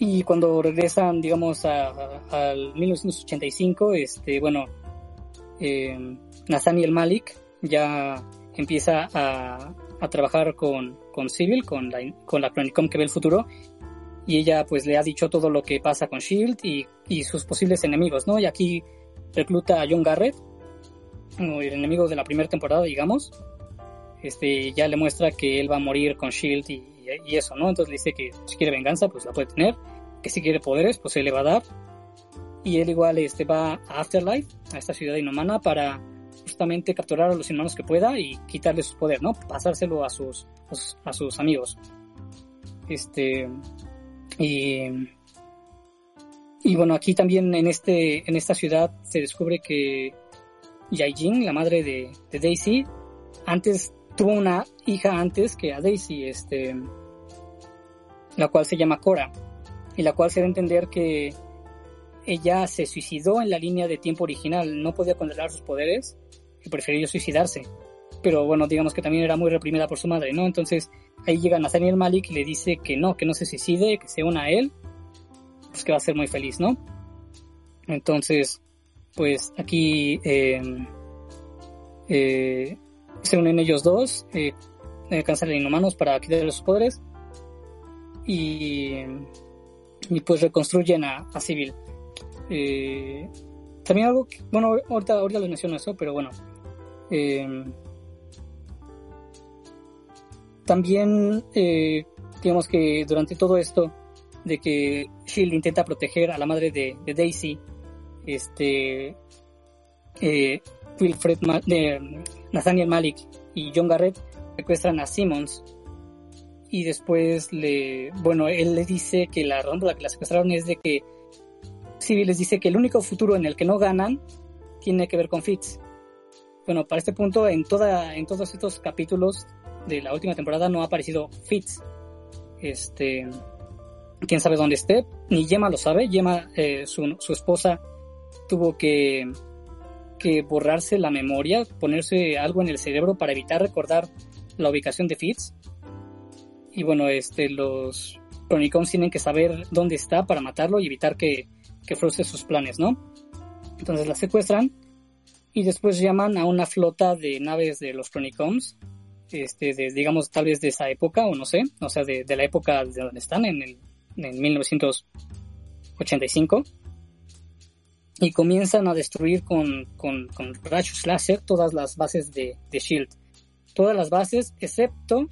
y cuando regresan, digamos, al 1985, este, bueno, eh, Malik ya empieza a, a trabajar con, con Civil, con la, con la Chronicom que ve el futuro, y ella pues le ha dicho todo lo que pasa con Shield y, y sus posibles enemigos, ¿no? Y aquí recluta a John Garrett, el enemigo de la primera temporada, digamos. Este, ya le muestra que él va a morir con Shield y, y eso, ¿no? Entonces le dice que si quiere venganza, pues la puede tener, que si quiere poderes, pues se le va a dar. Y él igual este, va a Afterlife, a esta ciudad inhumana, para justamente capturar a los inhumanos que pueda y quitarle su poder, ¿no? Pasárselo a sus, a sus amigos. Este, y, y bueno, aquí también en este, en esta ciudad se descubre que Yaijin, la madre de Daisy, antes tuvo una hija antes que a Daisy, este, la cual se llama Cora, y la cual se da a entender que ella se suicidó en la línea de tiempo original, no podía controlar sus poderes y prefirió suicidarse. Pero bueno, digamos que también era muy reprimida por su madre, ¿no? Entonces ahí llega Nathaniel Malik y le dice que no, que no se suicide, que se una a él, pues que va a ser muy feliz, ¿no? Entonces, pues aquí eh, eh, se unen ellos dos, eh, eh cancelan inhumanos para quitarle sus poderes y, pues reconstruyen a, a Civil. Eh, también algo que, bueno, ahorita, ahorita les menciono eso, pero bueno. Eh, también, eh, digamos que durante todo esto, de que Shield intenta proteger a la madre de, Daisy, este, eh, Wilfred, de Nathaniel Malik y John Garrett secuestran a Simmons y después le, bueno, él le dice que la razón por la que la secuestraron es de que Civil les dice que el único futuro en el que no ganan tiene que ver con Fitz. Bueno, para este punto, en toda, en todos estos capítulos de la última temporada no ha aparecido Fitz. Este, quién sabe dónde esté, ni Yema lo sabe, Yema, eh, su, su, esposa, tuvo que, que borrarse la memoria, ponerse algo en el cerebro para evitar recordar la ubicación de Fitz. Y bueno, este, los Chronicons tienen que saber dónde está para matarlo y evitar que, que frustre sus planes, ¿no? Entonces la secuestran y después llaman a una flota de naves de los Chronicons este, de, digamos, tal vez de esa época, o no sé, o sea, de, la época de donde están, en, el, en 1985, y comienzan a destruir con, con, con rayos láser todas las bases de, de Shield. Todas las bases, excepto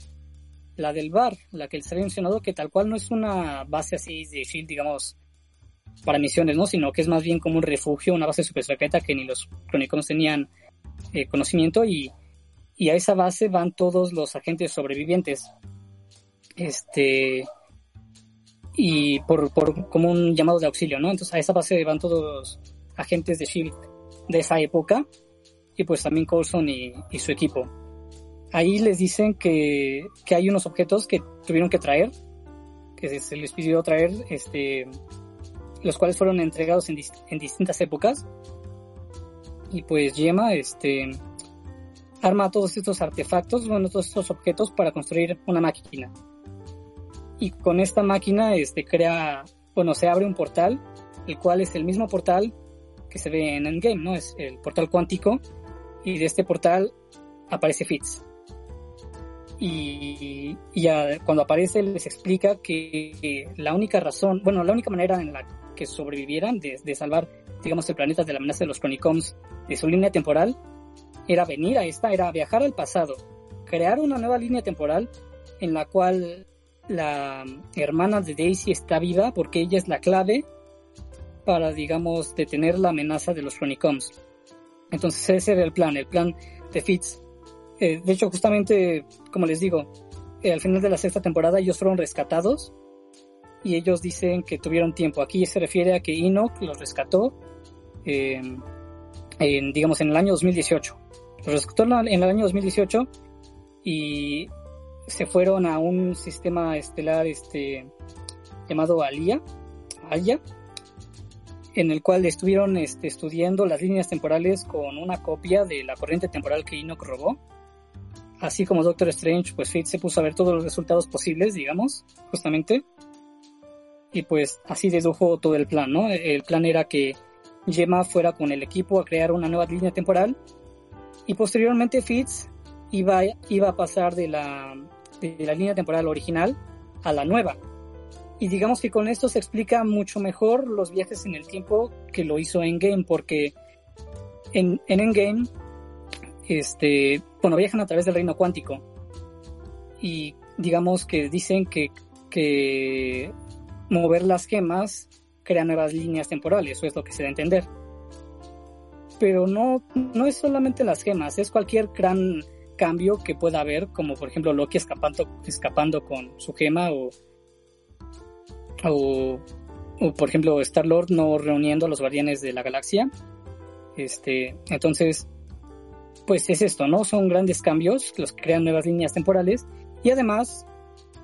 la del bar, la que les había mencionado, que tal cual no es una base así de Shield, digamos, para misiones, ¿no? Sino que es más bien como un refugio, una base super secreta que ni los crónicos tenían eh, conocimiento y y a esa base van todos los agentes sobrevivientes. Este y por, por como un llamado de auxilio, ¿no? Entonces a esa base van todos los agentes de Shield de esa época y pues también Coulson y, su equipo. Ahí les dicen que, que, hay unos objetos que tuvieron que traer, que se, les pidió traer, este, los cuales fueron entregados en, en distintas épocas. Y pues Yema, este, arma todos estos artefactos, bueno, todos estos objetos para construir una máquina. Y con esta máquina este, crea, bueno, se abre un portal, el cual es el mismo portal que se ve en Endgame, ¿no? Es el portal cuántico. Y de este portal aparece Fitz. Y, ya cuando aparece les explica que la única razón, bueno, la única manera en la que sobrevivieran de, de salvar, digamos, el planeta de la amenaza de los Chronicoms de su línea temporal era venir a esta, era viajar al pasado, crear una nueva línea temporal en la cual la hermana de Daisy está viva porque ella es la clave para, digamos, detener la amenaza de los Chronicoms. Entonces ese era el plan, el plan de Fitz. Eh, de hecho, justamente, como les digo, eh, al final de la sexta temporada ellos fueron rescatados y ellos dicen que tuvieron tiempo. Aquí se refiere a que Enoch los rescató, eh, en, digamos, en el año 2018. Los rescató en el año 2018 y se fueron a un sistema estelar este, llamado Alia, Alia, en el cual estuvieron este, estudiando las líneas temporales con una copia de la corriente temporal que Enoch robó. Así como Doctor Strange, pues Fate se puso a ver todos los resultados posibles, digamos, justamente. Y pues así dedujo todo el plan, ¿no? El plan era que Gemma fuera con el equipo a crear una nueva línea temporal y posteriormente Fitz iba, iba a pasar de la, de la línea temporal original a la nueva. Y digamos que con esto se explica mucho mejor los viajes en el tiempo que lo hizo Endgame, porque en, en Endgame, este, bueno, viajan a través del reino cuántico. Y digamos que dicen que, que mover las gemas crea nuevas líneas temporales, eso es lo que se da a entender pero no, no es solamente las gemas, es cualquier gran cambio que pueda haber, como por ejemplo Loki escapando, escapando con su gema o, o, por ejemplo Star Lord no reuniendo a los guardianes de la galaxia. Este, entonces, pues es esto, ¿no? Son grandes cambios los que crean nuevas líneas temporales y además,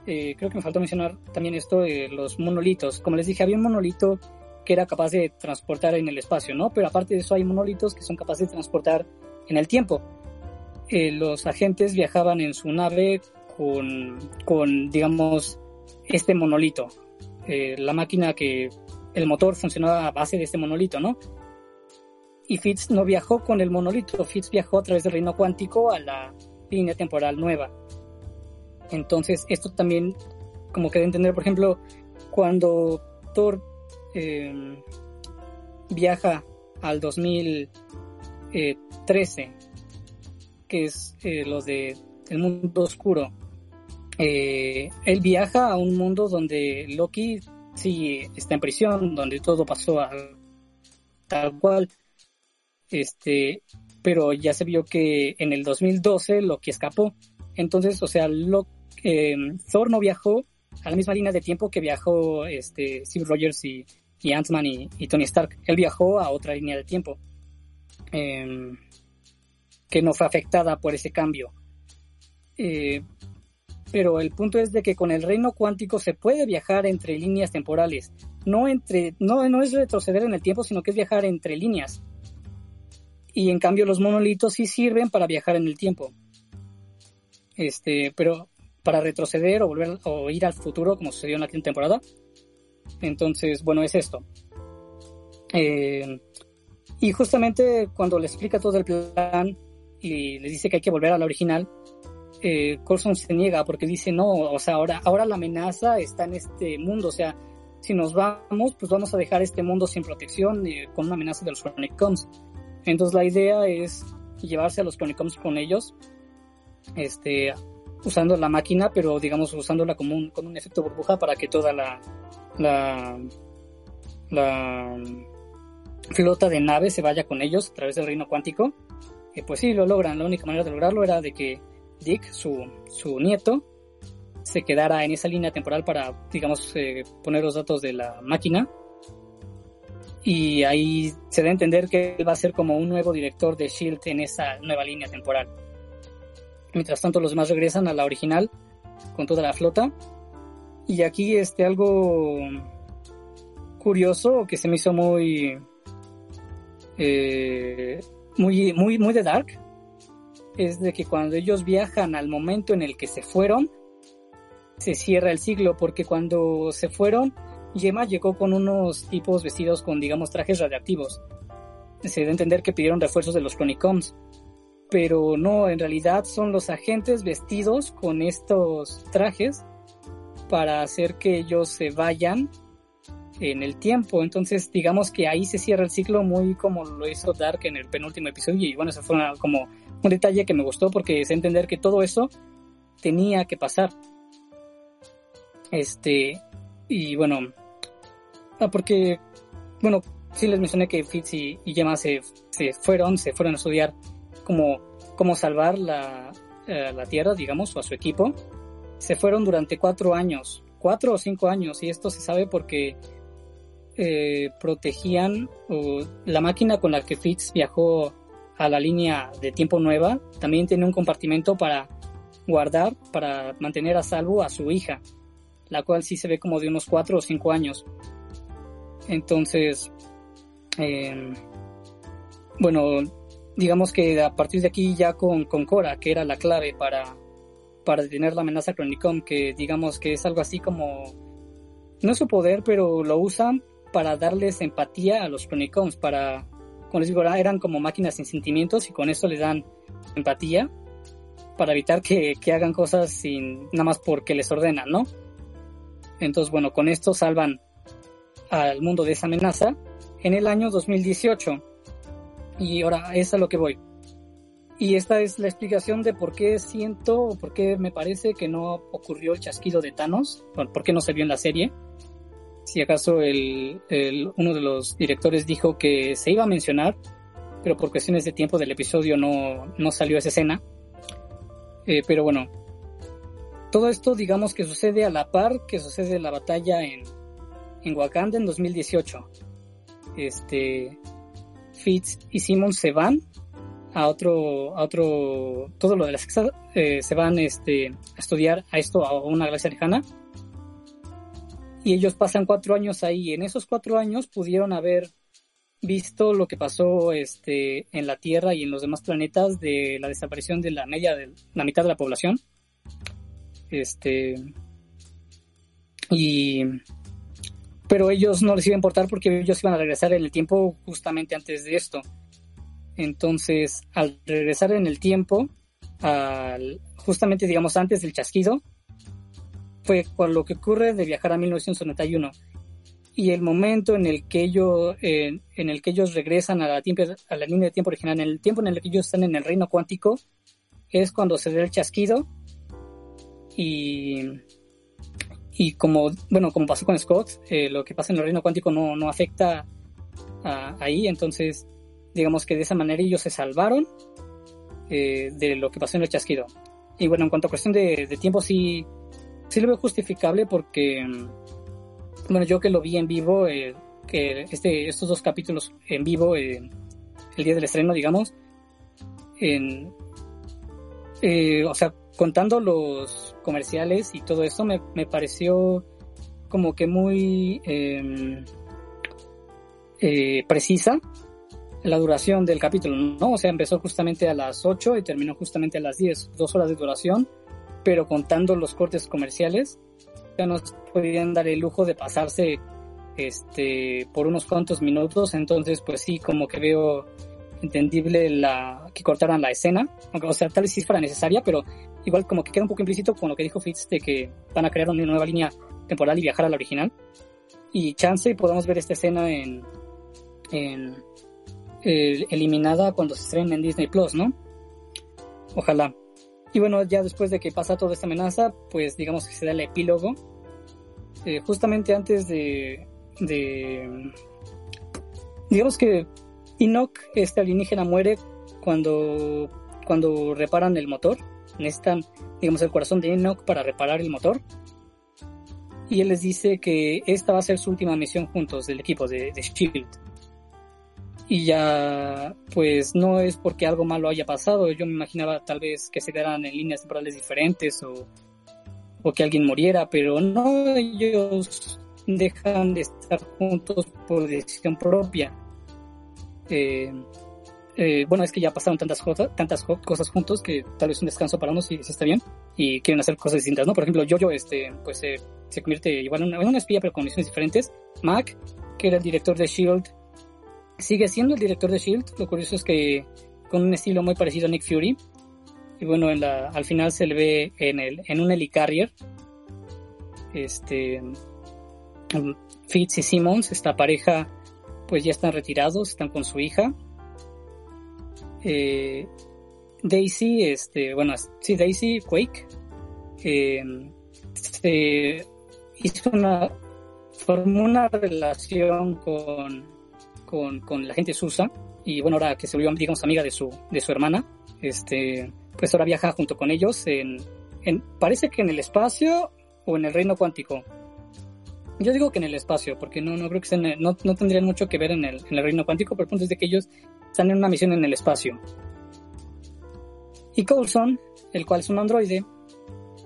eh, creo que me faltó mencionar también esto de los monolitos. Como les dije, había un monolito que era capaz de transportar en el espacio, ¿no? Pero aparte de eso hay monolitos que son capaces de transportar en el tiempo. Eh, los agentes viajaban en su nave con, con digamos, este monolito. Eh, la máquina que el motor funcionaba a base de este monolito, ¿no? Y Fitz no viajó con el monolito, Fitz viajó a través del reino cuántico a la línea temporal nueva. Entonces, esto también, como que de entender, por ejemplo, cuando Thor Em, viaja al 2013, que es eh, lo de el mundo oscuro. Eh, él viaja a un mundo donde Loki sí está en prisión, donde todo pasó tal cual. Este, pero ya se vio que en el 2012 Loki escapó. Entonces, o sea, em, Thor no viajó a la misma línea de tiempo que viajó este, Steve Rogers y y y, Tony Stark. Él viajó a otra línea de tiempo em, que no fue afectada por ese cambio. Eh, pero el punto es de que con el reino cuántico se puede viajar entre líneas temporales, no entre, no, no es retroceder en el tiempo, sino que es viajar entre líneas. Y en cambio los monolitos sí sirven para viajar en el tiempo. Este, pero para retroceder o volver o ir al futuro, como sucedió en la quinta temporada. Entonces, bueno, es esto. Eh, y justamente cuando le explica todo el plan y les dice que hay que volver a la original, eh, Corson se niega porque dice, no, o sea, ahora, ahora la amenaza está en este mundo, o sea, si nos vamos, pues vamos a dejar este mundo sin protección eh, con una amenaza de los Chronicons. Entonces la idea es llevarse a los Chronicons con ellos, este, usando la máquina, pero digamos usándola como un, con un efecto burbuja para que toda la, la, la flota de naves se vaya con ellos a través del reino cuántico. Pues sí, lo logran. La única manera de lograrlo era de que Dick, su, su nieto, se quedara en esa línea temporal para, digamos, eh, poner los datos de la máquina. Y ahí se da a entender que él va a ser como un nuevo director de Shield en esa nueva línea temporal. Mientras tanto, los demás regresan a la original con toda la flota. Y aquí este algo curioso que se me hizo muy eh, muy muy muy de dark es de que cuando ellos viajan al momento en el que se fueron se cierra el siglo porque cuando se fueron Yema llegó con unos tipos vestidos con digamos trajes radiactivos se debe entender que pidieron refuerzos de los Chronicoms pero no, en realidad son los agentes vestidos con estos trajes para hacer que ellos se vayan en el tiempo. Entonces, digamos que ahí se cierra el ciclo muy como lo hizo Dark en el penúltimo episodio. Y bueno, eso fue como un detalle que me gustó porque es entender que todo eso tenía que pasar. Este, y bueno, porque, bueno, sí les mencioné que Fitz y, y Gemma se, se fueron, se fueron a estudiar como, como salvar la, eh, la Tierra, digamos, o a su equipo, se fueron durante cuatro años, cuatro o cinco años, y esto se sabe porque eh, protegían la máquina con la que Fitz viajó a la línea de tiempo nueva, también tiene un compartimento para guardar, para mantener a salvo a su hija, la cual sí se ve como de unos cuatro o cinco años. Entonces, eh, bueno, digamos que a partir de aquí ya con, con Cora, que era la clave para, para detener la amenaza Chronicom, que digamos que es algo así como, no es su poder, pero lo usan para darles empatía a los Chronicoms, para, como les digo, eran como máquinas sin sentimientos y con eso les dan empatía para evitar que, que hagan cosas sin, nada más porque les ordenan, ¿no? Entonces, bueno, con esto salvan al mundo de esa amenaza en el año 2018 y ahora es a lo que voy. Y esta es la explicación de por qué siento o por qué me parece que no ocurrió el chasquido de Thanos, por qué no se vio en la serie. Si acaso el, uno de los directores dijo que se iba a mencionar, pero por cuestiones de tiempo del episodio no, no salió esa escena. Eh, pero bueno, todo esto digamos que sucede a la par que sucede la batalla en, en Wakanda en 2018. Este, Fitz y Simon se van a otro, a otro, todo lo de la sexta, eh, se van este, a estudiar a esto, a una galaxia lejana. Y ellos pasan cuatro años ahí. En esos cuatro años pudieron haber visto lo que pasó este, en la Tierra y en los demás planetas de la desaparición de la media de la mitad de la población. Este, y pero ellos no les iba a importar porque ellos iban a regresar en el tiempo justamente antes de esto. Entonces, al regresar en el tiempo, al, justamente digamos antes del chasquido, fue con lo que ocurre de viajar a 1991 y el momento en el que ellos en, el que ellos regresan a la, a la línea de tiempo original, en el tiempo en el que ellos están en el reino cuántico, es cuando se da el chasquido y y como, bueno, como pasó con Scott, eh, lo que pasa en el reino cuántico no, no afecta a, ahí, entonces digamos que de esa manera ellos se salvaron eh, de lo que pasó en el chasquido. Y bueno, en cuanto a cuestión de, tiempo, sí, sí lo veo justificable porque, mm, bueno, yo que lo vi en vivo, eh, que este, estos dos capítulos en vivo, el día del estreno, digamos, en, o sea, contando los comerciales y todo eso, me, me pareció como que muy em, eh, precisa la duración del capítulo, ¿no? O sea, empezó justamente a las 8 y terminó justamente a las 10, dos horas de duración, pero contando los cortes comerciales, ya nos podían dar el lujo de pasarse este por unos cuantos minutos, entonces pues sí, como que veo entendible la que cortaran la escena, o sea, tal vez sí fuera necesaria, pero igual como que queda un poco implícito con lo que dijo Fitz de que van a crear una nueva línea temporal y viajar a la original. Y chance y podamos ver esta escena en, en eliminada cuando se estrene en Disney Plus, ¿no? Ojalá. Y bueno, ya después de que pasa toda esta amenaza, pues digamos que se da el epílogo. Eh, justamente antes de, de. Digamos que Enoch, este alienígena, muere cuando, cuando reparan el motor. Necesitan, digamos, el corazón de Enoch para reparar el motor. Y él les dice que esta va a ser su última misión juntos del equipo de, Shield. Y ya, pues no es porque algo malo haya pasado. Yo me imaginaba tal vez que se quedaran en líneas temporales diferentes o, o que alguien muriera, pero no, ellos dejan de estar juntos por decisión propia. Eh, eh, bueno, es que ya pasaron tantas cosas, tantas cosas juntos que tal vez un descanso para unos si, está bien y quieren hacer cosas distintas, ¿no? Por ejemplo, yo este, pues se convierte igual en una, espía pero con misiones diferentes. Mac, que era el director de Shield, sigue siendo el director de Shield. Lo curioso es que con un estilo muy parecido a Nick Fury. Y bueno, en la, al final se le ve en el, en un helicarrier. Este, Fitz y Simmons, esta pareja, pues ya están retirados, están con su hija. Eh, Daisy, este, bueno, sí, Daisy Quake, eh, hizo una, formó una relación con, con, con, la gente Susa y bueno, ahora que se volvió, digamos, amiga de su, de su hermana, este, pues ahora viaja junto con ellos en, en, parece que en el espacio o en el reino cuántico, yo digo que en el espacio, porque no, no creo que sean, no, no tendrían mucho que ver en el, en el reino cuántico, pero el punto es de que ellos están en una misión en el espacio. Y Coulson, el cual es un androide,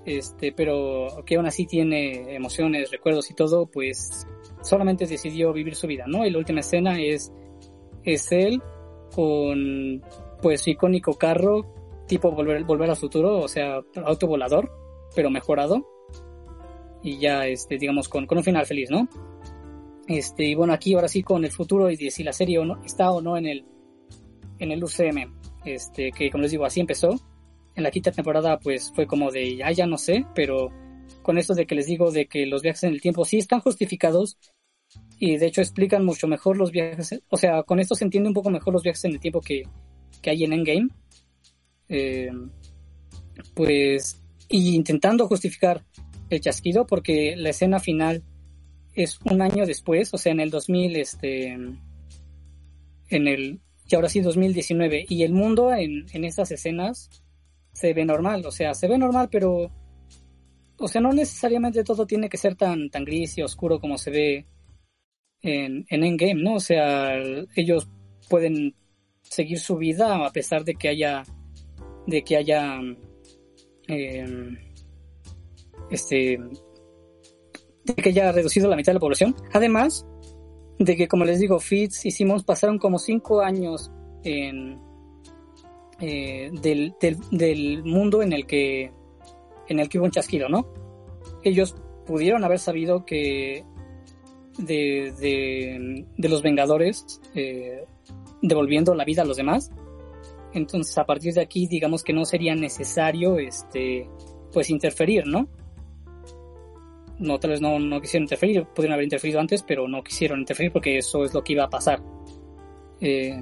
este, pero que aún así tiene emociones, recuerdos y todo, pues solamente decidió vivir su vida, ¿no? Y la última escena es, es él con, pues, icónico carro, tipo volver, volver al futuro, o sea, auto volador, pero mejorado y ya, este, digamos, con, con un final feliz, ¿no? Este, y bueno, aquí ahora sí con el futuro y si la serie o no, está o no en el, en el UCM, este, que como les digo, así empezó. En la quinta temporada, pues fue como de, ya, ya no sé, pero con esto de que les digo de que los viajes en el tiempo sí están justificados y de hecho explican mucho mejor los viajes, o sea, con esto se entiende un poco mejor los viajes en el tiempo que, que hay en Endgame. Eh, pues, y intentando justificar el chasquido porque la escena final es un año después, o sea, en el 2000, este, en el, y ahora sí 2019, y el mundo en, en estas escenas se ve normal, o sea, se ve normal, pero, o sea, no necesariamente todo tiene que ser tan, tan gris y oscuro como se ve en, en Endgame, ¿no? O sea, ellos pueden seguir su vida a pesar de que haya, de que haya, eh, este, de que haya reducido la mitad de la población. Además de que, como les digo, Fitz y Simmons pasaron como cinco años en, eh, del, del, mundo en el que en el que hubo un chasquido, ¿no? Ellos pudieron haber sabido que de, de, de los Vengadores eh, devolviendo la vida a los demás. Entonces, a partir de aquí, digamos que no sería necesario, este, pues interferir, ¿no? No, tal vez no, no quisieron interferir, pudieron haber interferido antes, pero no quisieron interferir porque eso es lo que iba a pasar. Eh,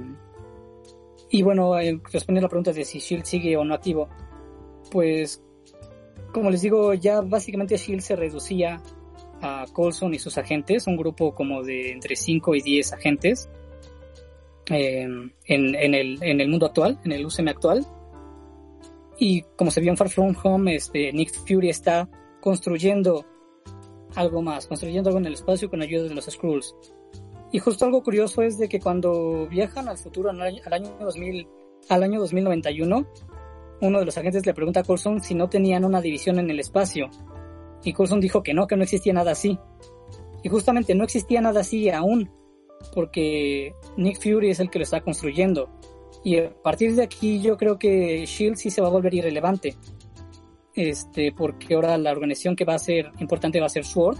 y bueno, eh, respondiendo a la pregunta de si Shield sigue o no activo, pues como les digo, ya básicamente Shield se reducía a Colson y sus agentes, un grupo como de entre 5 y 10 agentes eh, en, en, el, en el mundo actual, en el UCM actual. Y como se vio en Far From Home, este, Nick Fury está construyendo algo más, construyendo algo en el espacio con ayuda de los Skrulls. Y justo algo curioso es de que cuando viajan al futuro, al año, 2000, al año 2091, uno de los agentes le pregunta a Coulson si no tenían una división en el espacio. Y Coulson dijo que no, que no existía nada así. Y justamente no existía nada así aún, porque Nick Fury es el que lo está construyendo. Y a partir de aquí yo creo que Shield sí se va a volver irrelevante. Este, porque ahora la organización que va a ser importante va a ser SWORD,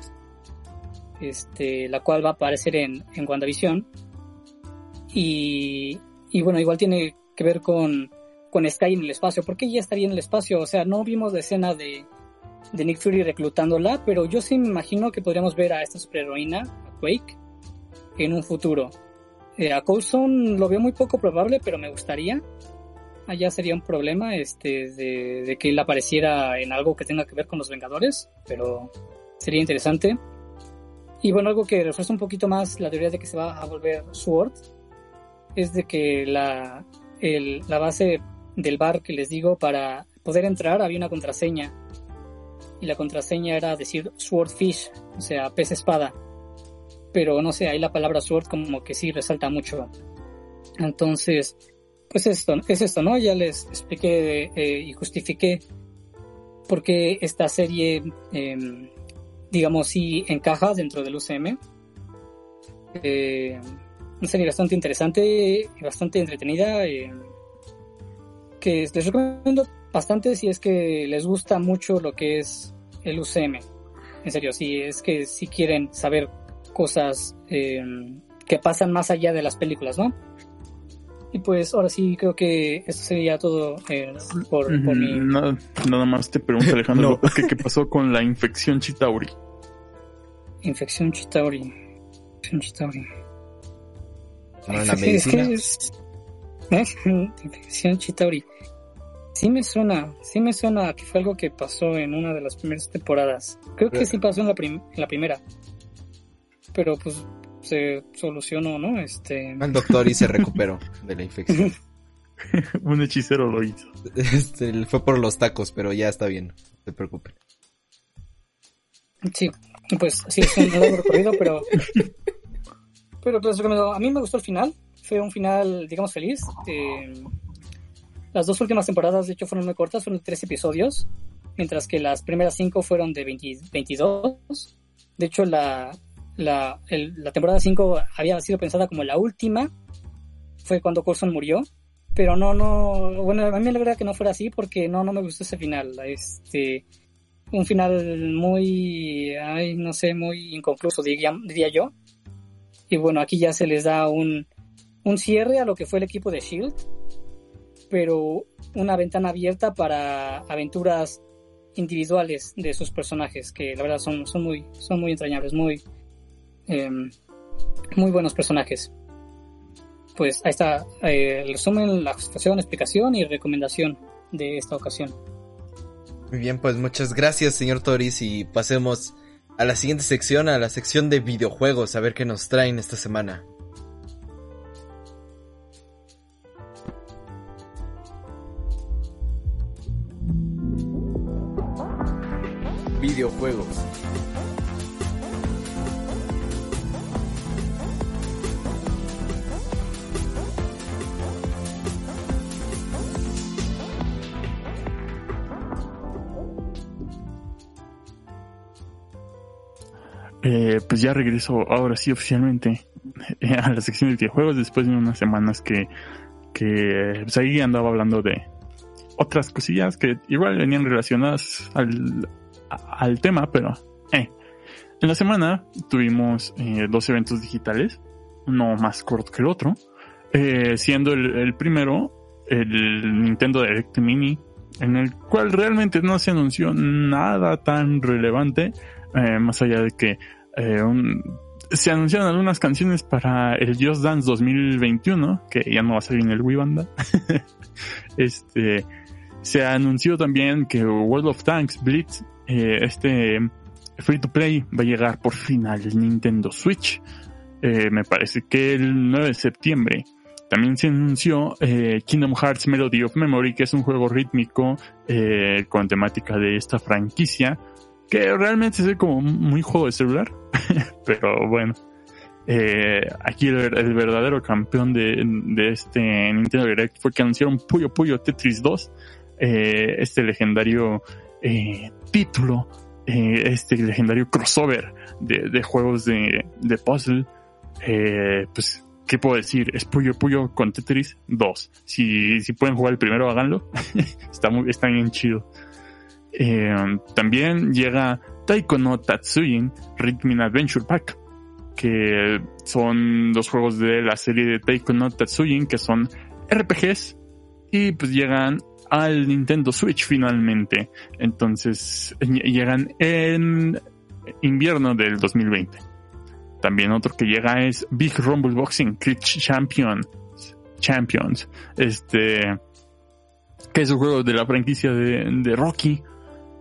este, la cual va a aparecer en, en WandaVision. Y, y bueno, igual tiene que ver con, con Sky en el espacio. ¿Por qué ella estaría en el espacio? O sea, no vimos la escena de, de Nick Fury reclutándola, pero yo sí me imagino que podríamos ver a esta superheroína, a Quake, en un futuro. Eh, a Coulson lo veo muy poco probable, pero me gustaría. Allá sería un problema este, de, de, que él apareciera en algo que tenga que ver con los Vengadores, pero sería interesante. Y bueno, algo que refuerza un poquito más la teoría de que se va a volver Sword es de que la, el, la base del bar que les digo, para poder entrar había una contraseña. Y la contraseña era decir Swordfish, o sea, pez espada pero no sé, ahí la palabra sword como que sí resalta mucho. Entonces, pues esto, es esto, ¿no? Ya les expliqué eh, y justifiqué por qué esta serie, eh, digamos, sí encaja dentro del UCM. Eh, una serie bastante interesante y bastante entretenida. Eh, que les recomiendo bastante si es que les gusta mucho lo que es el UCM. En serio, si es que si quieren saber cosas eh, que pasan más allá de las películas, ¿no? Y pues ahora sí creo que esto sería todo eh, por, mi... Nada, nada, más te pregunto Alejandro, <laughs> ¿qué, pasó con la infección Chitauri? Infección Chitauri. Infección Chitauri. la medicina? ¿Eh? <laughs> Infección Chitauri. Sí me suena, sí me suena que fue algo que pasó en una de las primeras temporadas. Creo que sí pasó en la, en la primera pero pues se solucionó, ¿no? Este... El doctor y se recuperó de la infección. <laughs> Un hechicero lo hizo. Este, fue por los tacos, pero ya está bien, no se preocupen. Sí, pues sí, es un largo recorrido, pero... Pero pues a mí me gustó el final, fue un final, digamos, feliz. Eh, las dos últimas temporadas, de hecho, fueron muy cortas, fueron tres episodios, mientras que las primeras cinco fueron de 22. De hecho, la, la, la temporada 5 había sido pensada como la última, fue cuando Coulson murió, pero no, no, bueno, a mí la verdad que no fuera así porque no, no me gustó ese final, este, un final muy, ay, no sé, muy inconcluso, diría, diría yo. Y bueno, aquí ya se les da un, un cierre a lo que fue el equipo de Shield, pero una ventana abierta para aventuras individuales de sus personajes, que la verdad son, son muy, son muy entrañables, muy, Em, muy buenos personajes. Pues ahí está eh, el resumen, la explicación, explicación y recomendación de esta ocasión. Muy bien, pues muchas gracias, señor Toris, y pasemos a la siguiente sección, a la sección de videojuegos, a ver qué nos traen esta semana. Videojuegos. Eh, pues ya regreso ahora sí oficialmente eh, a la sección de videojuegos después de unas semanas que, que pues ahí andaba hablando de otras cosillas que igual venían relacionadas al, al tema, pero eh. En la semana tuvimos eh, dos eventos digitales, uno más corto que el otro, eh, siendo el, primero el Nintendo Direct Mini, en el cual realmente no se anunció nada tan relevante, eh, más allá de que eh, se anunciaron algunas canciones para el Just Dance 2021, que ya no va a salir en el Wii Banda. <laughs> este, se anunció también que World of Tanks Blitz, eh, este free to play, va a llegar por fin al Nintendo Switch. Me parece que el 9 de septiembre. También se anunció Kingdom Hearts Melody of Memory, que es un juego rítmico con temática de esta franquicia, que realmente es como muy juego de celular, <laughs> pero bueno. Eh, aquí el, verdadero campeón de, de, este Nintendo Direct fue que anunciaron Puyo Puyo Tetris 2. este legendario título, este legendario crossover de, juegos de, de puzzle, pues ¿qué puedo decir? Es Puyo Puyo con Tetris 2. Si, si pueden jugar el primero, háganlo. <laughs> está, muy, está bien chido. Eh, también llega Taiko no Tatsujin Rhythm Adventure Pack, que son los juegos de la serie de Taiko no Tatsujin, que son RPGs, y pues llegan al Nintendo Switch finalmente. Entonces, llegan en invierno del 2020. También otro que llega es Big Rumble Boxing Click Champion, Champions. Este, que es un juego de la franquicia de, Rocky.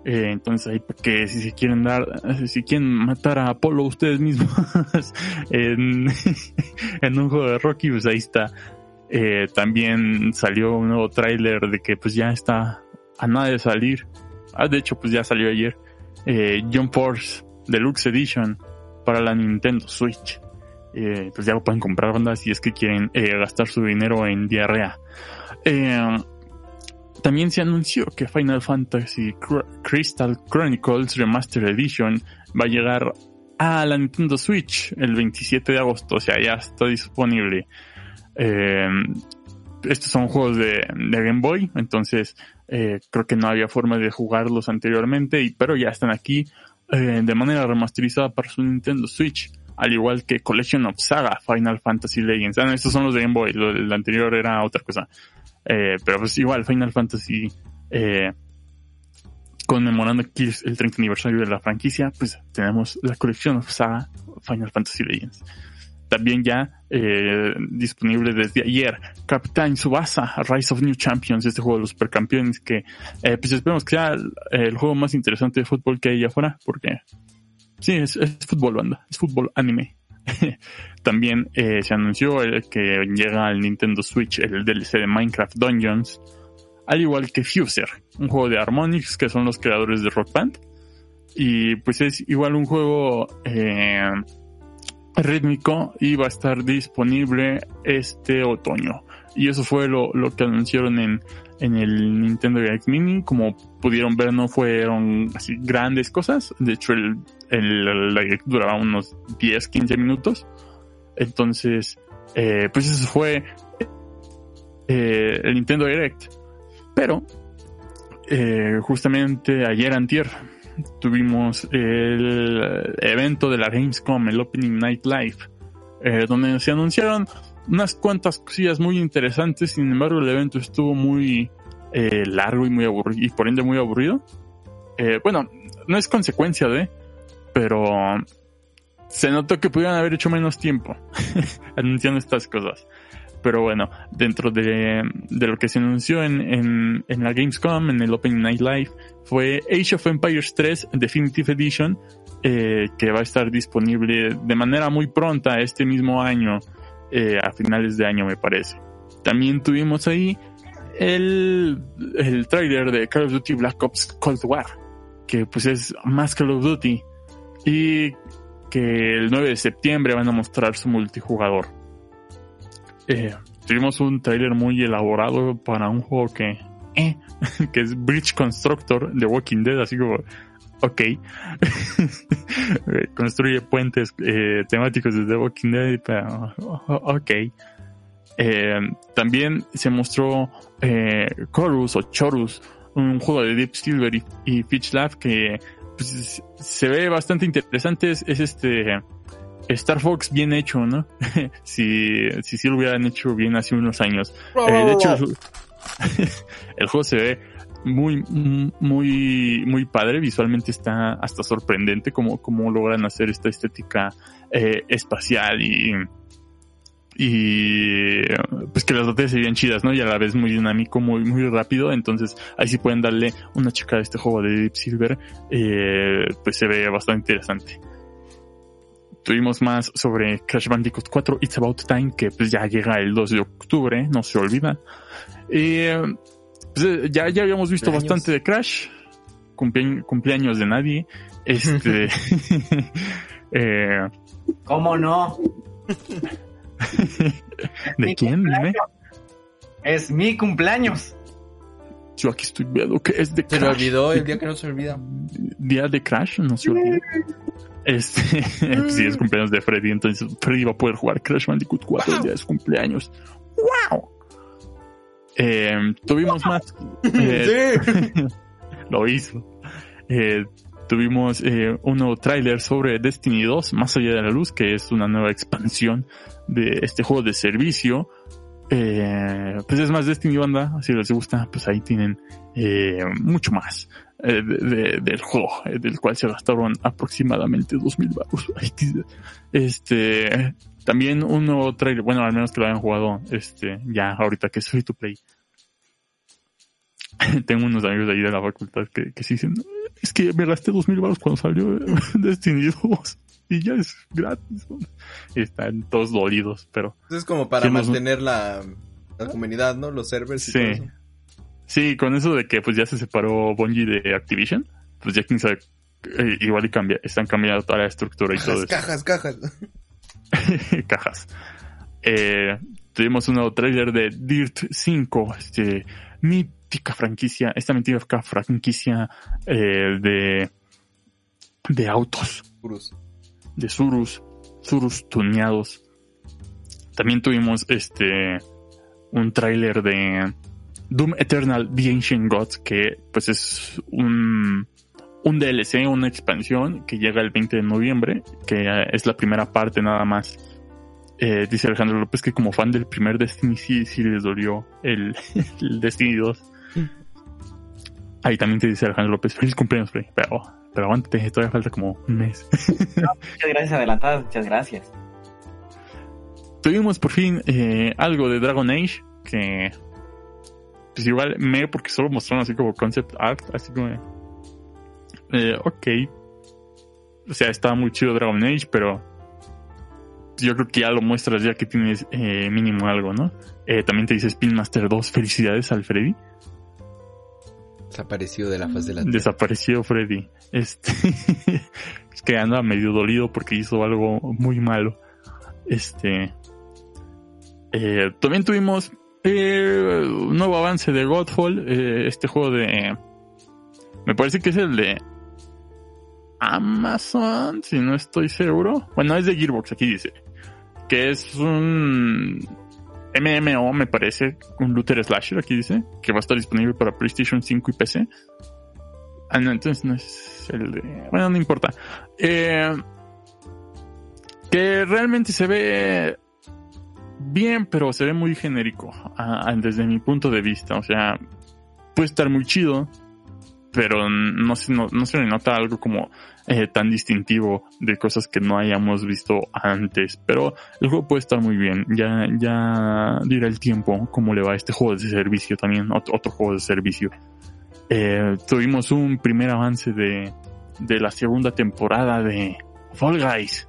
Eh, entonces ahí que si se quieren dar, si quieren matar a Apolo ustedes mismos <laughs> <laughs> en, un juego de Rocky, pues ahí está. Eh, también salió un nuevo tráiler de que pues ya está a nada de salir. Ah, de hecho pues ya salió ayer. Eh, Jump Force Deluxe Edition para la Nintendo Switch. Eh, pues ya lo pueden comprar banda si es que quieren gastar su dinero en diarrea. También se anunció que Final Fantasy Crystal Chronicles Remastered Edition va a llegar a la Nintendo Switch el 27 de agosto, o sea, ya está disponible. estos son juegos de, Game Boy, entonces creo que no había forma de jugarlos anteriormente, pero ya están aquí eh, de manera remasterizada para su Nintendo Switch, al igual que Collection of Saga Final Fantasy Legends. Ah, estos son los de Game Boy, el anterior era otra cosa. Eh, pero pues igual Final Fantasy eh, conmemorando aquí el 30 aniversario de la franquicia, pues tenemos la Collection of Saga Final Fantasy Legends también ya eh, disponible desde ayer. Captain Subasa, Rise of New Champions, este juego de los supercampeones que eh, pues esperemos que sea el, juego más interesante de fútbol que hay afuera, porque sí, es, fútbol banda, es fútbol anime. <laughs> también eh, se anunció el que llega al Nintendo Switch el DLC de Minecraft Dungeons, al igual que Fuser, un juego de Harmonix, que son los creadores de Rock Band. Y pues es igual un juego eh, rítmico y va a estar disponible este otoño. Y eso fue lo, lo que anunciaron en, en el Nintendo Direct Mini. Como pudieron ver, no fueron así grandes cosas. De hecho, el, Direct duraba unos 10, 15 minutos. Entonces, eh, pues eso fue eh, el Nintendo Direct. Pero, eh, justamente ayer antier, tuvimos el evento de la Gamescom, el Opening Night Live, donde se anunciaron unas cuantas cosillas muy interesantes, sin embargo el evento estuvo muy eh, largo y muy aburrido, y por ende muy aburrido. Eh, bueno, no es consecuencia de, pero se notó que pudieran haber hecho menos tiempo <laughs> anunciando estas cosas. Pero bueno, dentro de, de lo que se anunció en, en, en, la Gamescom, en el Open Night Live, fue Age of Empires 3 Definitive Edition, eh, que va a estar disponible de manera muy pronta este mismo año, eh, a finales de año me parece. También tuvimos ahí el, el trailer de Call of Duty Black Ops Cold War, que pues es más Call of Duty, y que el 9 de septiembre van a mostrar su multijugador. Eh, tuvimos un trailer muy elaborado para un juego que, eh, <laughs> que es Bridge Constructor de Walking Dead, así como, <laughs> ok, construye puentes eh, temáticos desde Walking Dead, pero, ok. Eh, también se mostró eh, Chorus o Chorus, un juego de Deep Silver y, y Pitch Lab que pues, se ve bastante interesante. es este Star Fox bien hecho, ¿no? <laughs> si, si sí lo hubieran hecho bien hace unos años. Eh, de hecho, <laughs> el, juego se ve muy, muy, muy padre. Visualmente está hasta sorprendente como, como logran hacer esta estética eh, espacial y, y pues que las batallas serían chidas, ¿no? Y a la vez muy dinámico, muy, muy rápido. Entonces, ahí sí pueden darle una chica a este juego de Deep Silver. Eh, pues se ve bastante interesante tuvimos más sobre Crash Bandicoot 4 It's About Time, que pues ya llega el 2 de octubre, no se olvida. Y pues, eh, ya, ya habíamos visto bastante de Crash, cumpleaños de nadie. Este. <laughs> <laughs> eh, ¿Cómo no? <laughs> ¿De quién? Es mi cumpleaños. Yo aquí estoy viendo que es de Crash. Se me olvidó el día que no se olvida. Día de Crash, no se olvida. Este, sí, es cumpleaños de Freddy, entonces Freddy va a poder jugar Crash Bandicoot 4 el día de su cumpleaños. ¡Wow! Eh, tuvimos más. Eh, <laughs> lo hizo. Eh, tuvimos eh, un nuevo tráiler sobre Destiny 2, Más allá de la luz, que es una nueva expansión de este juego de servicio. Eh, pues es más Destiny banda, si les gusta, pues ahí tienen eh, mucho más eh, de, del juego, del cual se gastaron aproximadamente 2000 baros. <laughs> Este, también un nuevo trailer, bueno, al menos que lo hayan jugado, este, ya ahorita que es free to play. <laughs> Tengo unos amigos de ahí de la facultad que, que sí dicen, es que me gasté 2000 baros cuando salió <laughs> Destiny 2 <laughs> y ya es gratis. Están todos dolidos, pero... Es como para mantener la, la comunidad, ¿no? Los servers y sí. todo eso. Sí, con eso de que pues ya se separó Bungie de Activision, pues ya quién sabe, eh, igual y cambia, están cambiando toda la estructura y cajas, todo eso. Cajas, cajas. <laughs> cajas. Eh, tuvimos un nuevo trailer de Dirt 5, este, mítica franquicia, esta mítica franquicia eh, de, de autos. Urus. De Surus, Surus tuneados. También tuvimos este, un tráiler de Doom Eternal The Ancient Gods, que pues es un, un DLC, una expansión que llega el 20 de noviembre, que es la primera parte nada más. Eh, dice Alejandro López que como fan del primer Destiny sí, sí les dolió el, <laughs> el Destiny 2. <laughs> Ahí también te dice Alejandro López, feliz cumpleaños, Frey. Pero, pero aguántate, todavía falta como un mes. <laughs> muchas gracias adelantadas, muchas gracias. Tuvimos por fin eh, algo de Dragon Age, que pues igual me, porque solo mostraron así como concept art, así como, eh, ok. O sea, estaba muy chido Dragon Age, pero yo creo que ya lo muestras ya que tienes eh, mínimo algo, ¿no? Eh, también te dice Spin Master 2, felicidades al Freddy. Desapareció de la faz de la tierra. Desapareció Freddy. Este, <laughs> es que anda medio dolido porque hizo algo muy malo. Este, eh, también tuvimos eh, un nuevo avance de Godfall, este juego de... Me parece que es el de Amazon, si no estoy seguro. Bueno, es de Gearbox, aquí dice. Que es un MMO, me parece, un looter slasher, aquí dice. Que va a estar disponible para PlayStation 5 y PC. Ah, no, entonces no es el de... Bueno, no importa. Eh, que realmente se ve bien, pero se ve muy genérico desde mi punto de vista. O sea, puede estar muy chido, pero no se, no, no se le nota algo como eh, tan distintivo de cosas que no hayamos visto antes. Pero el juego puede estar muy bien. Ya, ya dirá el tiempo cómo le va este juego de servicio también, otro, otro juego de servicio. Eh, tuvimos un primer avance de, de la segunda temporada de Fall Guys.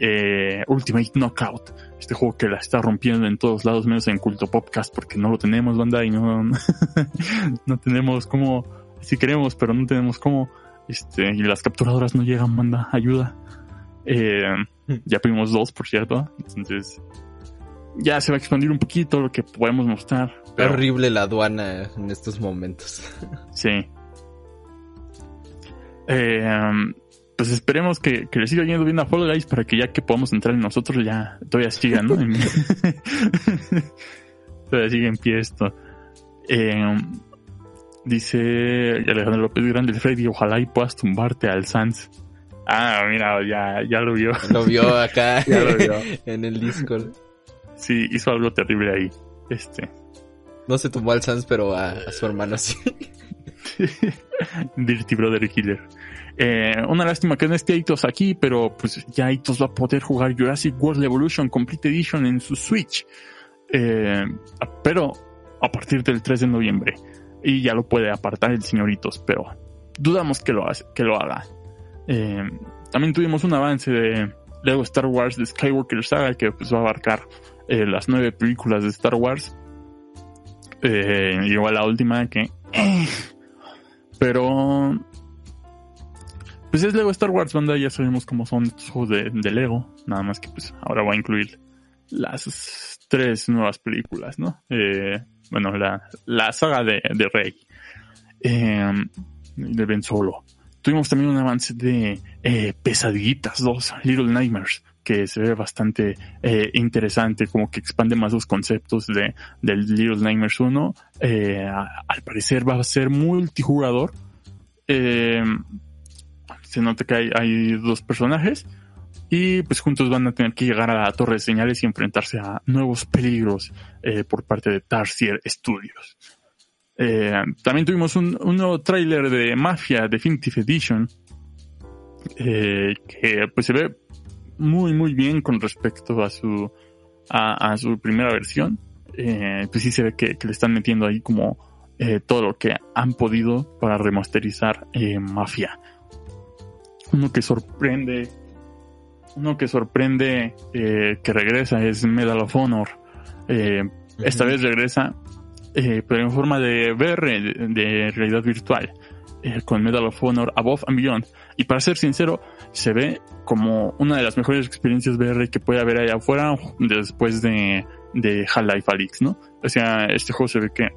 Eh, Ultimate Knockout, este juego que la está rompiendo en todos lados, menos en Culto Podcast, porque no lo tenemos, banda, y no, <laughs> no tenemos como, si queremos, pero no tenemos como, este, y las capturadoras no llegan, banda, ayuda. Eh, <laughs> ya pedimos dos, por cierto, entonces ya se va a expandir un poquito lo que podemos mostrar. Pero... Horrible la aduana en estos momentos. <laughs> sí. Eh, pues esperemos que, que, le siga yendo bien a Fall Guys para que ya que podamos entrar en nosotros ya todavía siga, ¿no? <laughs> todavía sigue en pie esto. Eh, dice Alejandro López Grande Freddy, ojalá y puedas tumbarte al Sans. Ah, mira, ya, ya lo vio. Lo vio <laughs> acá ya lo vio. <laughs> en el Discord. Sí, hizo algo terrible ahí. Este. No se tumbó al Sans, pero a, a su hermano sí. <laughs> Dirty Brother Killer. Eh, una lástima que no esté Aitos aquí, pero pues ya Aitos va a poder jugar Jurassic World Evolution Complete Edition en su Switch. Eh, pero a partir del 3 de noviembre. Y ya lo puede apartar el señoritos, pero dudamos que lo, que lo haga. Eh, también tuvimos un avance de Lego Star Wars de Skywalker Saga que pues va a abarcar eh, las nueve películas de Star Wars. Eh, igual la última que... pero pues es Lego Star Wars, banda, ya sabemos cómo son estos juegos de, de, Lego, nada más que pues ahora va a incluir las tres nuevas películas, ¿no? Eh, bueno, la, la saga de, de Rey. em, de Ben Solo. Tuvimos también un avance de eh, Pesadillitas 2, Little Nightmares, que se ve bastante eh, interesante, como que expande más los conceptos de, del Little Nightmares 1. Eh, al parecer va a ser multijugador. Eh, se nota que hay, hay, dos personajes y pues juntos van a tener que llegar a la torre de señales y enfrentarse a nuevos peligros eh, por parte de Tarsier Studios. Eh, también tuvimos un, nuevo tráiler de Mafia Definitive Edition eh, que pues se ve muy, muy bien con respecto a su, a, su primera versión. Pues sí se ve que, le están metiendo ahí como todo lo que han podido para remasterizar Mafia. Uno que sorprende, uno que sorprende que regresa es Medal of Honor. Esta vez regresa, pero en forma de VR, de realidad virtual. Eh, con Medal of Honor Above and Beyond. Y para ser sincero, se ve como una de las mejores experiencias VR que puede haber allá afuera después de, de Half-Life Alyx, ¿no? O sea, este juego se ve que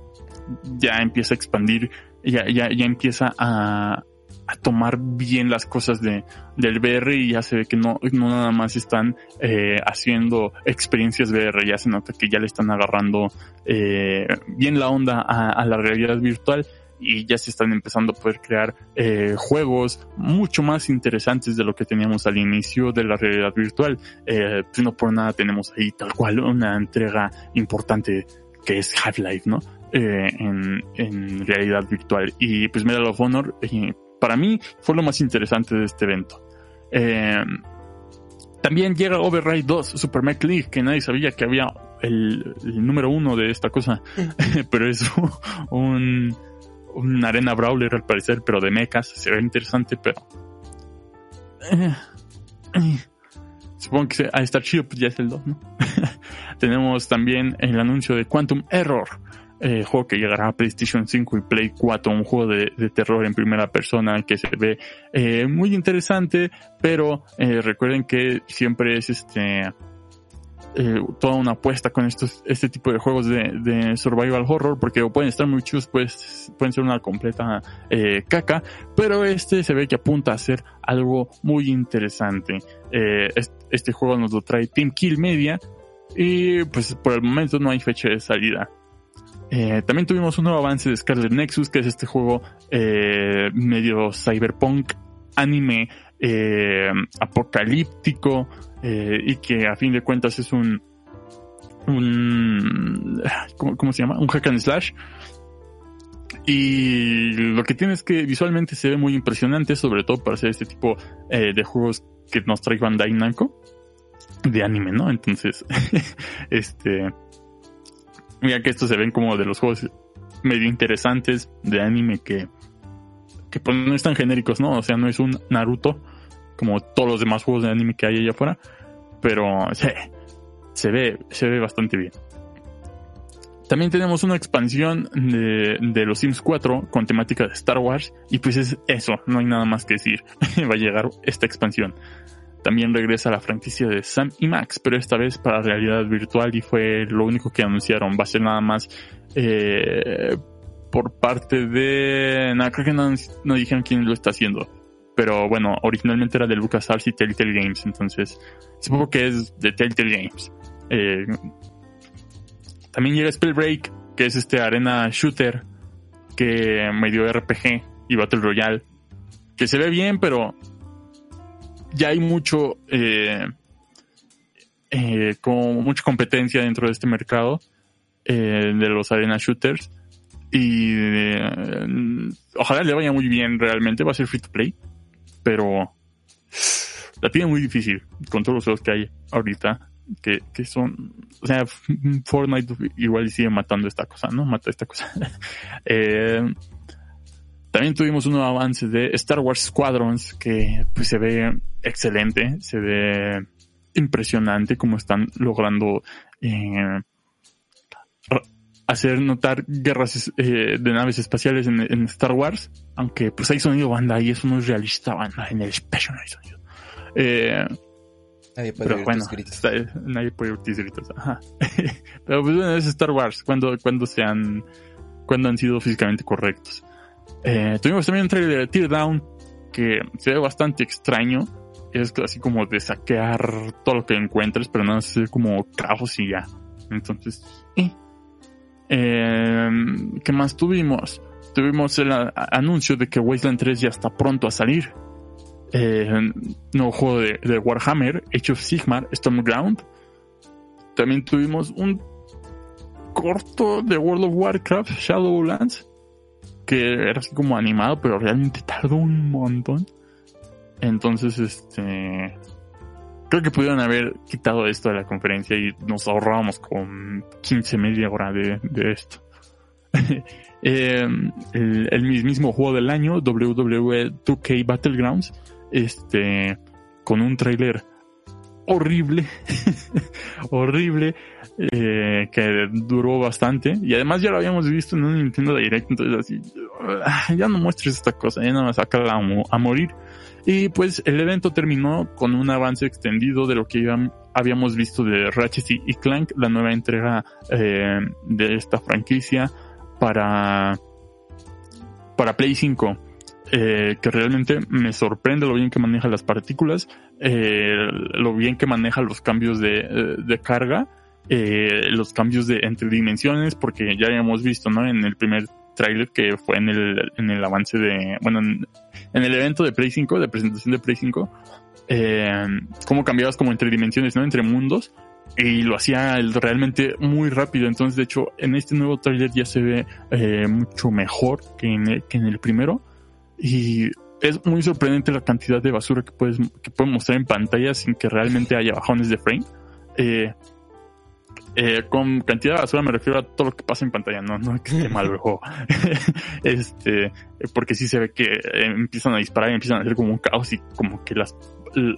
ya empieza a expandir, ya, ya, ya empieza a, a tomar bien las cosas de, del VR y ya se ve que no, no nada más están eh, haciendo experiencias VR, ya se nota que ya le están agarrando eh, bien la onda a, a la realidad virtual y ya se están empezando a poder crear eh, juegos mucho más interesantes de lo que teníamos al inicio de la realidad virtual. Eh, pues no por nada tenemos ahí tal cual una entrega importante que es Half-Life, ¿no? Eh, en, en, realidad virtual. Y pues Medal of Honor, eh, para mí, fue lo más interesante de este evento. Eh, también llega Override 2, Super Mech League, que nadie sabía que había el, el número uno de esta cosa, <laughs> pero es un, arena brawler al parecer, pero de mechas. Se ve interesante, pero... Eh, eh, supongo que a estar chido, pues ya es el 2, ¿no? <laughs> Tenemos también el anuncio de Quantum Error, eh, juego que llegará a PlayStation 5 y Play 4, un juego de, terror en primera persona que se ve eh, muy interesante, pero eh, recuerden que siempre es este eh, toda una apuesta con estos, este tipo de juegos de, de survival horror, porque pueden estar muy chus, pues, pueden ser una completa eh, caca, pero este se ve que apunta a ser algo muy interesante. Eh, este, juego nos lo trae Team Kill Media y pues por el momento no hay fecha de salida. Eh, también tuvimos un nuevo avance de Scarlet Nexus, que es este juego eh, medio cyberpunk anime eh, apocalíptico y que a fin de cuentas es un un ¿cómo, ¿cómo, se llama? un hack and slash y lo que tiene es que visualmente se ve muy impresionante sobre todo para hacer este tipo de juegos que nos trae Bandai de anime, ¿no? Entonces <laughs> este mira que estos se ven como de los juegos medio interesantes de anime que que pues no están genéricos, ¿no? O sea, no es un Naruto como todos los demás juegos de anime que hay allá afuera, pero se, se ve, se ve bastante bien. También tenemos una expansión de, de, los Sims 4 con temática de Star Wars y pues es eso, no hay nada más que decir. <laughs> Va a llegar esta expansión. También regresa la franquicia de Sam y Max, pero esta vez para realidad virtual y fue lo único que anunciaron. Va a ser nada más eh, por parte de... No, creo que no, dijeron quién lo está haciendo. Pero bueno, originalmente era de LucasArts y Telltale Games, entonces supongo que es de Telltale Games. Eh, también llega Spellbreak, que es este arena shooter que medio RPG y Battle Royale, que se ve bien, pero ya hay mucho, eh, eh, mucha competencia dentro de este mercado eh, de los arena shooters y eh, ojalá le vaya muy bien realmente, va a ser free to play, pero la tiene muy difícil con todos los juegos que hay ahorita, que, que son, o sea, Fortnite igual sigue matando esta cosa, ¿no? Mata esta cosa. <laughs> eh, también tuvimos un nuevo avance de Star Wars Squadrons que pues se ve excelente, se ve impresionante como están logrando eh, hacer notar guerras eh, de naves espaciales en, en, Star Wars, aunque pues hay sonido banda y eso no es realista banda, en el espacio no hay sonido. Eh, nadie puede pero bueno, está, nadie puede oír tus gritos, ajá. <laughs> pero pues bueno, es Star Wars, cuando, cuando se han, cuando han sido físicamente correctos. Eh, tuvimos también un trailer de Teardown que se ve bastante extraño. Es así como de saquear todo lo que encuentres, pero no es como caos y ya. Entonces, eh. eh. ¿qué más tuvimos? Tuvimos el anuncio de que Wasteland 3 ya está pronto a salir. Eh, nuevo juego de, de, Warhammer, Age of Sigmar, Stormground. También tuvimos un corto de World of Warcraft, Shadowlands, que era así como animado, pero realmente tardó un montón. Entonces, este, creo que pudieron haber quitado esto de la conferencia y nos ahorrábamos con 15 media hora de, de esto. <laughs> eh, el, el, mismo juego del año, WWE 2K Battlegrounds, este, con un trailer horrible, <laughs> horrible, eh, que duró bastante. Y además ya lo habíamos visto en un Nintendo Direct, entonces así, ah, ya no muestres esta cosa, ya no me saca a, a morir. Y pues el evento terminó con un avance extendido de lo que habíamos visto de Ratchet y Clank, la nueva entrega eh, de esta franquicia para, para Play 5. Eh, que realmente me sorprende lo bien que maneja las partículas, eh, lo bien que maneja los cambios de, de carga, eh, los cambios de entre dimensiones, porque ya habíamos visto, ¿no? En el primer tráiler que fue en el, en el avance de, bueno, en, el evento de Play 5, de presentación de Play 5, eh, cómo cambiabas como entre dimensiones, ¿no? Entre mundos. Y lo hacía realmente muy rápido. Entonces, de hecho, en este nuevo tráiler ya se ve eh, mucho mejor que en, el, que en el primero. Y es muy sorprendente la cantidad de basura que puedes que pueden mostrar en pantalla sin que realmente haya bajones de frame. Eh, eh, con cantidad de basura me refiero a todo lo que pasa en pantalla, no, no que esté mal el juego. <laughs> este, porque sí se ve que eh, empiezan a disparar y empiezan a hacer como un caos y como que las,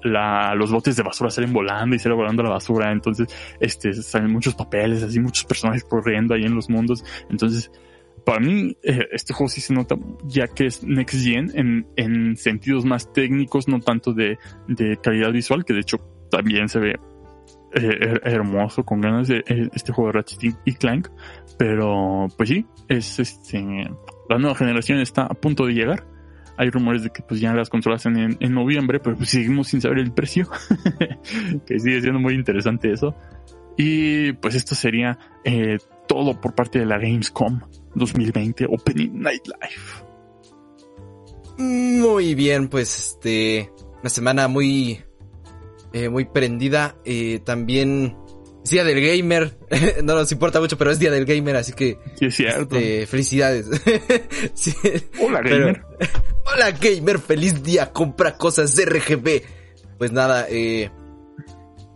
la, los botes de basura salen volando y sale volando la basura. Entonces, este, salen muchos papeles, así muchos personajes corriendo ahí en los mundos. Entonces, para mí, eh, este juego sí se nota ya que es Next Gen en, en sentidos más técnicos, no tanto de, de calidad visual, que de hecho también se ve eh, hermoso, con ganas de eh, este juego de Ratchet y Clank. Pero, pues sí, es este, la nueva generación está a punto de llegar. Hay rumores de que pues ya las consolas en, en noviembre, pero pues seguimos sin saber el precio. <laughs> que sigue siendo muy interesante eso. Y pues esto sería todo por parte de la Gamescom 2020 Opening Night Live. Muy bien, pues este, una semana muy, eh, muy prendida. Eh, también es Día del Gamer. <laughs> no nos importa mucho, pero es Día del Gamer, así que... Sí, es cierto. Este, felicidades. <laughs> Hola, Gamer. <laughs> hola, Gamer. Feliz día. Compra cosas RGB. Pues nada, eh...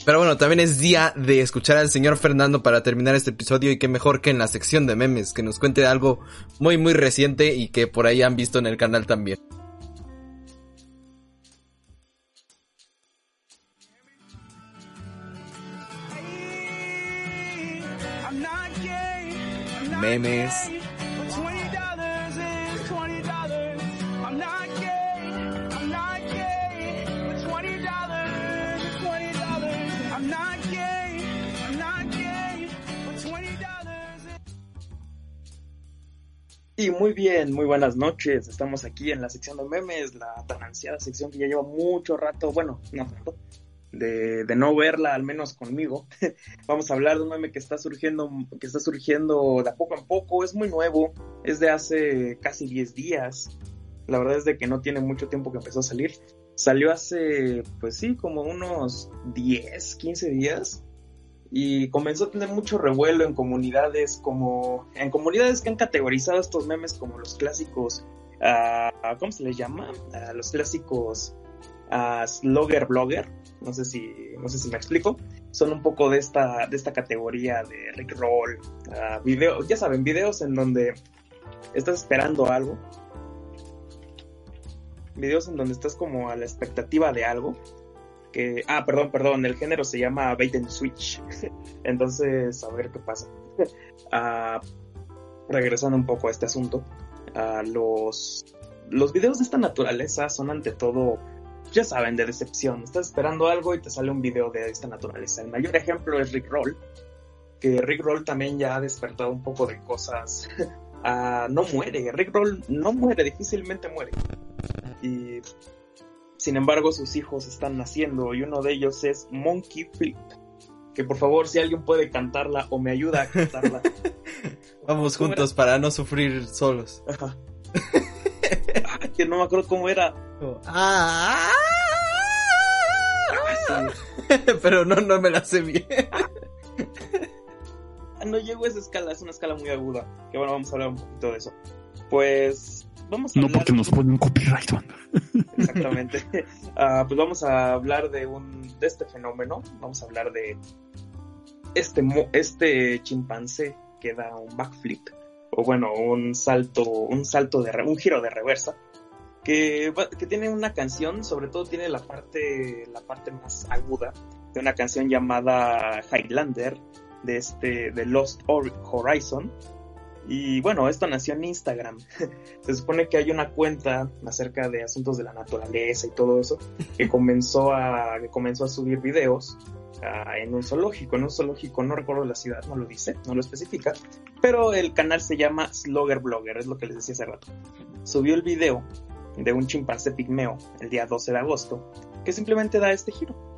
Pero bueno, también es día de escuchar al señor Fernando para terminar este episodio y qué mejor que en la sección de memes, que nos cuente algo muy muy reciente y que por ahí han visto en el canal también. memes. Y muy bien, muy buenas noches. Estamos aquí en la sección de memes, la tan ansiada sección que ya lleva mucho rato, bueno, no tanto, de, no verla, al menos conmigo. <laughs> Vamos a hablar de un meme que está surgiendo, que está surgiendo de a poco a poco, es muy nuevo, es de hace casi 10 días. La verdad es de que no tiene mucho tiempo que empezó a salir. Salió hace, pues sí, como unos 10, 15 días. Y comenzó a tener mucho revuelo en comunidades como... En comunidades que han categorizado estos memes como los clásicos... Uh, ¿Cómo se les llama? Uh, los clásicos uh, slogger blogger no sé si, no sé si me explico, son un poco de esta, de esta categoría de Rickroll, uh, video, ya saben, videos en donde estás esperando algo, videos en donde estás como a la expectativa de algo, ah, perdón, perdón, el género se llama bait and switch, <laughs> entonces, a ver qué pasa. Uh, <laughs> regresando un poco a este asunto, uh, los, los videos de esta naturaleza son ante todo ya saben, de decepción. Estás esperando algo y te sale un video de esta naturaleza. El mayor ejemplo es Rick Roll, que Rick Roll también ya ha despertado un poco de cosas <laughs> ah, no muere. Rick Roll no muere, difícilmente muere. Y sin embargo, sus hijos están naciendo y uno de ellos es Monkey Flip. Que por favor, si alguien puede cantarla o me ayuda a cantarla. <laughs> Vamos juntos para no sufrir solos. Ajá. que no me acuerdo cómo era. ah, <laughs> Pero no, no me la sé bien. no llego a esa escala, es una escala muy aguda. Que bueno, vamos a hablar un poquito de eso. Pues vamos a No porque nos ponen copyright, Exactamente. <laughs> Ah, pues vamos a hablar de un de este fenómeno. Vamos a hablar de este este chimpancé que da un backflip o bueno, un salto, un salto de un giro de reversa que, que, tiene una canción, sobre todo tiene la parte, la parte más aguda de una canción llamada Highlander de este, de Lost Horizon. Y bueno, esto nació en Instagram. <laughs> Se supone que hay una cuenta acerca de asuntos de la naturaleza y todo eso que <laughs> comenzó a, que comenzó a subir videos ah, en un zoológico, en un zoológico, no recuerdo la ciudad, no lo dice, no lo especifica, pero el canal se llama Slogger Blogger, es lo que les decía hace rato. Subió el video de un chimpancé pigmeo el día 12 de agosto, que simplemente da este giro.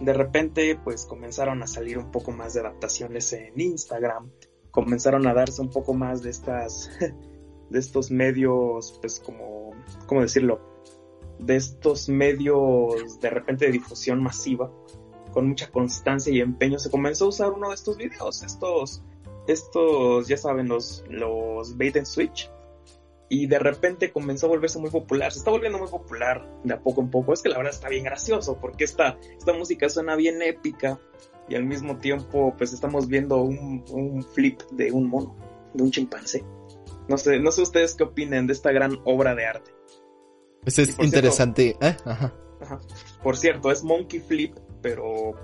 De repente, pues comenzaron a salir un poco más de adaptaciones en Instagram, comenzaron a darse un poco más de estas, <laughs> de estos medios, pues como, ¿cómo decirlo? De estos medios de repente de difusión masiva, con mucha constancia y empeño, se comenzó a usar uno de estos videos, estos, estos, ya saben, los, los bait and switch, y de repente comenzó a volverse muy popular. Se está volviendo muy popular de a poco en poco. Es que la verdad está bien gracioso porque esta, esta música suena bien épica y al mismo tiempo pues estamos viendo un, un flip de un mono, de un chimpancé. No sé, no sé ustedes qué opinen de esta gran obra de arte. Pues es interesante. ¿eh? Ajá. Ajá. Por cierto, es Monkey Flip, pero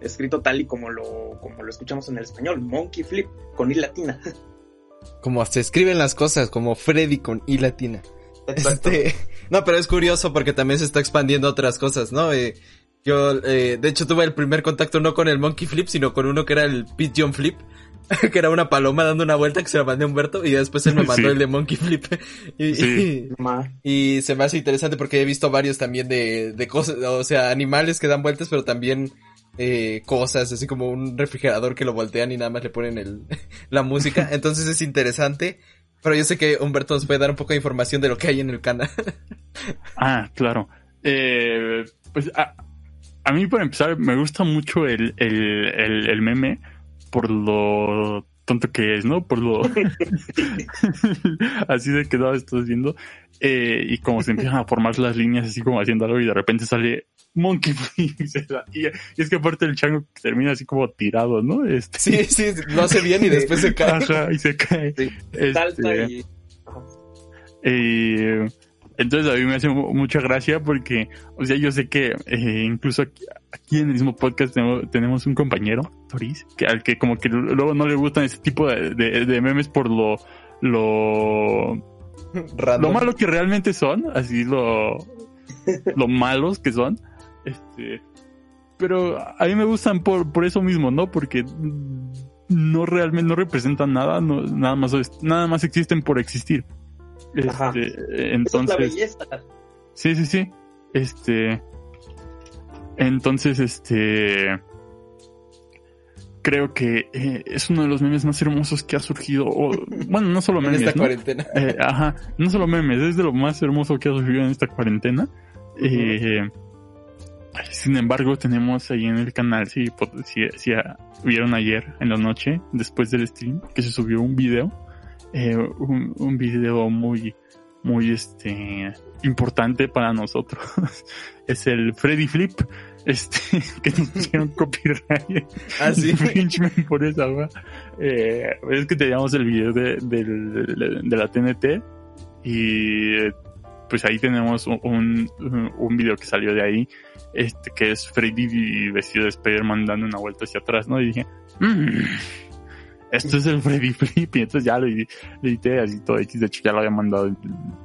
escrito tal y como lo, como lo escuchamos en el español. Monkey Flip, con I latina. <laughs> como se escriben las cosas, como Freddy con I latina. Este, no, pero es curioso porque también se está expandiendo otras cosas, ¿no? Eh, yo, eh, de hecho, tuve el primer contacto no con el Monkey Flip, sino con uno que era el Pigeon Flip, <laughs> que era una paloma dando una vuelta que se la mandé a Humberto y después él me <laughs> mandó el de Monkey Flip. <laughs> Y, y, se me hace interesante porque he visto varios también de, de cosas, o sea, animales que dan vueltas, pero también eh, cosas, así como un refrigerador que lo voltean y nada más le ponen el, la música. Entonces es interesante. Pero yo sé que Humberto nos puede dar un poco de información de lo que hay en el canal. ah, claro. Eh, pues a, a, mí, para empezar, me gusta mucho el, el, el, meme por lo tonto que es, ¿no? Por lo... <laughs> así de que estás viendo. Eh, y como se empiezan a formar las líneas así como haciendo algo y de repente sale Monkey <laughs> y, es que aparte el chango termina así como tirado, ¿no? Este... Sí, sí, lo hace bien y después se cae. <laughs> Ajá, y se cae. Sí. Este, y... Eh, entonces a mí me hace mucha gracia porque, o sea, yo sé que eh, incluso aquí, en el mismo podcast tenemos, un compañero, Toris, que al que como que luego no le gustan ese tipo de, de, memes por lo, lo, lo malo que realmente son, así lo, lo malos que son. Este, pero a mí me gustan por, por eso mismo, ¿no? Porque no realmente no representan nada, no, nada más nada más existen por existir. Este, entonces, Sí, sí, sí. Este, entonces, este, creo que eh, es uno de los memes más hermosos que ha surgido. <laughs> bueno, no solo memes. En esta cuarentena. Eh, ajá, no solo memes, es de lo más hermoso que ha surgido en esta cuarentena. eh, sin embargo, tenemos ahí en el canal, si, si, vieron ayer en la noche, después del stream, que se subió un video, eh, un, un, video muy, muy, este, importante para nosotros. <laughs> es el Freddy Flip, este, <laughs> que nos pusieron <laughs> copyright. Ah, sí. por esa, eh, es que teníamos el video de, de, de la TNT y pues ahí tenemos un, un, video que salió de ahí, este, que es Freddy vestido de Spider-Man dando una vuelta hacia atrás, ¿no? Y dije, mmm, esto es el Freddy Flip, y entonces ya lo, edité así todo X, de hecho ya lo había mandado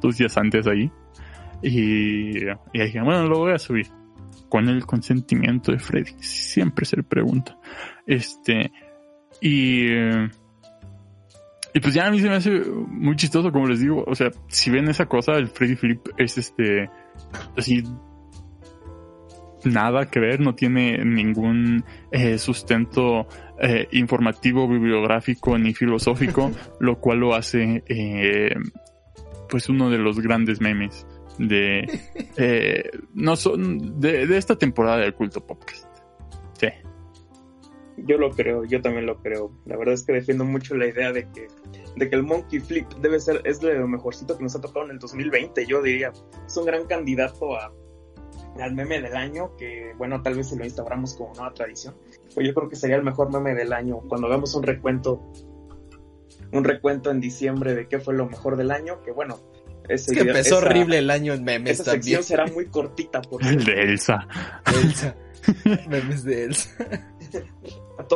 dos días antes ahí. Y, y dije, bueno, lo voy a subir. Con el consentimiento de Freddy. Siempre se le pregunta. Este, y, y pues ya a mí se me hace muy chistoso, como les digo. O sea, si ven esa cosa, el Freddy Flip es este, así, nada que ver, no tiene ningún eh, sustento eh, informativo, bibliográfico ni filosófico, <laughs> lo cual lo hace, eh, pues, uno de los grandes memes de, eh, no son, de, de esta temporada del culto podcast. Sí. Yo lo creo, yo también lo creo. La verdad es que defiendo mucho la idea de que, de que el Monkey Flip debe ser, es lo mejorcito que nos ha tocado en el 2020, yo diría. Es un gran candidato a, al meme del año, que bueno, tal vez si lo instauramos como nueva tradición. Pues yo creo que sería el mejor meme del año. Cuando hagamos un recuento, un recuento en diciembre de qué fue lo mejor del año, que bueno, ese, es que empezó horrible el año en memes esa sección será muy cortita. Por el <laughs> de Elsa. Elsa. <laughs> memes de Elsa.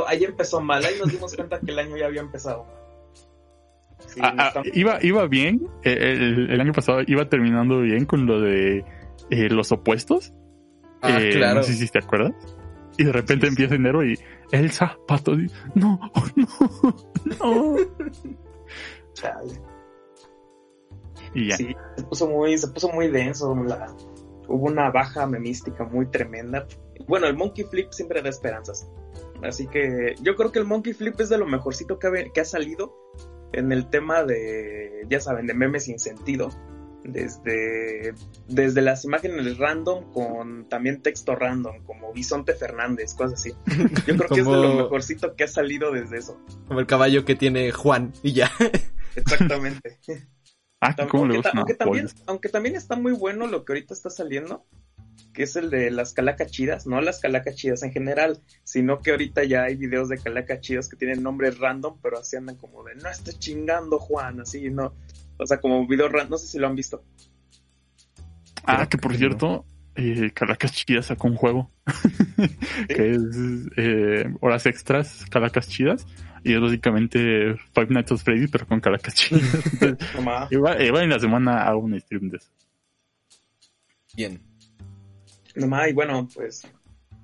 ahí empezó mal, ahí nos dimos cuenta que el año ya había empezado. Ah, ah, iba, iba bien, el, el, año pasado iba terminando bien con lo de eh, los opuestos. Ah, eh, claro. No sé si te acuerdas. Y de repente empieza enero y Elsa, pato, <laughs> no, no, no. Y ya. Sí, se puso muy, se puso muy denso. hubo una baja memística muy tremenda. Bueno, el Monkey Flip siempre da esperanzas. Así que yo creo que el Monkey Flip es de lo mejorcito que ha, que ha salido en el tema de, ya saben, de memes sin sentido. Desde, desde las imágenes random con también texto random, como Bisonte Fernández, cosas así. Yo creo que es de lo mejorcito que ha salido desde eso. Como el caballo que tiene Juan y ya. <laughs> Exactamente. Ah, ¿cómo le aunque, también, aunque también está muy bueno lo que ahorita está saliendo, que es el de las calacas chidas, no las calacas chidas en general, sino que ahorita ya hay videos de calacas chidas que tienen nombres random, pero así andan como de no estés chingando, Juan, así, no. O sea, como video random, no sé si lo han visto. Ah, que por cierto, eh, Calacas Chidas sacó un juego <laughs> que es eh, horas extras, Calacas Chidas, y es básicamente Five Nights at Freddy, pero con Calacas Chidas. <laughs> igual, en la semana hago un stream de eso. Bien y bueno, pues,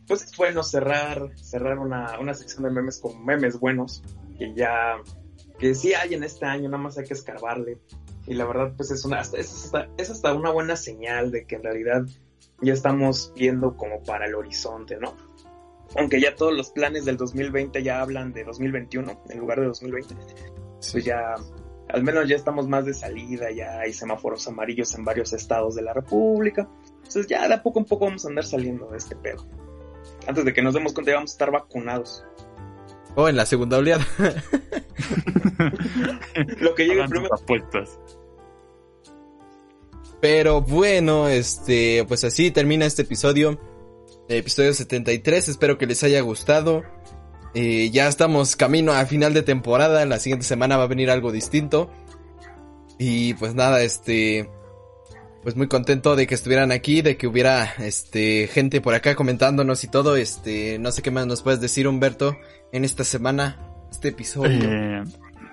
pues es bueno cerrar, cerrar una, una sección de memes con memes buenos, que ya, que sí hay en este año, nada más hay que escarbarle. Y la verdad, pues es una, es hasta, es hasta una buena señal de que en realidad ya estamos viendo como para el horizonte, ¿no? Aunque ya todos los planes del 2020 ya hablan de 2021 en lugar de 2020, pues ya, al menos ya estamos más de salida, ya hay semáforos amarillos en varios estados de la República. Entonces ya de a poco a poco vamos a andar saliendo de este pedo. Antes de que nos demos cuenta ya vamos a estar vacunados. O en la segunda oleada. <laughs> Lo que llegue primero. Pero bueno, este, pues así termina este episodio. Episodio 73, espero que les haya gustado. Eh, ya estamos camino a final de temporada, la siguiente semana va a venir algo distinto. Y pues nada, este, pues muy contento de que estuvieran aquí, de que hubiera este gente por acá comentándonos y todo. Este, no sé qué más nos puedes decir, Humberto, en esta semana, este episodio. Eh,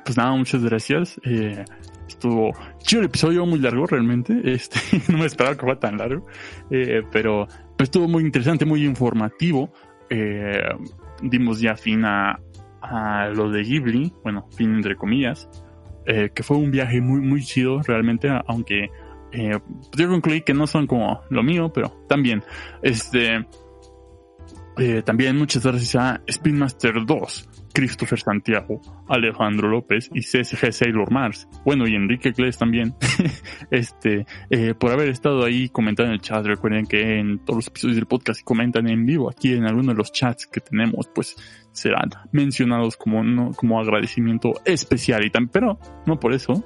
pues nada, muchas gracias. Eh, estuvo chido el episodio, muy largo realmente. <laughs> Este, no me esperaba que fuera tan largo, eh, pero pues, estuvo muy interesante, muy informativo. Eh, dimos ya fin a, a lo de Ghibli, bueno, fin entre comillas, eh, que fue un viaje muy, muy chido realmente, aunque eh, yo concluí que no son como lo mío, pero también, este, eh, también muchas gracias a Spinmaster 2, Christopher Santiago, Alejandro López y CSG Sailor Mars. Bueno, y Enrique Cles también. <laughs> este, eh, por haber estado ahí comentando en el chat. Recuerden que en todos los episodios del podcast comentan en vivo aquí en alguno de los chats que tenemos, pues serán mencionados como, no, como agradecimiento especial y tan, pero no por eso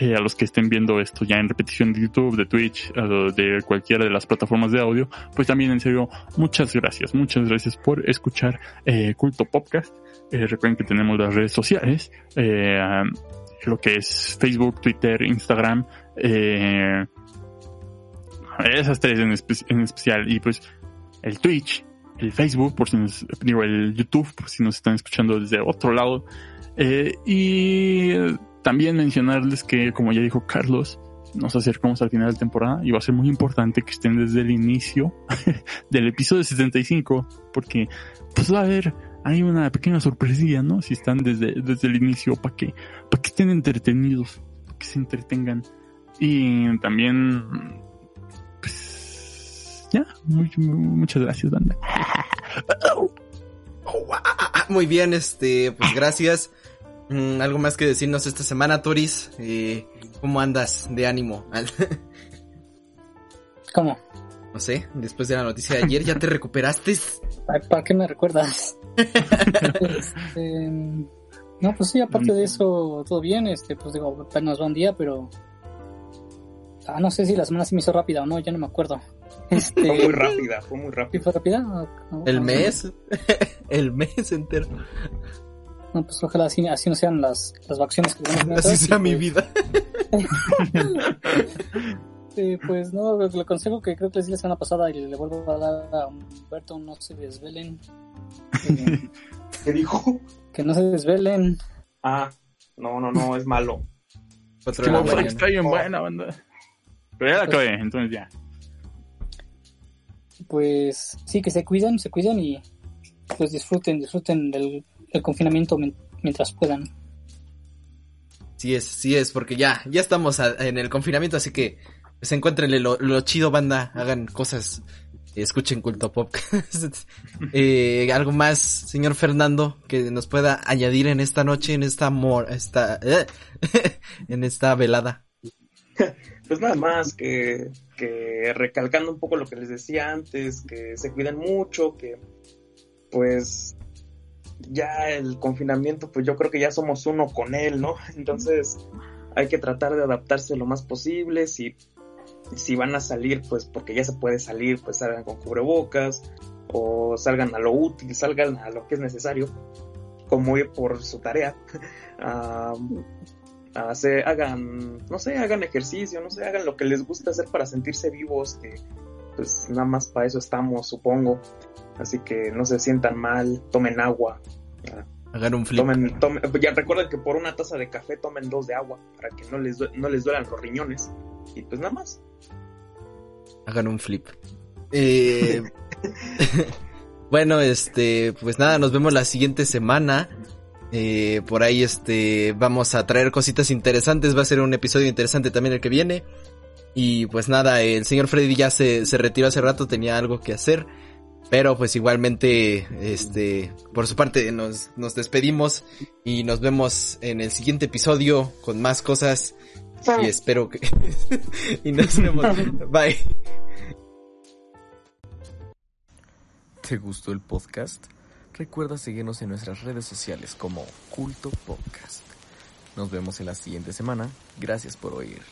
eh, a los que estén viendo esto ya en repetición de YouTube, de Twitch, de cualquiera de las plataformas de audio, pues también en serio, muchas gracias, muchas gracias por escuchar eh, Culto Podcast. Eh, recuerden que tenemos las redes sociales, eh, lo que es Facebook, Twitter, Instagram, esas tres en, en, especial, y pues el Twitch, el Facebook, por si nos, digo, el YouTube, por si nos están escuchando desde otro lado, y también mencionarles que, como ya dijo Carlos, nos acercamos al final de temporada y va a ser muy importante que estén desde el inicio <laughs> del episodio 75 porque pues va a haber hay una pequeña sorpresilla, ¿no? Si están desde, desde el inicio, para que, para que estén entretenidos, para que se entretengan. Y también, pues, ya, muchas gracias, banda. <laughs> Muy bien, este, pues gracias. Mm, ¿Algo más que decirnos esta semana, Toris? Eh, ¿Cómo andas de ánimo? <laughs> ¿Cómo? No sé, después de la noticia de ayer, ¿ya te recuperaste? ¿Para qué me recuerdas? <laughs> Este, no, pues sí, aparte de eso, todo bien, este, pues digo, apenas va un día, pero... Ah, no sé si la semana se me hizo rápida o no, ya no me acuerdo. <laughs> Este... Fue muy rápida, fue muy rápida. ¿Fue rápida? ¿El mes? ¿El mes entero? No, pues ojalá así, así no sean las, las vacaciones que tenemos. Así sea mi pues vida. <laughs> pues no, el consejo que creo que les di la semana pasada y le vuelvo a dar a Humberto, no se desvelen. Eh, <laughs> ¿Qué dijo? Que no se desvelen. Ah, no, no, no, es malo. Es que está bien buena, banda. Pero ya la acabé, entonces ya. Pues sí, que se cuiden, se cuiden y pues disfruten, disfruten del, del confinamiento mientras puedan. Sí es, sí es, porque ya, ya estamos en el confinamiento, así que pues encuéntrenle lo, lo chido, banda, hagan cosas, escuchen culto pop. <laughs> eh, algo más, señor Fernando, que nos pueda añadir en esta noche, en esta amor, esta, <laughs> en esta velada. <laughs> Pues nada más que, que recalcando un poco lo que les decía antes, que se cuiden mucho, que pues ya el confinamiento, pues yo creo que ya somos uno con él, ¿no? Entonces hay que tratar de adaptarse lo más posible, si si van a salir, pues porque ya se puede salir, pues salgan con cubrebocas o salgan a lo útil, salgan a lo que es necesario, como ir por su tarea. <laughs> hacer, hagan, no sé, hagan ejercicio, no sé, hagan lo que les gusta hacer para sentirse vivos, que pues nada más para eso estamos, supongo. Así que no se sientan mal, tomen agua. Hagan un flip. ya recuerden que por una taza de café tomen dos de agua para que no les, no les duelan los riñones. Y pues nada más hagan un flip. Eh, <laughs> bueno, este, pues nada, nos vemos la siguiente semana. Eh, por ahí, este, vamos a traer cositas interesantes. Va a ser un episodio interesante también el que viene. Y pues nada, el señor Freddy ya se, se retiró hace rato, tenía algo que hacer. Pero pues igualmente, este, por su parte nos, nos despedimos y nos vemos en el siguiente episodio con más cosas y espero que... <laughs> y nos vemos. <laughs> Bye. ¿Te gustó el podcast? Recuerda seguirnos en nuestras redes sociales como Culto Podcast. Nos vemos en la siguiente semana. Gracias por oír.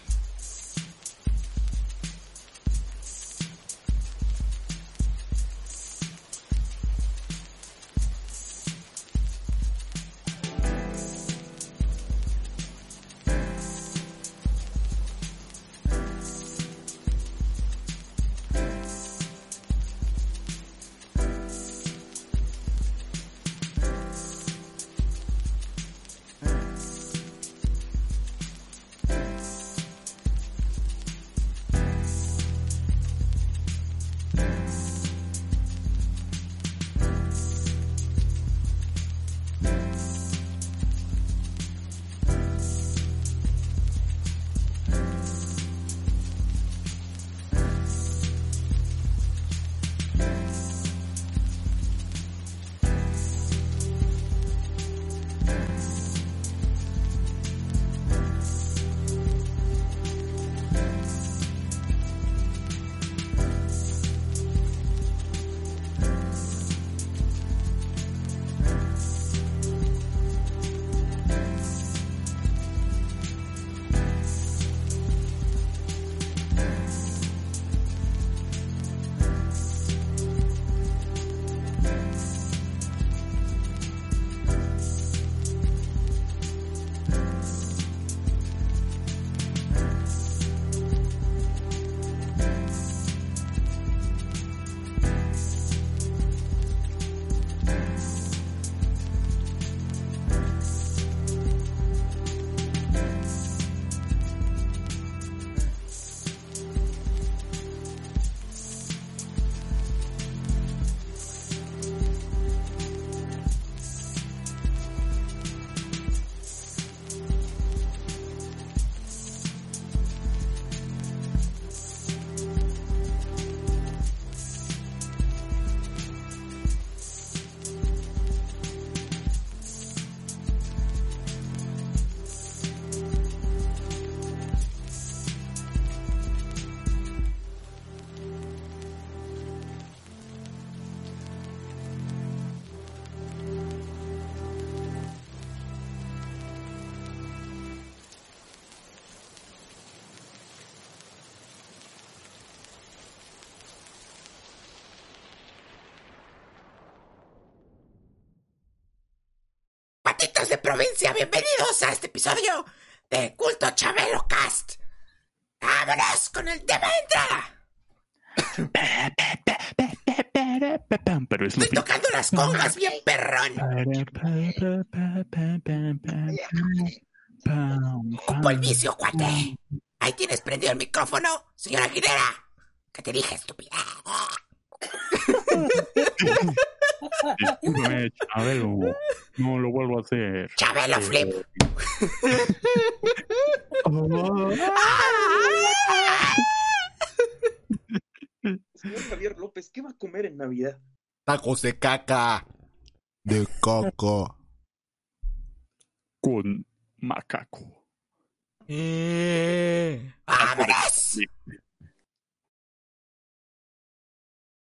Provincia, bienvenidos a este episodio de Culto Chabelo Cast. ¡Vámonos con el tema de entrada! Pero es Estoy tocando las congas bien perrón. Ocupo el vicio, cuate. Ahí tienes prendido el micrófono, señora Aguilera. ¿Qué te dije, estúpida? <laughs> Chabelo. No lo vuelvo a hacer. Chabelo Flip. Señor Javier López, ¿qué va a comer en Navidad? Tacos de caca. De coco. Con macaco. Eh. ¡Vámonos!